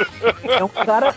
Speaker 4: É um cara.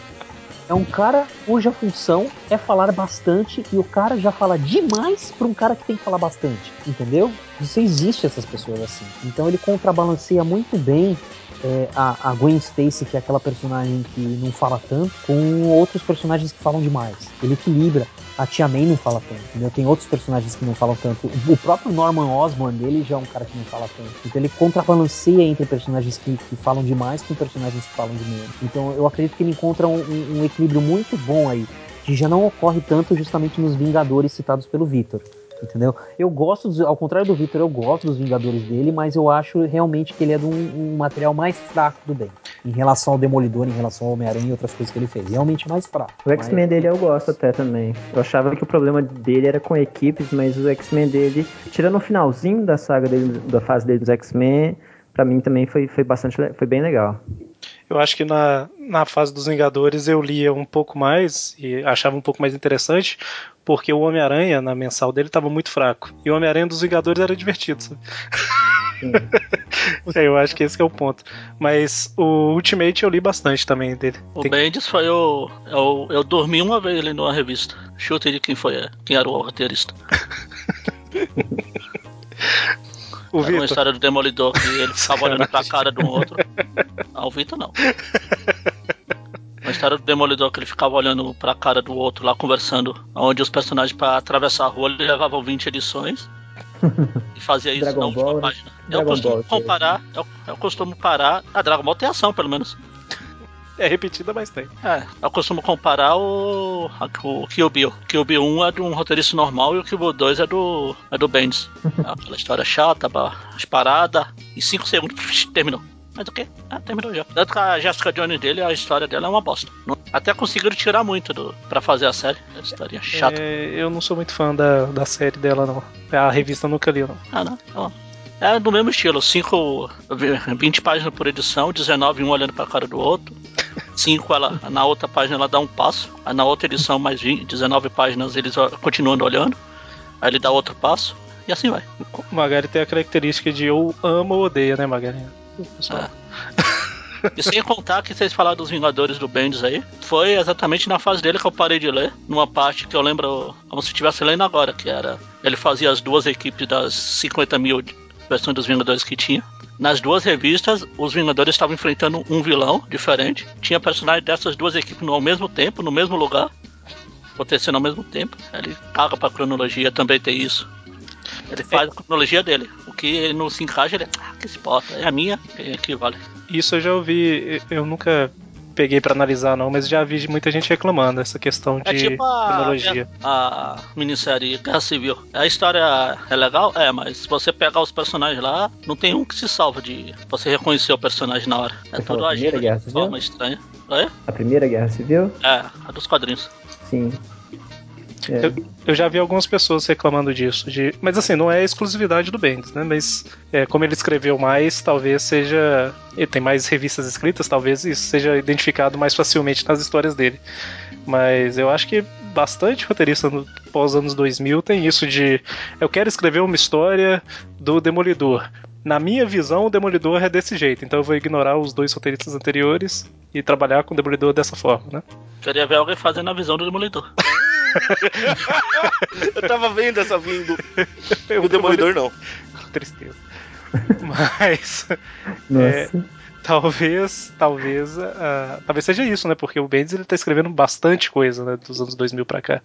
Speaker 4: É um cara cuja função é falar bastante e o cara já fala demais para um cara que tem que falar bastante, entendeu? Você existe essas pessoas assim. Então ele contrabalanceia muito bem é, a, a Gwen Stacy, que é aquela personagem que não fala tanto, com outros personagens que falam demais. Ele equilibra. A Tia May não fala tanto, entendeu? Tem outros personagens que não falam tanto. O próprio Norman Osborn dele já é um cara que não fala tanto. Então ele contrabalanceia entre personagens que, que falam demais com personagens que falam de menos. Então eu acredito que ele encontra um, um- um equilíbrio muito bom aí, que já não ocorre tanto justamente nos Vingadores citados pelo Victor. Entendeu? Eu gosto, dos, ao contrário do Victor, eu gosto dos Vingadores dele, mas eu acho realmente que ele é de um, um material mais fraco do bem. Em relação ao Demolidor, em relação ao Homem-Aranha e outras coisas que ele fez. Realmente mais fraco.
Speaker 6: O X-Men dele eu gosto até também. Eu achava que o problema dele era com equipes, mas o X-Men dele, tirando o finalzinho da saga dele, da fase dele dos X-Men, pra mim também foi, foi bastante, foi bem legal.
Speaker 2: Eu acho que na, na fase dos Vingadores eu lia um pouco mais e achava um pouco mais interessante, porque o Homem-Aranha, na mensal dele, estava muito fraco. E o Homem-Aranha dos Vingadores era divertido, sabe? É, eu acho que esse que é o ponto. Mas o Ultimate eu li bastante também dele.
Speaker 3: O
Speaker 2: Tem-
Speaker 3: Bendis foi o. Eu, eu dormi uma vez ali numa revista. Chuta aí de quem foi, é, quem era o roteirista.
Speaker 2: O
Speaker 3: Era uma história do Demolidor que ele ficava olhando pra cara do outro. Ah, o Vitor não. Uma história do Demolidor que ele ficava olhando pra cara do outro lá, conversando. Onde os personagens, pra atravessar a rua, ele levavam 20 edições. E fazia isso
Speaker 6: Dragon
Speaker 3: na última
Speaker 6: Ball, né?
Speaker 3: página. Eu
Speaker 6: Dragon
Speaker 3: costumo
Speaker 6: Ball,
Speaker 3: comparar. Eu, eu costumo parar. A Dragon Ball tem ação, pelo menos.
Speaker 2: É repetida, mas tem.
Speaker 3: É, eu costumo comparar o, a- o Kill Bill. Kill Bill 1 é de um roteirista normal e o Kill Bill 2 é do, é do Bendis. Aquela história chata, as paradas, em 5 segundos, terminou. Mas o quê? Ah, terminou já. Tanto que a Jessica Jones dele, a história dela é uma bosta. Não- Até conseguiram tirar muito do, pra fazer a série. A história chata.
Speaker 2: É, eu não sou muito fã da, da série dela, não. A revista nunca li, não.
Speaker 3: Ah, não. Ó. É do mesmo estilo, 5, 20 páginas por edição, 19 um olhando pra cara do outro. 5 ela na outra página ela dá um passo, aí na outra edição mais 20, 19 páginas eles continuando olhando. Aí ele dá outro passo e assim vai.
Speaker 2: O Magari tem a característica de ou ama ou odeia, né, Magari? Pessoal.
Speaker 3: E sem contar que vocês falaram dos Vingadores do Bendis aí, foi exatamente na fase dele que eu parei de ler, numa parte que eu lembro como se estivesse lendo agora, que era ele fazia as duas equipes das 50 mil versões dos Vingadores que tinha. Nas duas revistas, os Vingadores estavam enfrentando um vilão diferente. Tinha personagens dessas duas equipes ao mesmo tempo, no mesmo lugar, acontecendo ao mesmo tempo. Ele caga pra cronologia, também tem isso. Ele faz a cronologia dele. O que ele não se encaixa, ele. Ah, que se importa. É a minha, é que vale.
Speaker 2: Isso eu já ouvi, eu nunca peguei pra analisar, não, mas já vi muita gente reclamando essa questão de
Speaker 3: É tipo a,
Speaker 2: cronologia.
Speaker 3: a minissérie Guerra Civil. A história é legal? É, mas se você pegar os personagens lá, não tem um que se salva de você reconhecer o personagem na hora. É todo
Speaker 6: a
Speaker 3: agido
Speaker 6: Guerra
Speaker 3: de
Speaker 6: Civil?
Speaker 3: forma estranha. Oi?
Speaker 6: A Primeira Guerra Civil?
Speaker 3: É, a dos quadrinhos.
Speaker 6: Sim. É.
Speaker 2: Eu, eu já vi algumas pessoas reclamando disso. De, mas assim, não é exclusividade do Bendis, né? Mas é, como ele escreveu mais, talvez seja. Ele tem mais revistas escritas, talvez isso seja identificado mais facilmente nas histórias dele. Mas eu acho que bastante roteirista no pós anos 2000 tem isso de eu quero escrever uma história do Demolidor. Na minha visão, o Demolidor é desse jeito, então eu vou ignorar os dois roteiristas anteriores e trabalhar com o Demolidor dessa forma, né?
Speaker 3: Queria ver alguém fazendo a visão do Demolidor.
Speaker 5: Eu tava vendo essa vindo.
Speaker 2: Eu
Speaker 5: O Demolidor não.
Speaker 2: Tristeza. Mas
Speaker 6: Nossa.
Speaker 2: É. talvez, talvez, ah, talvez seja isso, né? Porque o Bendis ele tá escrevendo bastante coisa, né, dos anos 2000 pra cá.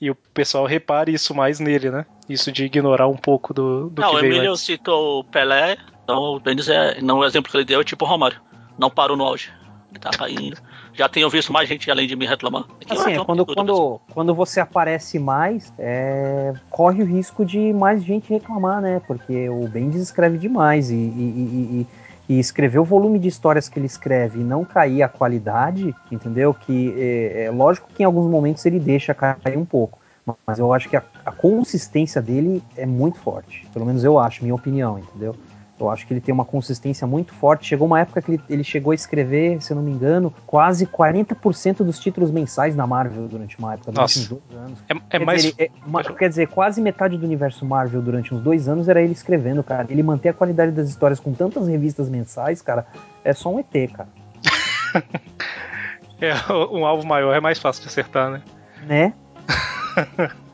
Speaker 2: E o pessoal repare isso mais nele, né? Isso de ignorar um pouco do, do
Speaker 3: não,
Speaker 2: que
Speaker 3: o
Speaker 2: veio
Speaker 3: Emílio
Speaker 2: antes.
Speaker 3: citou o Pelé, então o Bendis é. Não, o exemplo que ele deu é tipo o Romário. Não parou no auge. Ele tá caindo. Já tenho visto mais gente além de reclamando. Aqui eu
Speaker 4: Assim, é quando,
Speaker 3: mesmo.
Speaker 4: quando, quando você aparece mais, é, corre o risco de mais gente reclamar, né? Porque o Bendis escreve demais e, e, e- e- e escrever o volume de histórias que ele escreve e não cair a qualidade, entendeu? Que é, é lógico que em alguns momentos ele deixa cair um pouco. Mas eu acho que a, a consistência dele é muito forte. Pelo menos eu acho, minha opinião, entendeu? Eu acho que ele tem uma consistência muito forte. Chegou uma época que ele, ele chegou a escrever, se eu não me engano, quase 40% dos títulos mensais na Marvel durante uma época, durante uns dois anos.
Speaker 2: É, é
Speaker 4: quer,
Speaker 2: mais.
Speaker 4: dizer, é uma- quer dizer, quase metade do universo Marvel durante uns dois anos era ele escrevendo, cara. Ele manter a qualidade das histórias com tantas revistas mensais, cara, é só um ET, cara.
Speaker 2: É, um alvo maior é mais fácil de acertar, né?
Speaker 4: Né?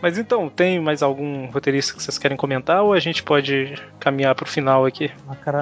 Speaker 2: Mas então, tem mais algum roteirista que vocês querem comentar ou a gente pode caminhar pro final aqui?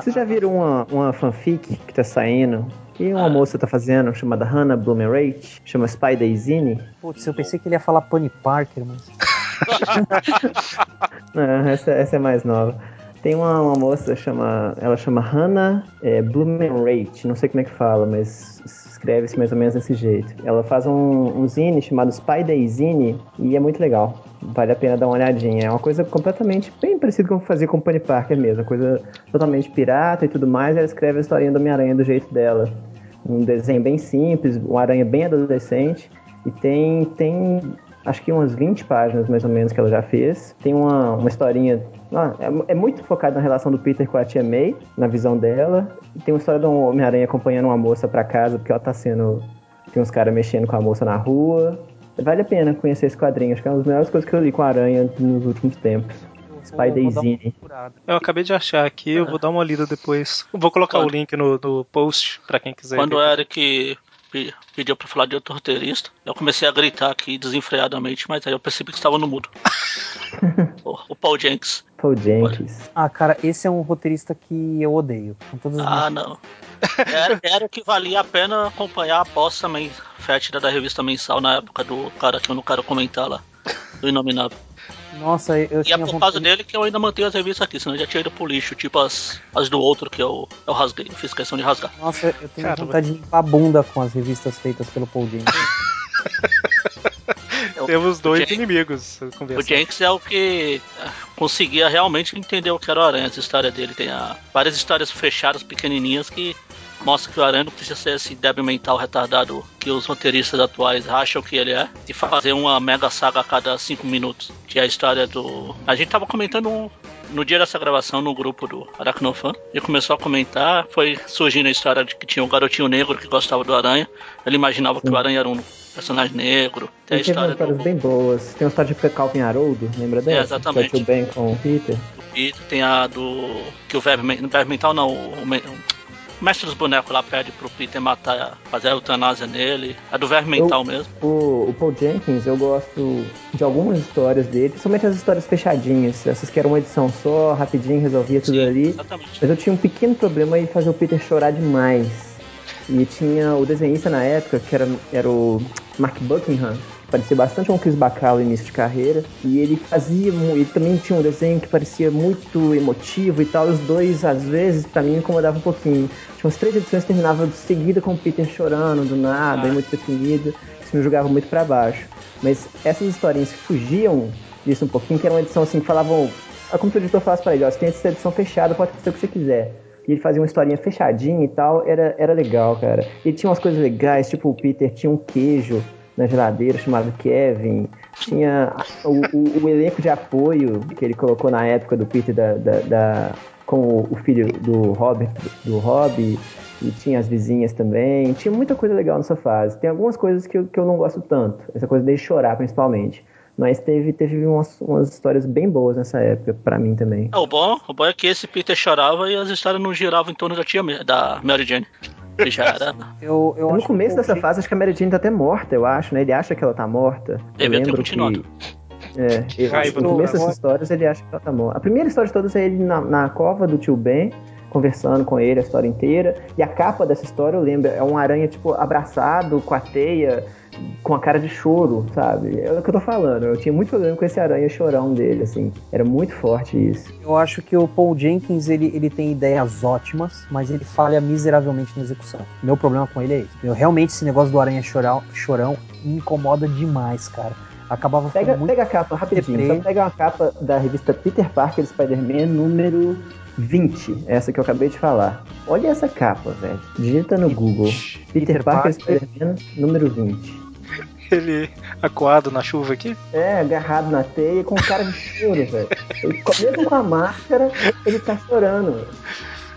Speaker 6: Vocês já viram uma, uma fanfic que tá saindo? Que uma
Speaker 3: Ah.
Speaker 6: moça tá fazendo, chamada Hannah Blumenreich, chama Spy Daisy.
Speaker 4: Putz, eu pensei que ele ia falar Pony Parker, mas.
Speaker 6: Não, essa, essa é mais nova. Tem uma, uma moça, chama, ela chama Hannah é, Blumenreich, não sei como é que fala, mas escreve-se mais ou menos desse jeito. Ela faz um, um zine chamado Spy Day Zine e é muito legal. Vale a pena dar uma olhadinha. É uma coisa completamente bem parecida com fazer com o Pony Parker mesmo. Uma coisa totalmente pirata e tudo mais. Ela escreve a historinha do Homem-Aranha do jeito dela. Um desenho bem simples, um aranha bem adolescente. E tem, tem acho que umas 20 páginas mais ou menos que ela já fez. Tem uma, uma historinha. Ah, é, é muito focado na relação do Peter com a Tia May, na visão dela. E tem uma história de um Homem-Aranha acompanhando uma moça pra casa, porque ela tá sendo. Tem uns caras mexendo com a moça na rua. Vale a pena conhecer esse quadrinho. Acho que é uma das melhores coisas que eu li com a Aranha nos últimos tempos. Spy Daisy.
Speaker 2: Eu acabei de achar aqui, eu vou dar uma lida depois. Vou colocar o
Speaker 3: Pode.
Speaker 2: link no, no post pra quem quiser.
Speaker 3: Quando o
Speaker 2: ver.
Speaker 3: Eric pe- pediu pra falar de outro roteirista, eu comecei a gritar aqui desenfreadamente, mas aí eu percebi que estava no mudo. o, o Paul Jenks.
Speaker 6: Paul Jenkins.
Speaker 4: Ah, cara, esse é um roteirista que eu odeio.
Speaker 3: Ah, não. Era, era que valia a pena acompanhar a aposta também fétida da revista mensal na época do cara que eu não quero comentar lá. Do Inominável.
Speaker 4: Nossa, eu
Speaker 3: E é por
Speaker 4: vontade-
Speaker 3: causa dele que eu ainda mantenho as revistas aqui, senão eu já tinha ido pro lixo, tipo as, as do outro que eu, eu rasguei, fiz questão de rasgar.
Speaker 4: Nossa, eu tenho
Speaker 2: Cara,
Speaker 4: vontade de limpar a bunda com as revistas feitas pelo Paul Jenkins.
Speaker 2: Temos dois
Speaker 3: Jenks-
Speaker 2: inimigos
Speaker 3: O. Jenks é o que ah, conseguia realmente entender o que era o Aranha, essa história dele. Tem ah, várias histórias fechadas, pequenininhas, que mostram que o Aranha não precisa ser esse débil mental retardado que os roteiristas atuais acham que ele é, e fazer uma mega saga a cada cinco minutos, que é a história do... A gente tava comentando um- no dia dessa gravação no grupo do Aracnofan, e começou a comentar, foi surgindo a história de que tinha um garotinho negro que gostava do Aranha, ele imaginava que o Aranha era um personagem negro, tem a
Speaker 6: Ele umas
Speaker 3: história
Speaker 6: histórias
Speaker 3: do...
Speaker 6: bem boas. Tem uma história de Calvin Haroldo, lembra dessa?
Speaker 3: exatamente.
Speaker 6: Que é o Ben com o Peter.
Speaker 3: Peter, tem a do. Que o Verme, Men- Verme Mental não, o, o mestre dos bonecos lá pede pro Peter matar, fazer a eutanásia nele. A do Verme Mental mesmo.
Speaker 6: O, o Paul Jenkins, eu gosto de algumas histórias dele, principalmente as histórias fechadinhas, essas que eram uma edição só, rapidinho, resolvia tudo
Speaker 3: Sim,
Speaker 6: ali.
Speaker 3: exatamente.
Speaker 6: Mas eu tinha um pequeno problema em fazer o Peter chorar demais. E tinha o desenhista na época, que era, era o Mark Buckingham, parecia bastante com o Chris Bacall no início de carreira. E ele fazia, ele também tinha um desenho que parecia muito emotivo e tal. Os dois, às vezes, pra mim, incomodava um pouquinho. Tinha umas três edições que terminavam seguida com o Peter chorando do nada,
Speaker 3: Ah.
Speaker 6: e muito deprimido. Isso me jogava muito pra baixo. Mas essas historinhas que fugiam disso um pouquinho, que era uma edição assim, que falavam. É como se o editor falasse pra ele, ó, você tem essa edição fechada, pode fazer o que você quiser. E ele fazia uma historinha fechadinha e tal, era, era legal, cara. Ele tinha umas coisas legais, tipo o Peter tinha um queijo na geladeira, chamado Kevin. Tinha o, o, o elenco de apoio que ele colocou na época do Peter da, da, da- com o, filho do Robert, do Rob, e tinha as vizinhas também. Tinha muita coisa legal nessa fase. Tem algumas coisas que eu, que eu não gosto tanto, essa coisa de chorar principalmente. Mas teve, teve umas, umas histórias bem boas nessa época, pra mim também.
Speaker 3: É, o, bom, o bom é que esse Peter chorava e as histórias não giravam em torno da tia da Mary Jane. Já era.
Speaker 4: Eu, eu
Speaker 6: no começo
Speaker 4: que
Speaker 6: dessa fase, acho que a Mary Jane tá até morta, eu acho, né? Ele acha que ela tá morta. Eu
Speaker 3: Devia ter
Speaker 6: lembro
Speaker 3: continuado.
Speaker 6: que. É, no começo dessas histórias ele acha que ela tá morta. A primeira história de todas é ele na, na cova do tio Ben, conversando com ele a história inteira. E a capa dessa história, eu lembro, é um aranha, tipo, abraçado com a teia, com a cara de choro, sabe? É o que eu tô falando. Eu tinha muito problema com esse aranha chorão dele, assim. Era muito forte isso.
Speaker 4: Eu acho que o Paul Jenkins ele, ele tem ideias ótimas, mas ele falha miseravelmente na execução. Meu problema com ele é esse. Eu, realmente esse negócio do aranha chorão, chorão me incomoda demais, cara. Acabava ficando
Speaker 6: Pega,
Speaker 4: muito.
Speaker 6: pega a capa rapidinho.
Speaker 4: deprê.
Speaker 6: Só pega uma capa da revista Peter Parker Spider-Man número 20. Essa que eu acabei de falar. Olha essa capa, velho. Digita no Google. Peter,
Speaker 4: Peter
Speaker 6: Parker,
Speaker 4: Parker.
Speaker 6: Spider-Man número 20.
Speaker 2: Ele acuado na chuva aqui.
Speaker 6: É, agarrado na teia com cara de choro, velho. Mesmo com a máscara, ele tá chorando.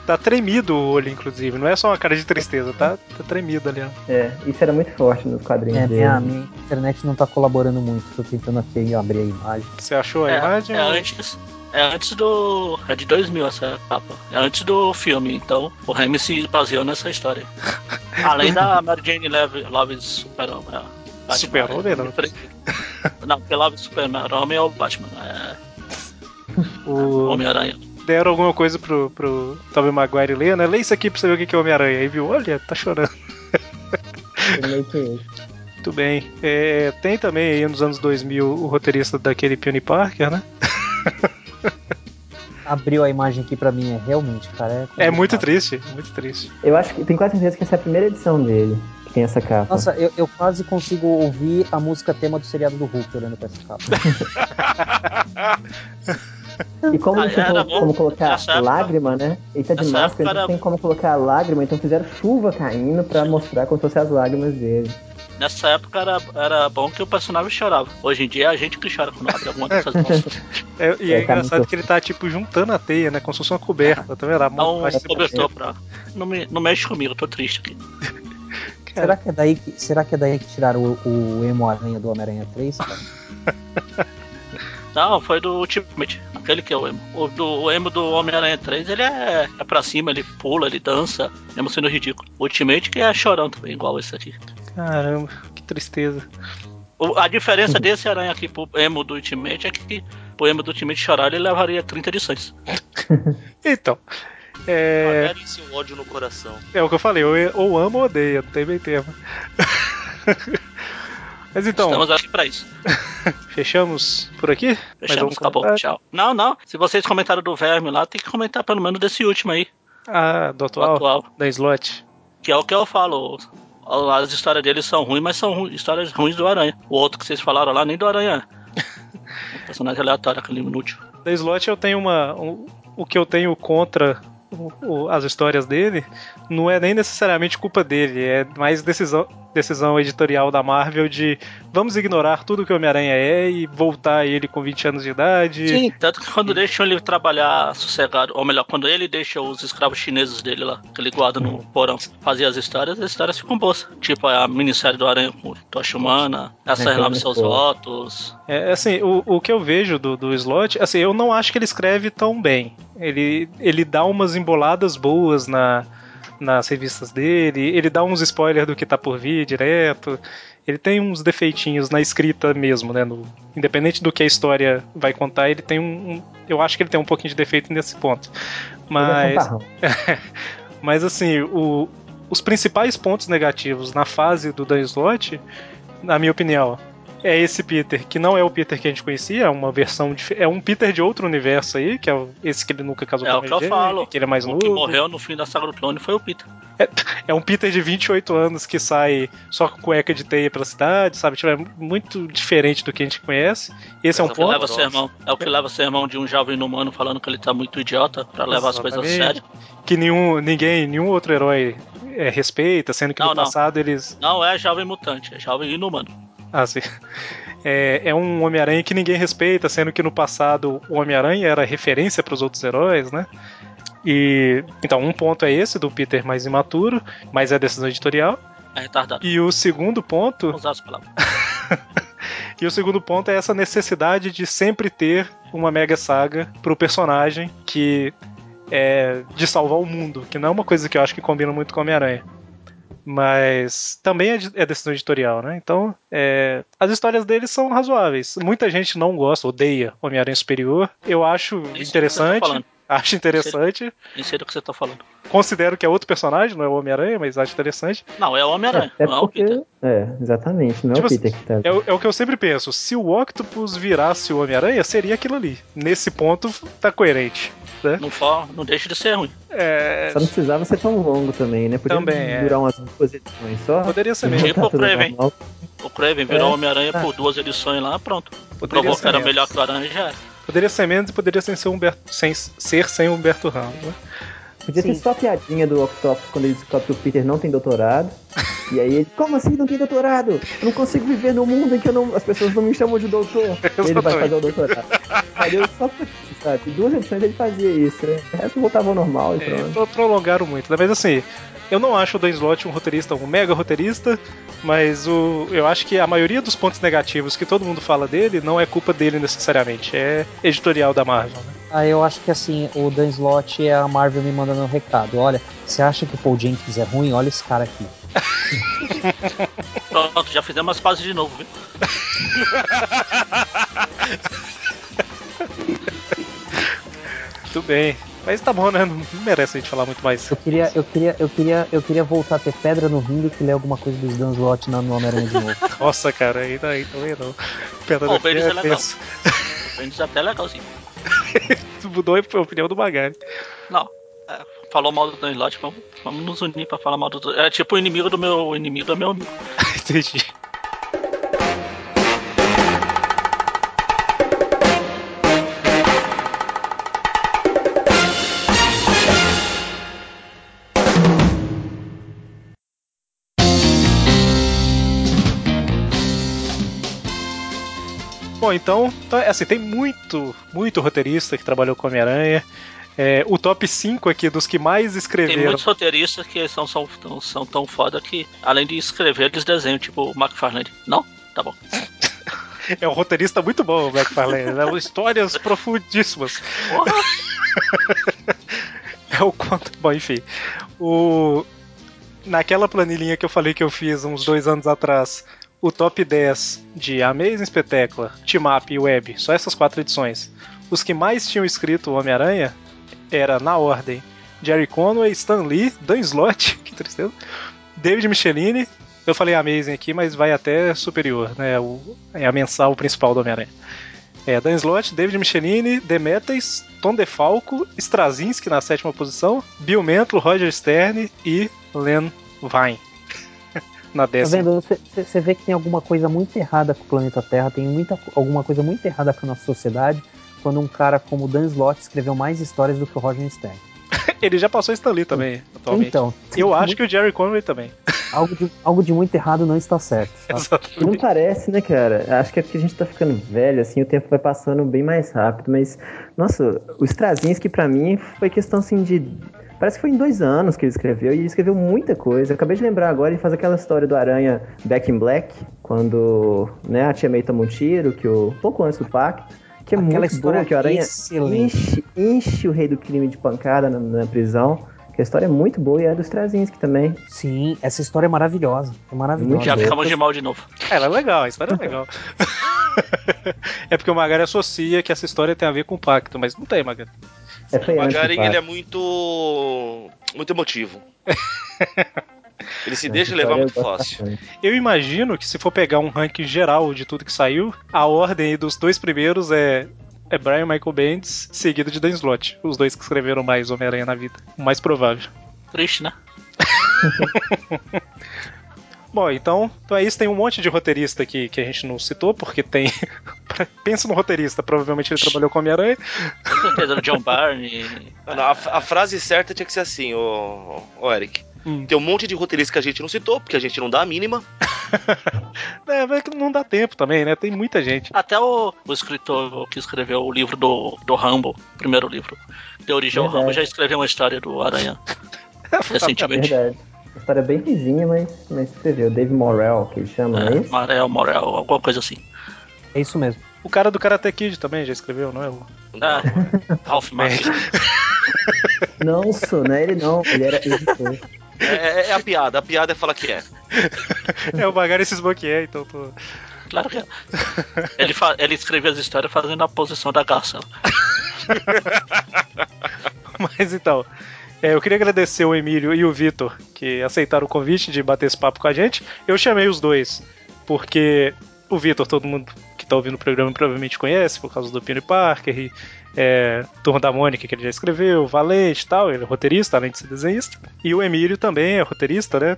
Speaker 2: Tá tremido o olho, inclusive. Não é só uma cara de tristeza, tá, tá tremido ali, ó.
Speaker 6: É, isso era muito forte nos quadrinhos
Speaker 4: É,
Speaker 6: dele.
Speaker 4: minha, minha internet não tá colaborando muito. Tô tentando aqui abrir a imagem.
Speaker 2: Você achou a
Speaker 3: É,
Speaker 2: imagem?
Speaker 3: é antes. É antes do. É de 2000 essa capa. É antes do filme, então o Remy se baseou nessa história. Além da Mary Jane Love, Loves Super-Homem. é,
Speaker 2: Super-Homem, não?
Speaker 3: Não, porque Love Super-Homem é o Batman, é
Speaker 2: O...
Speaker 3: Homem-Aranha.
Speaker 2: Deram alguma coisa pro, pro Tobey Maguire ler, né? Lê isso aqui pra você ver o que que é Homem-Aranha. Aí viu, olha, tá chorando. Muito bem. É, tem também aí nos anos 2000 o roteirista daquele Peony Parker, né?
Speaker 4: Abriu a imagem aqui pra mim, é realmente, cara. É,
Speaker 2: É muito triste, muito triste.
Speaker 6: Eu acho que tenho quase certeza que essa é a primeira edição dele que tem essa capa.
Speaker 4: Nossa, eu, eu quase consigo ouvir a música tema do seriado do Hulk olhando pra essa capa.
Speaker 6: E como
Speaker 3: Ah,
Speaker 6: não tinha
Speaker 3: era
Speaker 6: como,
Speaker 3: bom.
Speaker 6: como colocar
Speaker 3: época-
Speaker 6: lágrima, né? Ele tá de máscara,
Speaker 3: era-
Speaker 6: tem como colocar lágrima, então fizeram chuva caindo pra mostrar como se fossem as lágrimas dele.
Speaker 3: Nessa época era, era bom que o personagem chorava. Hoje em dia é a gente que chora quando abre alguma dessas mãos.
Speaker 2: É, e é,
Speaker 6: É, tá
Speaker 2: engraçado
Speaker 6: muito-
Speaker 2: que ele tá tipo juntando a teia, né? Como se fosse uma coberta, tá vendo? Mão
Speaker 3: um cobertor pra. Não, me, não mexe comigo, eu tô triste aqui.
Speaker 4: será, que é daí que, será que é daí que tiraram o, o emo aranha do Homem-Aranha 3? Cara?
Speaker 3: Não, foi do Ultimate, aquele que é o emo. O, do, o emo do Homem-Aranha 3, ele é, é pra cima, ele pula, ele dança, mesmo sendo ridículo. O Ultimate que é chorão também, igual esse aqui.
Speaker 2: Caramba, que tristeza.
Speaker 3: O- a diferença desse aranha aqui pro emo do Ultimate é que pro emo do Ultimate chorar ele levaria 30 edições.
Speaker 2: Então. É,
Speaker 5: Guardem seu ódio no coração.
Speaker 2: é o que eu falei, ou, ou amo ou odeio, não tem bem termo. Mas então,
Speaker 3: Estamos aqui pra isso.
Speaker 2: fechamos por aqui?
Speaker 3: Fechamos, acabou,
Speaker 2: comentário?
Speaker 3: tchau. Não, não, se vocês comentaram do Verme lá, tem que comentar pelo menos desse último aí,
Speaker 2: Ah, do atual,
Speaker 3: atual.
Speaker 2: da slot.
Speaker 3: Que é o que eu falo. As histórias deles são ruins, mas são histórias ruins do Aranha. O outro que vocês falaram lá, nem do Aranha. um personagem aleatório, aquele inútil.
Speaker 2: Da slot eu tenho uma. um- o que eu tenho contra o- o- as histórias dele não é nem necessariamente culpa dele, é mais decisão, decisão editorial da Marvel de vamos ignorar tudo que o Homem-Aranha é e voltar ele com 20 anos de idade.
Speaker 3: Sim, tanto que quando deixam ele trabalhar sossegado, ou melhor, quando ele deixa os escravos chineses dele lá, que ele guarda no porão, fazer as histórias, as histórias ficam boas. Tipo a minissérie do Aranha com Tocha Humana, essa
Speaker 6: É,
Speaker 3: renova
Speaker 6: muito
Speaker 3: seus
Speaker 6: boa.
Speaker 3: votos.
Speaker 2: É, assim, o, o que eu vejo do, do slot, assim, eu não acho que ele escreve tão bem. Ele, ele dá umas emboladas boas na, nas revistas dele, ele dá uns spoilers do que tá por vir direto. Ele tem uns defeitinhos na escrita mesmo, né? no- independente do que a história vai contar, ele tem um, um- Eu acho que ele tem um pouquinho de defeito nesse ponto.
Speaker 6: É
Speaker 2: Mas. Mas assim, o- os principais pontos negativos na fase do Dan Slott, na minha opinião, é esse Peter, que não é o Peter que a gente conhecia, é uma versão dif- é um Peter de outro universo aí, que é o- esse que ele nunca casou
Speaker 3: É
Speaker 2: com
Speaker 3: o
Speaker 2: a
Speaker 3: que eu
Speaker 2: Jane,
Speaker 3: falo.
Speaker 2: que ele é mais
Speaker 3: O
Speaker 2: novo.
Speaker 3: que morreu no fim da saga do clone foi o Peter.
Speaker 2: É um Peter de 28 anos que sai só com cueca de teia pela cidade, sabe? Tipo, é muito diferente do que a gente conhece. Esse é um
Speaker 3: que
Speaker 2: ponto.
Speaker 3: leva
Speaker 5: horrorosa.
Speaker 3: sermão, é o que leva sermão de um jovem humano falando que ele tá muito idiota pra levar as coisas a
Speaker 2: Exatamente.
Speaker 3: sério.
Speaker 2: Que nenhum, ninguém, nenhum outro herói é, respeita, sendo que
Speaker 3: Não,
Speaker 2: no
Speaker 3: não.
Speaker 2: passado eles.
Speaker 3: Não é jovem mutante, é jovem inumano.
Speaker 2: Ah, sim. É, é um Homem-Aranha que ninguém respeita, sendo que no passado o Homem-Aranha era referência para os outros heróis, né? E então um ponto é esse do Peter mais imaturo, mas é decisão editorial.
Speaker 3: É retardado.
Speaker 2: E o segundo ponto
Speaker 3: Vou usar as palavras.
Speaker 2: E o segundo ponto é essa necessidade de sempre ter uma mega saga pro personagem que é de salvar o mundo, que não é uma coisa que eu acho que combina muito com Homem-Aranha. Mas também é, é decisão editorial, né? Então, é, as histórias dele são razoáveis. Muita gente não gosta, odeia Homem-Aranha Superior. Eu acho
Speaker 3: Isso
Speaker 2: interessante. Acho interessante.
Speaker 3: Nem sei do que você tá falando.
Speaker 2: Considero que é outro personagem, não é o Homem-Aranha, mas acho interessante.
Speaker 3: Não, é o Homem-Aranha,
Speaker 6: É
Speaker 3: não é o. Peter.
Speaker 6: É, exatamente. Não é
Speaker 2: Tipo
Speaker 6: o Peter que tá.
Speaker 2: É, o- é o que eu sempre penso. Se o Octopus virasse o Homem-Aranha, seria aquilo ali. Nesse ponto, tá coerente. Né?
Speaker 3: Não, for, não deixa de ser ruim.
Speaker 2: É,
Speaker 6: Só não precisava ser tão longo também, né? Podia
Speaker 2: Também, é.
Speaker 6: durar umas duas edições só.
Speaker 2: Poderia ser mesmo.
Speaker 3: Tipo o Kraven. O Kraven virou
Speaker 6: É.
Speaker 3: Homem-Aranha
Speaker 6: Ah.
Speaker 3: por duas edições lá, pronto.
Speaker 2: Poderia
Speaker 3: Provou que era melhor que o Aranha já era.
Speaker 2: Poderia ser menos e poderia sem ser, Humberto, sem ser sem Humberto Ramos. Né?
Speaker 6: Podia ter
Speaker 4: Sim.
Speaker 6: só a piadinha do Octopus quando ele descobre que o Peter não tem doutorado. E aí ele, como assim não tem doutorado? Eu não consigo viver num mundo em que eu não- as pessoas não me chamam de doutor. ele vai fazer o doutorado. Aí eu só por isso, sabe? Duas edições ele fazia isso. né? O resto voltava ao normal e
Speaker 2: É,
Speaker 6: pronto.
Speaker 2: pro- prolongaram muito? Mas assim, eu não acho o Dan Slott um roteirista, um mega roteirista, mas o, eu acho que a maioria dos pontos negativos que todo mundo fala dele não é culpa dele necessariamente, é editorial da Marvel. Né?
Speaker 4: Ah, eu acho que assim, o Dan Slott é a Marvel me mandando um recado. Olha, você acha que o Paul Jenkins é ruim? Olha esse cara aqui.
Speaker 3: Pronto, já fizemos as pazes de novo, viu?
Speaker 2: Tudo bem. Mas tá bom, né? Não não merece a gente falar muito mais.
Speaker 4: Eu queria, eu queria, eu queria, eu queria voltar a ter pedra no rim que ler alguma coisa dos Dan Slott na- no Homem-Aranha de novo.
Speaker 2: Nossa, cara, aí daí também não. Pedra
Speaker 3: Pô,
Speaker 2: no
Speaker 3: o Bendis
Speaker 2: pé,
Speaker 3: é legal. Bendis é até legalzinho.
Speaker 2: Tu mudou a opinião do Magari.
Speaker 3: Não. é, falou mal do Dan Slott, vamos, vamos nos unir pra falar mal do. É tipo o inimigo do meu o inimigo é meu amigo.
Speaker 2: Entendi. Bom, então, então, assim, tem muito, muito roteirista que trabalhou com Homem-Aranha. É, o top 5 aqui dos que mais
Speaker 3: Tem
Speaker 2: escreveram.
Speaker 3: muitos roteiristas que são, são, tão, são tão foda que, além de escrever, eles desenham, tipo o McFarlane. Não? Tá bom.
Speaker 2: É um roteirista muito bom, o McFarlane. Né? Histórias profundíssimas. É o quanto. Bom, enfim. O... Naquela planilhinha que eu falei que eu fiz uns dois anos atrás, o top 10 de Amazing Espetácula, Team Up e Web, só essas quatro edições. Os que mais tinham escrito Homem-Aranha era, na ordem, Jerry Conway, Stan Lee, Dan Slott, que tristeza, David Michelini. Eu falei Amazing aqui, mas vai até superior, né? O, é a mensal principal do Homem-Aranha. É, Dan Slott, David Michelini, Demetrius, Tom DeFalco, Straczynski na sétima posição, Bill Mantlo, Roger Stern e Len Vine na
Speaker 4: Tá
Speaker 2: décima.
Speaker 4: vendo? Você- vê que tem alguma coisa muito errada com o planeta Terra, tem muita, alguma coisa muito errada com a nossa sociedade quando um cara como o Dan Slott escreveu mais histórias do que o Roger Stern.
Speaker 2: Ele já passou Stan Lee também, atualmente.
Speaker 4: Então,
Speaker 2: Eu acho que o Jerry Conway também.
Speaker 4: algo de, algo de muito errado não está certo.
Speaker 6: E não parece, né, cara? Acho que é porque a gente tá ficando velho, assim, o tempo vai passando bem mais rápido, mas, nossa, o Straczynski pra mim foi questão, assim, de... Parece que foi em dois anos que ele escreveu, e ele escreveu muita coisa. Eu acabei de lembrar agora, ele faz aquela história do Aranha Back in Black, quando, né, a Tia May toma um tiro, que o... pouco antes do pacto, que é
Speaker 4: Aquela
Speaker 6: muito
Speaker 4: história
Speaker 6: boa, que o Aranha
Speaker 4: excelente.
Speaker 6: enche, enche o rei do crime de pancada na, na prisão, que a história é muito boa, e é do Straczynski também.
Speaker 4: Sim, essa história é maravilhosa. É maravilhosa.
Speaker 6: Muito
Speaker 3: Já
Speaker 6: boa.
Speaker 3: ficamos de mal de novo.
Speaker 2: É, Ela é legal, a história é legal. é porque o Magari associa que essa história tem a ver com o pacto, mas não tem, Magari.
Speaker 6: É,
Speaker 5: O Magarin, ele é muito. muito emotivo. Ele se deixa levar
Speaker 6: eu
Speaker 5: muito fácil.
Speaker 2: Eu imagino que se for pegar um ranking geral de tudo que saiu, a ordem aí dos dois primeiros é, é Brian Michael Bendis, seguido de Dan Slott. Os dois que escreveram mais Homem-Aranha na vida. O mais provável.
Speaker 3: Triste, né?
Speaker 2: Bom, então, então é isso. Tem um monte de roteirista aqui que a gente não citou, porque tem. Pensa no roteirista, provavelmente ele trabalhou com Homem-Aranha.
Speaker 3: Com certeza, o John Barney.
Speaker 5: Não, a, a frase certa tinha que ser assim, ô, ô Eric.
Speaker 2: Hum.
Speaker 5: Tem um monte de roteiristas que a gente não citou, porque a gente não dá a mínima.
Speaker 2: é, mas que não dá tempo também, né? Tem muita gente.
Speaker 3: Até o, o escritor que escreveu o livro do, do Rambo, primeiro livro, de origem ao. Rambo, já escreveu uma história do Aranha
Speaker 6: É
Speaker 3: recentemente.
Speaker 6: verdade. A história é bem vizinha, mas, mas você vê, o Dave Morrell, que ele chama, não é
Speaker 3: É,
Speaker 6: isso?
Speaker 3: Marel, Morel, alguma coisa assim.
Speaker 4: É isso mesmo.
Speaker 2: O cara do Karate Kid também já escreveu, não é? O-
Speaker 3: É, Ralph Macchio.
Speaker 6: Não, sou, não é ele não, ele era editor.
Speaker 5: É, é- é a piada, a piada é falar que é.
Speaker 2: É o Magari se esboqueia, então tô.
Speaker 3: Claro que é. Ele, fa- ele escreveu as histórias fazendo a posição da garça.
Speaker 2: Mas então, é, eu queria agradecer o Emílio e o Vitor que aceitaram o convite de bater esse papo com a gente. Eu chamei os dois porque o Vitor, todo mundo que tá ouvindo o programa provavelmente conhece por causa do Peter Parker e é, Turma da Mônica, que ele já escreveu, Valente e tal, ele é roteirista, além de ser desenhista. E o Emílio também é roteirista, né?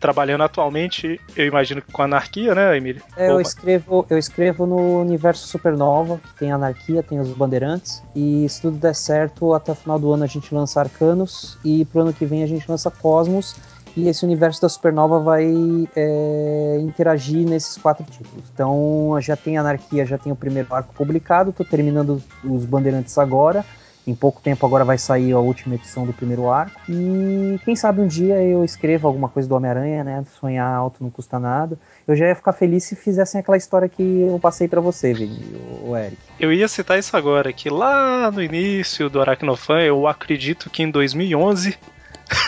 Speaker 2: Trabalhando atualmente, eu imagino que com anarquia, né, Emílio?
Speaker 4: É, eu escrevo, eu escrevo no universo Supernova, que tem anarquia, tem os bandeirantes, e se tudo der certo, até o final do ano a gente lança Arcanos, e pro ano que vem a gente lança Cosmos, e esse universo da Supernova vai é, interagir nesses quatro títulos. Então já tem anarquia, já tem o primeiro arco publicado, tô terminando os bandeirantes agora. Em pouco tempo agora vai sair a última edição do primeiro arco. E quem sabe um dia eu escrevo alguma coisa do Homem-Aranha, né? Sonhar alto não custa nada. Eu já ia ficar feliz se fizessem aquela história que eu passei pra você, Vini, o Eric.
Speaker 2: Eu ia citar isso agora, que lá no início do Aracnofan, eu acredito que em 2011,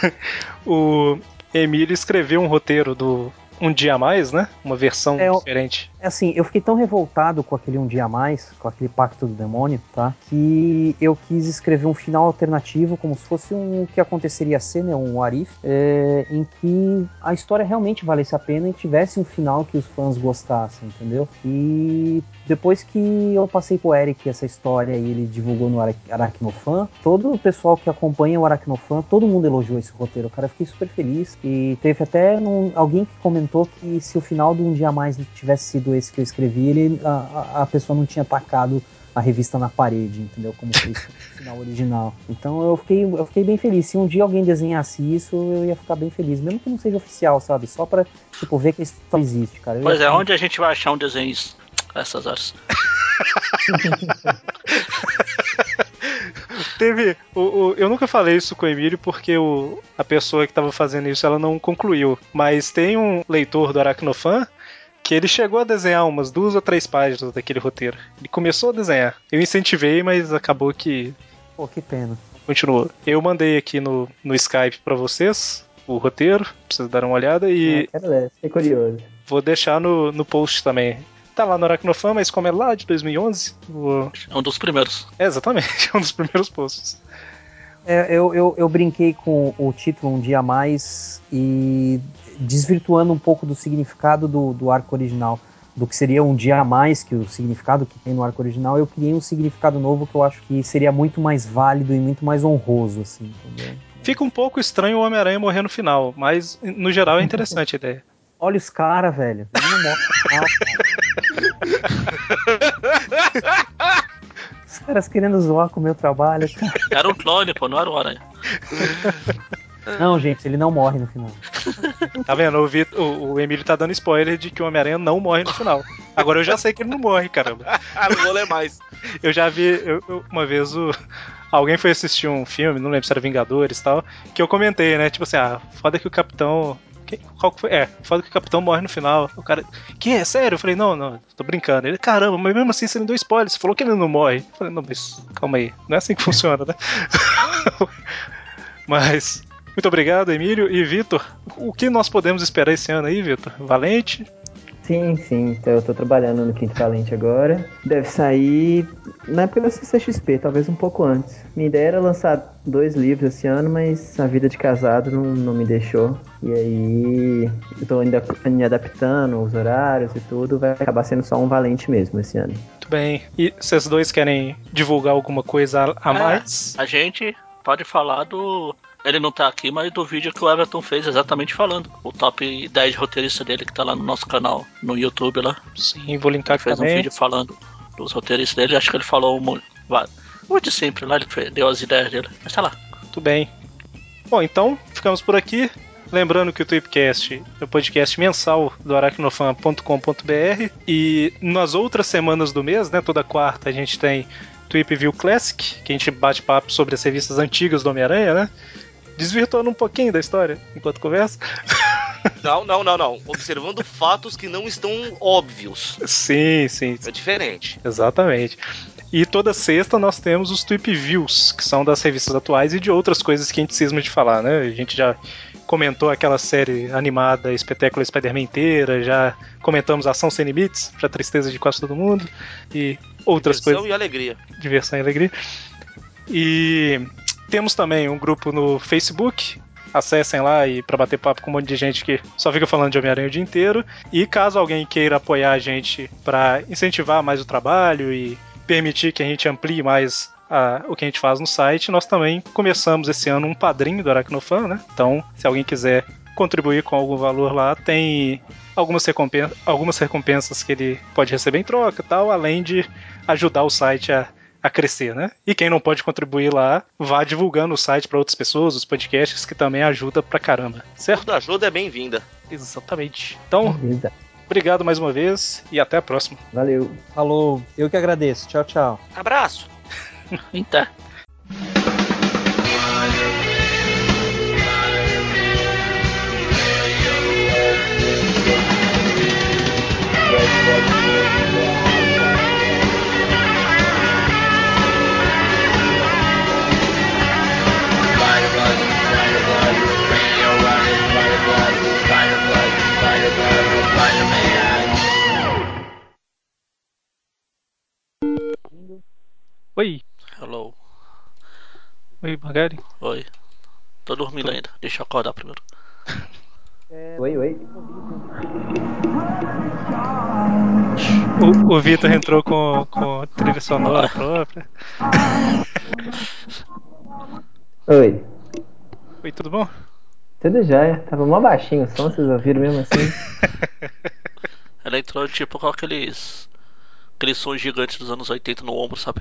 Speaker 2: o Emílio escreveu um roteiro do Um Dia a Mais, né? Uma versão
Speaker 4: É,
Speaker 2: diferente.
Speaker 4: É assim, eu fiquei tão revoltado com aquele Um Dia a Mais, com aquele Pacto do Demônio, tá? Que eu quis escrever um final alternativo, como se fosse um que aconteceria ser, né? Um Arif, é, em que a história realmente valesse a pena e tivesse um final que os fãs gostassem, entendeu? E depois que eu passei pro Eric essa história e ele divulgou no Ara- Aracnofan, todo o pessoal que acompanha o Aracnofan, todo mundo elogiou esse roteiro, cara. Eu fiquei super feliz. E teve até num- alguém que comentou que se o final do Um Dia a Mais tivesse sido esse que eu escrevi, ele, a, a- pessoa não tinha tacado a revista na parede, entendeu? Como foi o final original. Então eu fiquei, eu fiquei bem feliz. Se um dia alguém desenhasse isso, eu ia ficar bem feliz. Mesmo que não seja oficial, sabe? Só pra, tipo, ver que história existe, cara. Eu
Speaker 3: Pois é,
Speaker 4: ficar-
Speaker 3: onde a gente vai achar um desenho a essas horas?
Speaker 2: Teve. O, o- eu nunca falei isso com o Emílio porque o, a pessoa que estava fazendo isso ela não concluiu. Mas tem um leitor do Aracnofan que ele chegou a desenhar umas duas ou três páginas daquele roteiro. Ele começou a desenhar. Eu incentivei, mas acabou que
Speaker 4: Pô, que pena.
Speaker 2: continuou. Eu mandei aqui no, no Skype pra vocês o roteiro, pra vocês darem uma olhada, e
Speaker 6: Ah, quero ler, fiquei curioso.
Speaker 2: vou deixar no, no post também. Tá lá no Aracnofan, mas como é lá de 2011, vou...
Speaker 3: É um dos primeiros.
Speaker 2: é exatamente, é um dos primeiros posts.
Speaker 4: É, eu, eu, eu brinquei com o título Um Dia a Mais e desvirtuando um pouco do significado do, do arco original, do que seria um dia a mais que o significado que tem no arco original, eu criei um significado novo que eu acho que seria muito mais válido e muito mais honroso, assim, entendeu?
Speaker 2: Fica um pouco estranho o Homem-Aranha morrer no final, mas no geral é interessante a ideia.
Speaker 4: Olha os caras, velho. Ele não morre no final, cara. Os caras querendo zoar com o meu trabalho. cara.
Speaker 3: Era um clone, pô, não era o Aranha.
Speaker 4: Não, gente, ele não morre no final.
Speaker 2: Tá vendo? O, Vit- o, o Emílio tá dando spoiler de que o Homem-Aranha não morre no final. Agora eu já sei que ele não morre, caramba.
Speaker 5: Ah, não vou ler mais.
Speaker 2: Eu já vi eu- eu- uma vez o. Alguém foi assistir um filme, não lembro se era Vingadores e tal, que eu comentei, né? Tipo assim, ah, foda que o capitão. Qual que foi? É, foda que o capitão morre no final. O cara. Que? É sério? Eu falei, não, não, tô brincando. Ele, caramba, mas mesmo assim você me deu spoiler, você falou que ele não morre. Eu falei, não, mas calma aí, não é assim que funciona, né? mas. Muito obrigado, Emílio e Vitor. O que nós podemos esperar esse ano aí, Vitor? Valente?
Speaker 6: Sim, sim, então eu tô trabalhando no Quinto Valente agora. Deve sair na época da CCXP, talvez um pouco antes. Minha ideia era lançar dois livros esse ano, mas a vida de casado não, não me deixou. E aí eu tô ainda me adaptando os horários e tudo, vai acabar sendo só um Valente mesmo esse ano.
Speaker 2: Muito bem. E vocês dois querem divulgar alguma coisa a
Speaker 3: É.
Speaker 2: mais?
Speaker 3: A gente pode falar do. Ele não tá aqui, mas do vídeo que o Everton fez exatamente falando. O top 10 de roteirista dele que tá lá no nosso canal no YouTube lá.
Speaker 2: Sim, vou linkar
Speaker 3: Ele
Speaker 2: aqui
Speaker 3: fez um
Speaker 2: também.
Speaker 3: vídeo falando dos roteiristas dele. Acho que ele falou muito, muito simples lá, ele deu as ideias dele. Mas tá lá.
Speaker 2: Muito bem. Bom, então ficamos por aqui. Lembrando que o Tweepcast é o podcast mensal do aracnofan.com.br e nas outras semanas do mês, né, toda quarta a gente tem Tweep View Classic, que a gente bate papo sobre as revistas antigas do Homem-Aranha, né? Desvirtuando um pouquinho da história enquanto conversa.
Speaker 5: Não, não, não, não. Observando fatos que não estão óbvios.
Speaker 2: Sim, sim,
Speaker 5: É diferente.
Speaker 2: exatamente. E toda sexta nós temos os Tweep Views, que são das revistas atuais e de outras coisas que a gente cisma de falar, né? A gente já comentou aquela série animada Espetáculo Spider-Man inteira, já comentamos Ação Sem Limites, pra tristeza de quase todo mundo, e outras
Speaker 5: Diversão
Speaker 2: coisas
Speaker 5: e alegria.
Speaker 2: diversão e alegria. E temos também um grupo no Facebook. Acessem lá e para bater papo com um monte de gente que só fica falando de Homem-Aranha o dia inteiro. E caso alguém queira apoiar a gente para incentivar mais o trabalho e permitir que a gente amplie mais o que a gente faz no site, nós também começamos esse ano um padrinho do Aracnofan, né? Então, se alguém quiser contribuir com algum valor lá, tem algumas, algumas recompensas que ele pode receber em troca tal, além de ajudar o site a, a crescer, né? E quem não pode contribuir lá, vá divulgando o site para outras pessoas, os podcasts, que também ajuda pra caramba, certo?
Speaker 5: Toda ajuda é bem-vinda.
Speaker 2: Exatamente. Então, obrigado mais uma vez e até a próxima.
Speaker 6: Valeu.
Speaker 4: Falou, eu que agradeço. Tchau, tchau.
Speaker 5: Abraço.
Speaker 3: Então.
Speaker 2: Oi,
Speaker 3: Hello.
Speaker 2: oi, Magari.
Speaker 3: Oi. Tô dormindo ainda. Deixa eu acordar primeiro.
Speaker 6: Oi, oi.
Speaker 2: O, o Vitor entrou com, com trilha sonora própria.
Speaker 6: Oi.
Speaker 2: Oi, tudo bom?
Speaker 6: Tudo jóia. Tava mó baixinho o som, vocês ouviram mesmo assim?
Speaker 3: Ela entrou tipo com aqueles. Aqueles sons gigantes dos anos 80 no ombro, sabe?